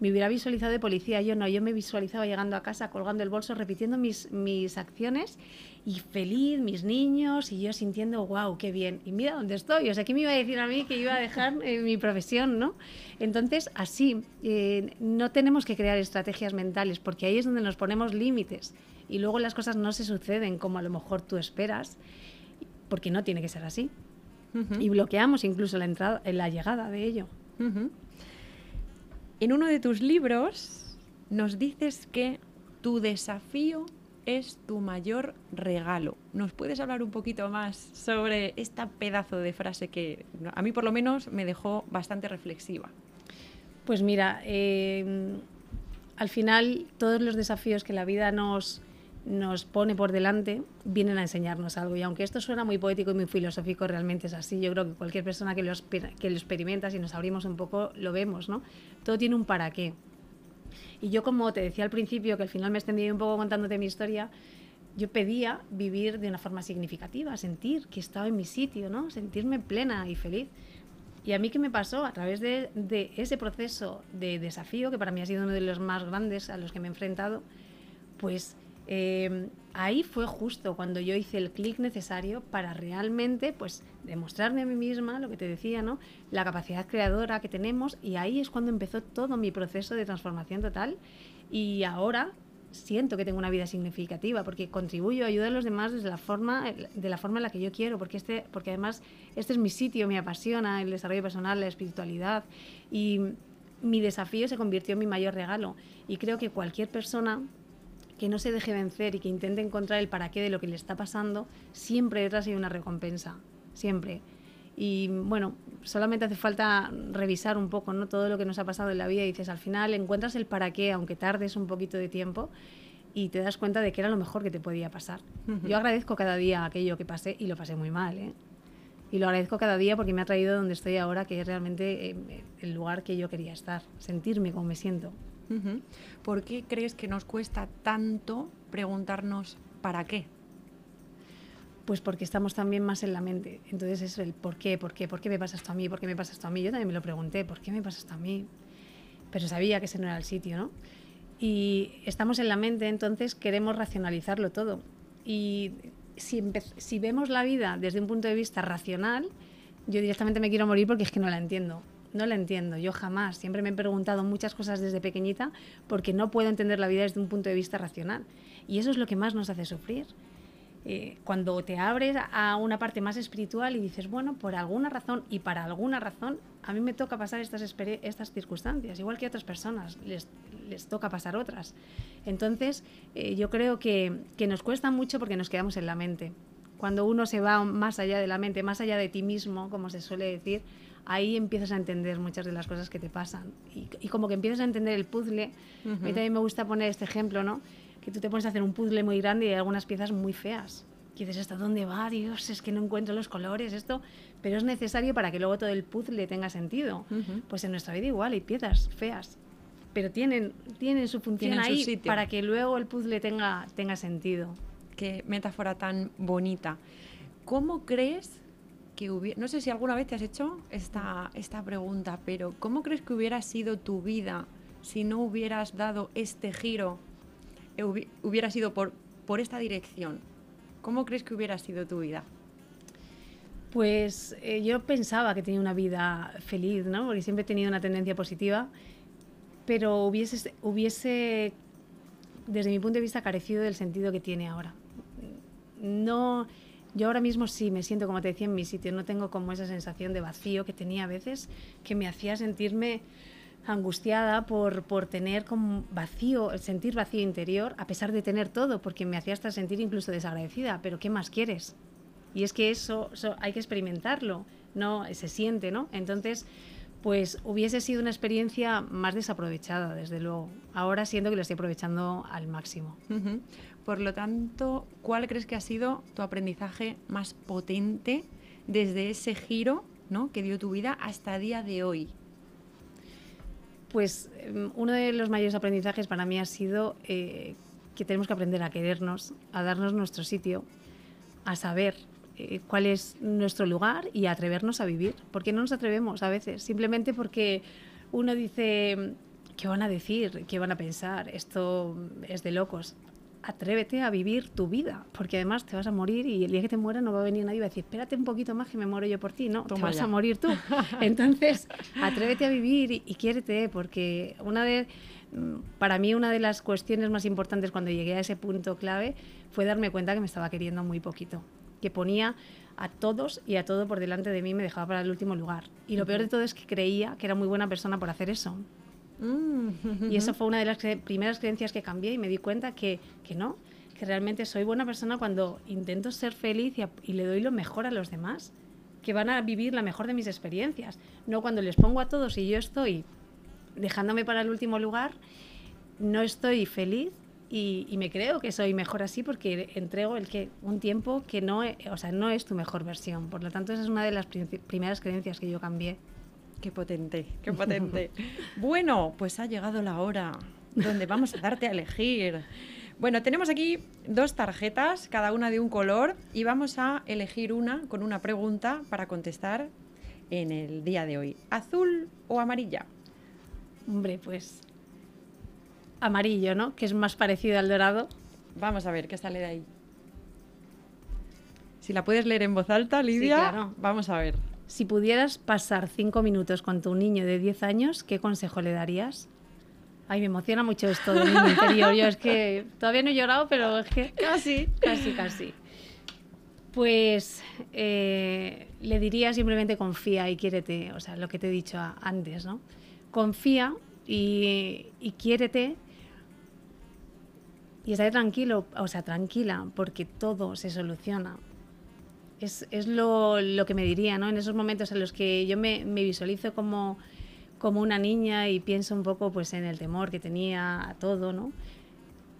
me hubiera visualizado de policía. Yo no, yo me visualizaba llegando a casa, colgando el bolso, repitiendo mis, mis acciones y feliz, mis niños, y yo sintiendo, wow, qué bien. Y mira dónde estoy. O sea, ¿qué me iba a decir a mí que iba a dejar eh, mi profesión, no? Entonces, así, eh, no tenemos que crear estrategias mentales, porque ahí es donde nos ponemos límites. Y luego las cosas no se suceden como a lo mejor tú esperas, porque no tiene que ser así. Uh -huh. Y bloqueamos incluso la entrada, la llegada de ello. Uh -huh. En uno de tus libros nos dices que tu desafío es tu mayor regalo. ¿Nos puedes hablar un poquito más sobre esta pedazo de frase que a mí por lo menos me dejó bastante reflexiva? Pues mira, eh, al final todos los desafíos que la vida nos, nos pone por delante vienen a enseñarnos algo. Y aunque esto suena muy poético y muy filosófico, realmente es así. Yo creo que cualquier persona que lo, que lo experimenta, si nos abrimos un poco, lo vemos, ¿no? Todo tiene un para qué. Y yo, como te decía al principio, que al final me extendí un poco contándote mi historia, yo pedía vivir de una forma significativa, sentir que estaba en mi sitio, ¿no? Sentirme plena y feliz. Y a mí, ¿qué me pasó? A través de, de ese proceso de desafío, que para mí ha sido uno de los más grandes a los que me he enfrentado, pues eh, ahí fue justo cuando yo hice el clic necesario para realmente pues demostrarme a mí misma lo que te decía no la capacidad creadora que tenemos y ahí es cuando empezó todo mi proceso de transformación total y ahora siento que tengo una vida significativa porque contribuyo ayudo a los demás desde la forma de la forma en la que yo quiero porque este porque además este es mi sitio me apasiona el desarrollo personal la espiritualidad y mi desafío se convirtió en mi mayor regalo. Y creo que cualquier persona que no se deje vencer y que intente encontrar el para qué de lo que le está pasando, siempre detrás hay una recompensa, siempre. Y bueno, solamente hace falta revisar un poco ¿no? todo lo que nos ha pasado en la vida y dices, al final encuentras el para qué, aunque tardes un poquito de tiempo, y te das cuenta de que era lo mejor que te podía pasar. Yo agradezco cada día aquello que pasé y lo pasé muy mal. ¿eh? Y lo agradezco cada día porque me ha traído donde estoy ahora, que es realmente eh, el lugar que yo quería estar, sentirme como me siento. ¿Por qué crees que nos cuesta tanto preguntarnos para qué? Pues porque estamos también más en la mente. Entonces es el por qué, por qué, por qué me pasa esto a mí, por qué me pasa esto a mí. Yo también me lo pregunté, ¿por qué me pasa esto a mí? Pero sabía que ese no era el sitio, ¿no? Y estamos en la mente, entonces queremos racionalizarlo todo. Y si, vemos la vida desde un punto de vista racional, yo directamente me quiero morir porque es que no la entiendo no la entiendo, yo jamás. Siempre me he preguntado muchas cosas desde pequeñita porque no puedo entender la vida desde un punto de vista racional. Y eso es lo que más nos hace sufrir. Eh, cuando te abres a una parte más espiritual y dices, bueno, por alguna razón y para alguna razón, a mí me toca pasar estas, estas circunstancias, igual que a otras personas, les, les toca pasar otras. Entonces, eh, yo creo que, que nos cuesta mucho porque nos quedamos en la mente. Cuando uno se va más allá de la mente, más allá de ti mismo, como se suele decir, ahí empiezas a entender muchas de las cosas que te pasan. Y, como que empiezas a entender el puzzle. A mí también me gusta poner este ejemplo, ¿no? Que tú te pones a hacer un puzzle muy grande y hay algunas piezas muy feas. Y dices, ¿hasta dónde va? Dios, es que no encuentro los colores, esto. Pero es necesario para que luego todo el puzzle tenga sentido. Pues en nuestra vida igual hay piezas feas. Pero tienen, tienen su función ahí para que luego el puzzle tenga, tenga sentido. Qué metáfora tan bonita. ¿Cómo crees no sé si alguna vez te has hecho esta, esta pregunta, pero ¿cómo crees que hubiera sido tu vida si no hubieras dado este giro, eh, hubiera sido por, por esta dirección? ¿Cómo crees que hubiera sido tu vida? Pues eh, yo pensaba que tenía una vida feliz, ¿no? Porque siempre he tenido una tendencia positiva, pero hubiese, hubiese, desde mi punto de vista, carecido del sentido que tiene ahora. No, yo ahora mismo sí me siento, como te decía, en mi sitio. No tengo como esa sensación de vacío que tenía a veces, que me hacía sentirme angustiada por, por tener como vacío, sentir vacío interior, a pesar de tener todo, porque me hacía hasta sentir incluso desagradecida. Pero ¿qué más quieres? Y es que eso, eso hay que experimentarlo, no se siente, ¿no? Entonces, pues hubiese sido una experiencia más desaprovechada, desde luego. Ahora siento que lo estoy aprovechando al máximo. Por lo tanto, ¿cuál crees que ha sido tu aprendizaje más potente desde ese giro ¿no? que dio tu vida hasta día de hoy? Pues em, uno de los mayores aprendizajes para mí ha sido eh, que tenemos que aprender a querernos, a darnos nuestro sitio, a saber eh, cuál es nuestro lugar y a atrevernos a vivir. ¿Por qué no nos atrevemos a veces? Simplemente porque uno dice, ¿qué van a decir? ¿Qué van a pensar? Esto es de locos atrévete a vivir tu vida, porque además te vas a morir y el día que te mueras no va a venir nadie y va a decir, espérate un poquito más que me muero yo por ti, no, te vas a morir tú. Entonces, atrévete a vivir y, y, quiérete, porque una de, mm, para mí una de las cuestiones más importantes cuando llegué a ese punto clave fue darme cuenta que me estaba queriendo muy poquito, que ponía a todos y a todo por delante de mí, me dejaba para el último lugar. Y lo peor de todo es que creía que era muy buena persona por hacer eso. Y eso fue una de las primeras creencias que cambié y me di cuenta que, que no, que realmente soy buena persona cuando intento ser feliz y, le doy lo mejor a los demás, que van a vivir la mejor de mis experiencias, no cuando les pongo a todos y yo estoy dejándome para el último lugar, no estoy feliz y, y, me creo que soy mejor así porque entrego el que un tiempo que no, o sea, no es tu mejor versión. Por lo tanto, esa es una de las primeras creencias que yo cambié. Qué potente, qué potente. bueno, pues ha llegado la hora donde vamos a darte a elegir. Bueno, tenemos aquí dos tarjetas, cada una de un color, y vamos a elegir una con una pregunta para contestar en el día de hoy. ¿Azul o amarilla? Hombre, pues amarillo, ¿no? Que es más parecido al dorado. Vamos a ver qué sale de ahí. Si la puedes leer en voz alta, Lidia, vamos a ver. Si pudieras pasar cinco minutos con tu niño de 10 años, ¿qué consejo le darías? Ay, me emociona mucho esto de mi interior. Yo es que todavía no he llorado, pero es que casi, casi, casi. Pues eh, le diría simplemente confía y quiérete, o sea, lo que te he dicho antes, ¿no? Confía y, y quiérete y estaré tranquilo, o sea, tranquila, porque todo se soluciona. Es, es lo, lo, que me diría, ¿no? En esos momentos en los que yo me, me visualizo como, como una niña y pienso un poco pues, en el temor que tenía a todo, ¿no?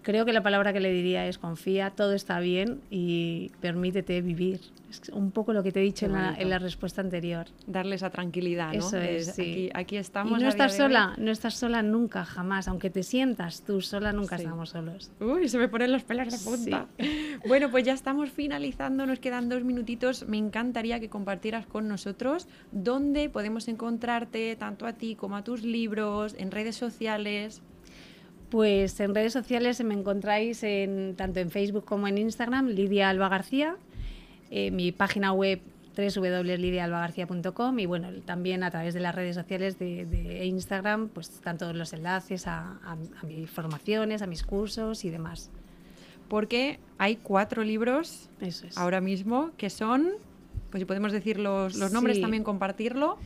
creo que la palabra que le diría es confía, todo está bien y permítete vivir. Es un poco lo que te he dicho en la, respuesta anterior. Darle esa tranquilidad, ¿no? Eso es, sí. aquí, estamos. Y no estás sola, no estás sola nunca, jamás. Aunque te sientas tú sola, nunca estamos solos. Uy, se me ponen los pelos de punta. Bueno, pues ya estamos finalizando, nos quedan dos minutitos. Me encantaría que compartieras con nosotros dónde podemos encontrarte, tanto a ti como a tus libros, en redes sociales. Pues en redes sociales me encontráis en, tanto en Facebook como en Instagram, Lidia Alba García, eh, mi página web www.lidiaalbagarcía.com y bueno, también a través de las redes sociales de, Instagram, pues están todos los enlaces a, mis formaciones, a mis cursos y demás. Porque hay cuatro libros ahora mismo que son, pues si podemos decir los, nombres también compartirlo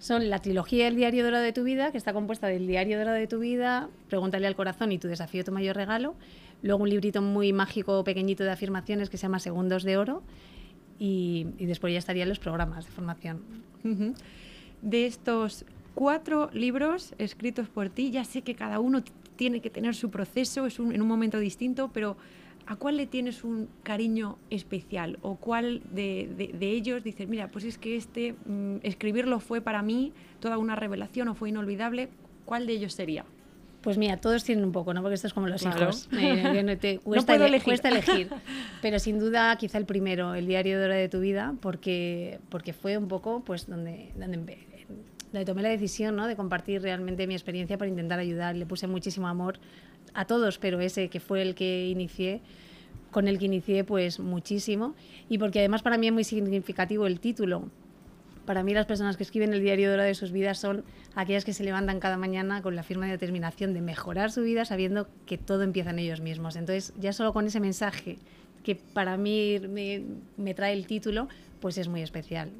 son la trilogía El diario dorado de tu vida, que está compuesta del diario dorado de tu vida, Pregúntale al corazón y tu desafío, tu mayor regalo. Luego un librito muy mágico, pequeñito de afirmaciones que se llama Segundos de Oro. Y, después ya estarían los programas de formación. De estos cuatro libros escritos por ti, ya sé que cada uno tiene que tener su proceso, es en un momento distinto, pero ¿a cuál le tienes un cariño especial? ¿O cuál de, ellos dices, mira, pues es que este, mm, escribirlo fue para mí toda una revelación o fue inolvidable? ¿Cuál de ellos sería? Pues mira, todos tienen un poco, ¿no? Porque esto es como los hijos. no, te, cuesta, elegir. Pero sin duda, quizá el primero, el diario de hora de tu vida, porque, porque fue un poco pues donde, donde, donde tomé la decisión ¿no? de compartir realmente mi experiencia para intentar ayudar. Le puse muchísimo amor a todos, pero ese que fue el que inicié, con el que inicié pues muchísimo y porque además para mí es muy significativo el título. Para mí las personas que escriben el diario de hora de sus vidas son aquellas que se levantan cada mañana con la firme determinación de mejorar su vida sabiendo que todo empieza en ellos mismos. Entonces ya solo con ese mensaje que para mí me, me trae el título, pues es muy especial.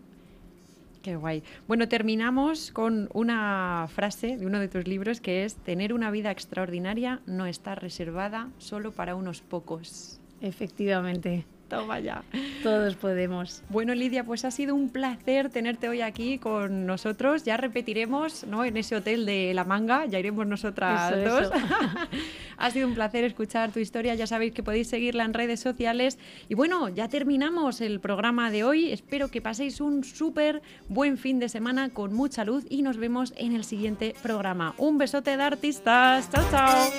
Qué guay. Bueno, terminamos con una frase de uno de tus libros que es, tener una vida extraordinaria no está reservada solo para unos pocos. Efectivamente. Toma ya. Todos podemos. Bueno, Lidia, pues ha sido un placer tenerte hoy aquí con nosotros. Ya repetiremos, ¿no? En ese hotel de La Manga, ya iremos nosotras dos. ha sido un placer escuchar tu historia. Ya sabéis que podéis seguirla en redes sociales. Y bueno, ya terminamos el programa de hoy. Espero que paséis un súper buen fin de semana con mucha luz y nos vemos en el siguiente programa. Un besote de artistas. Chao, chao.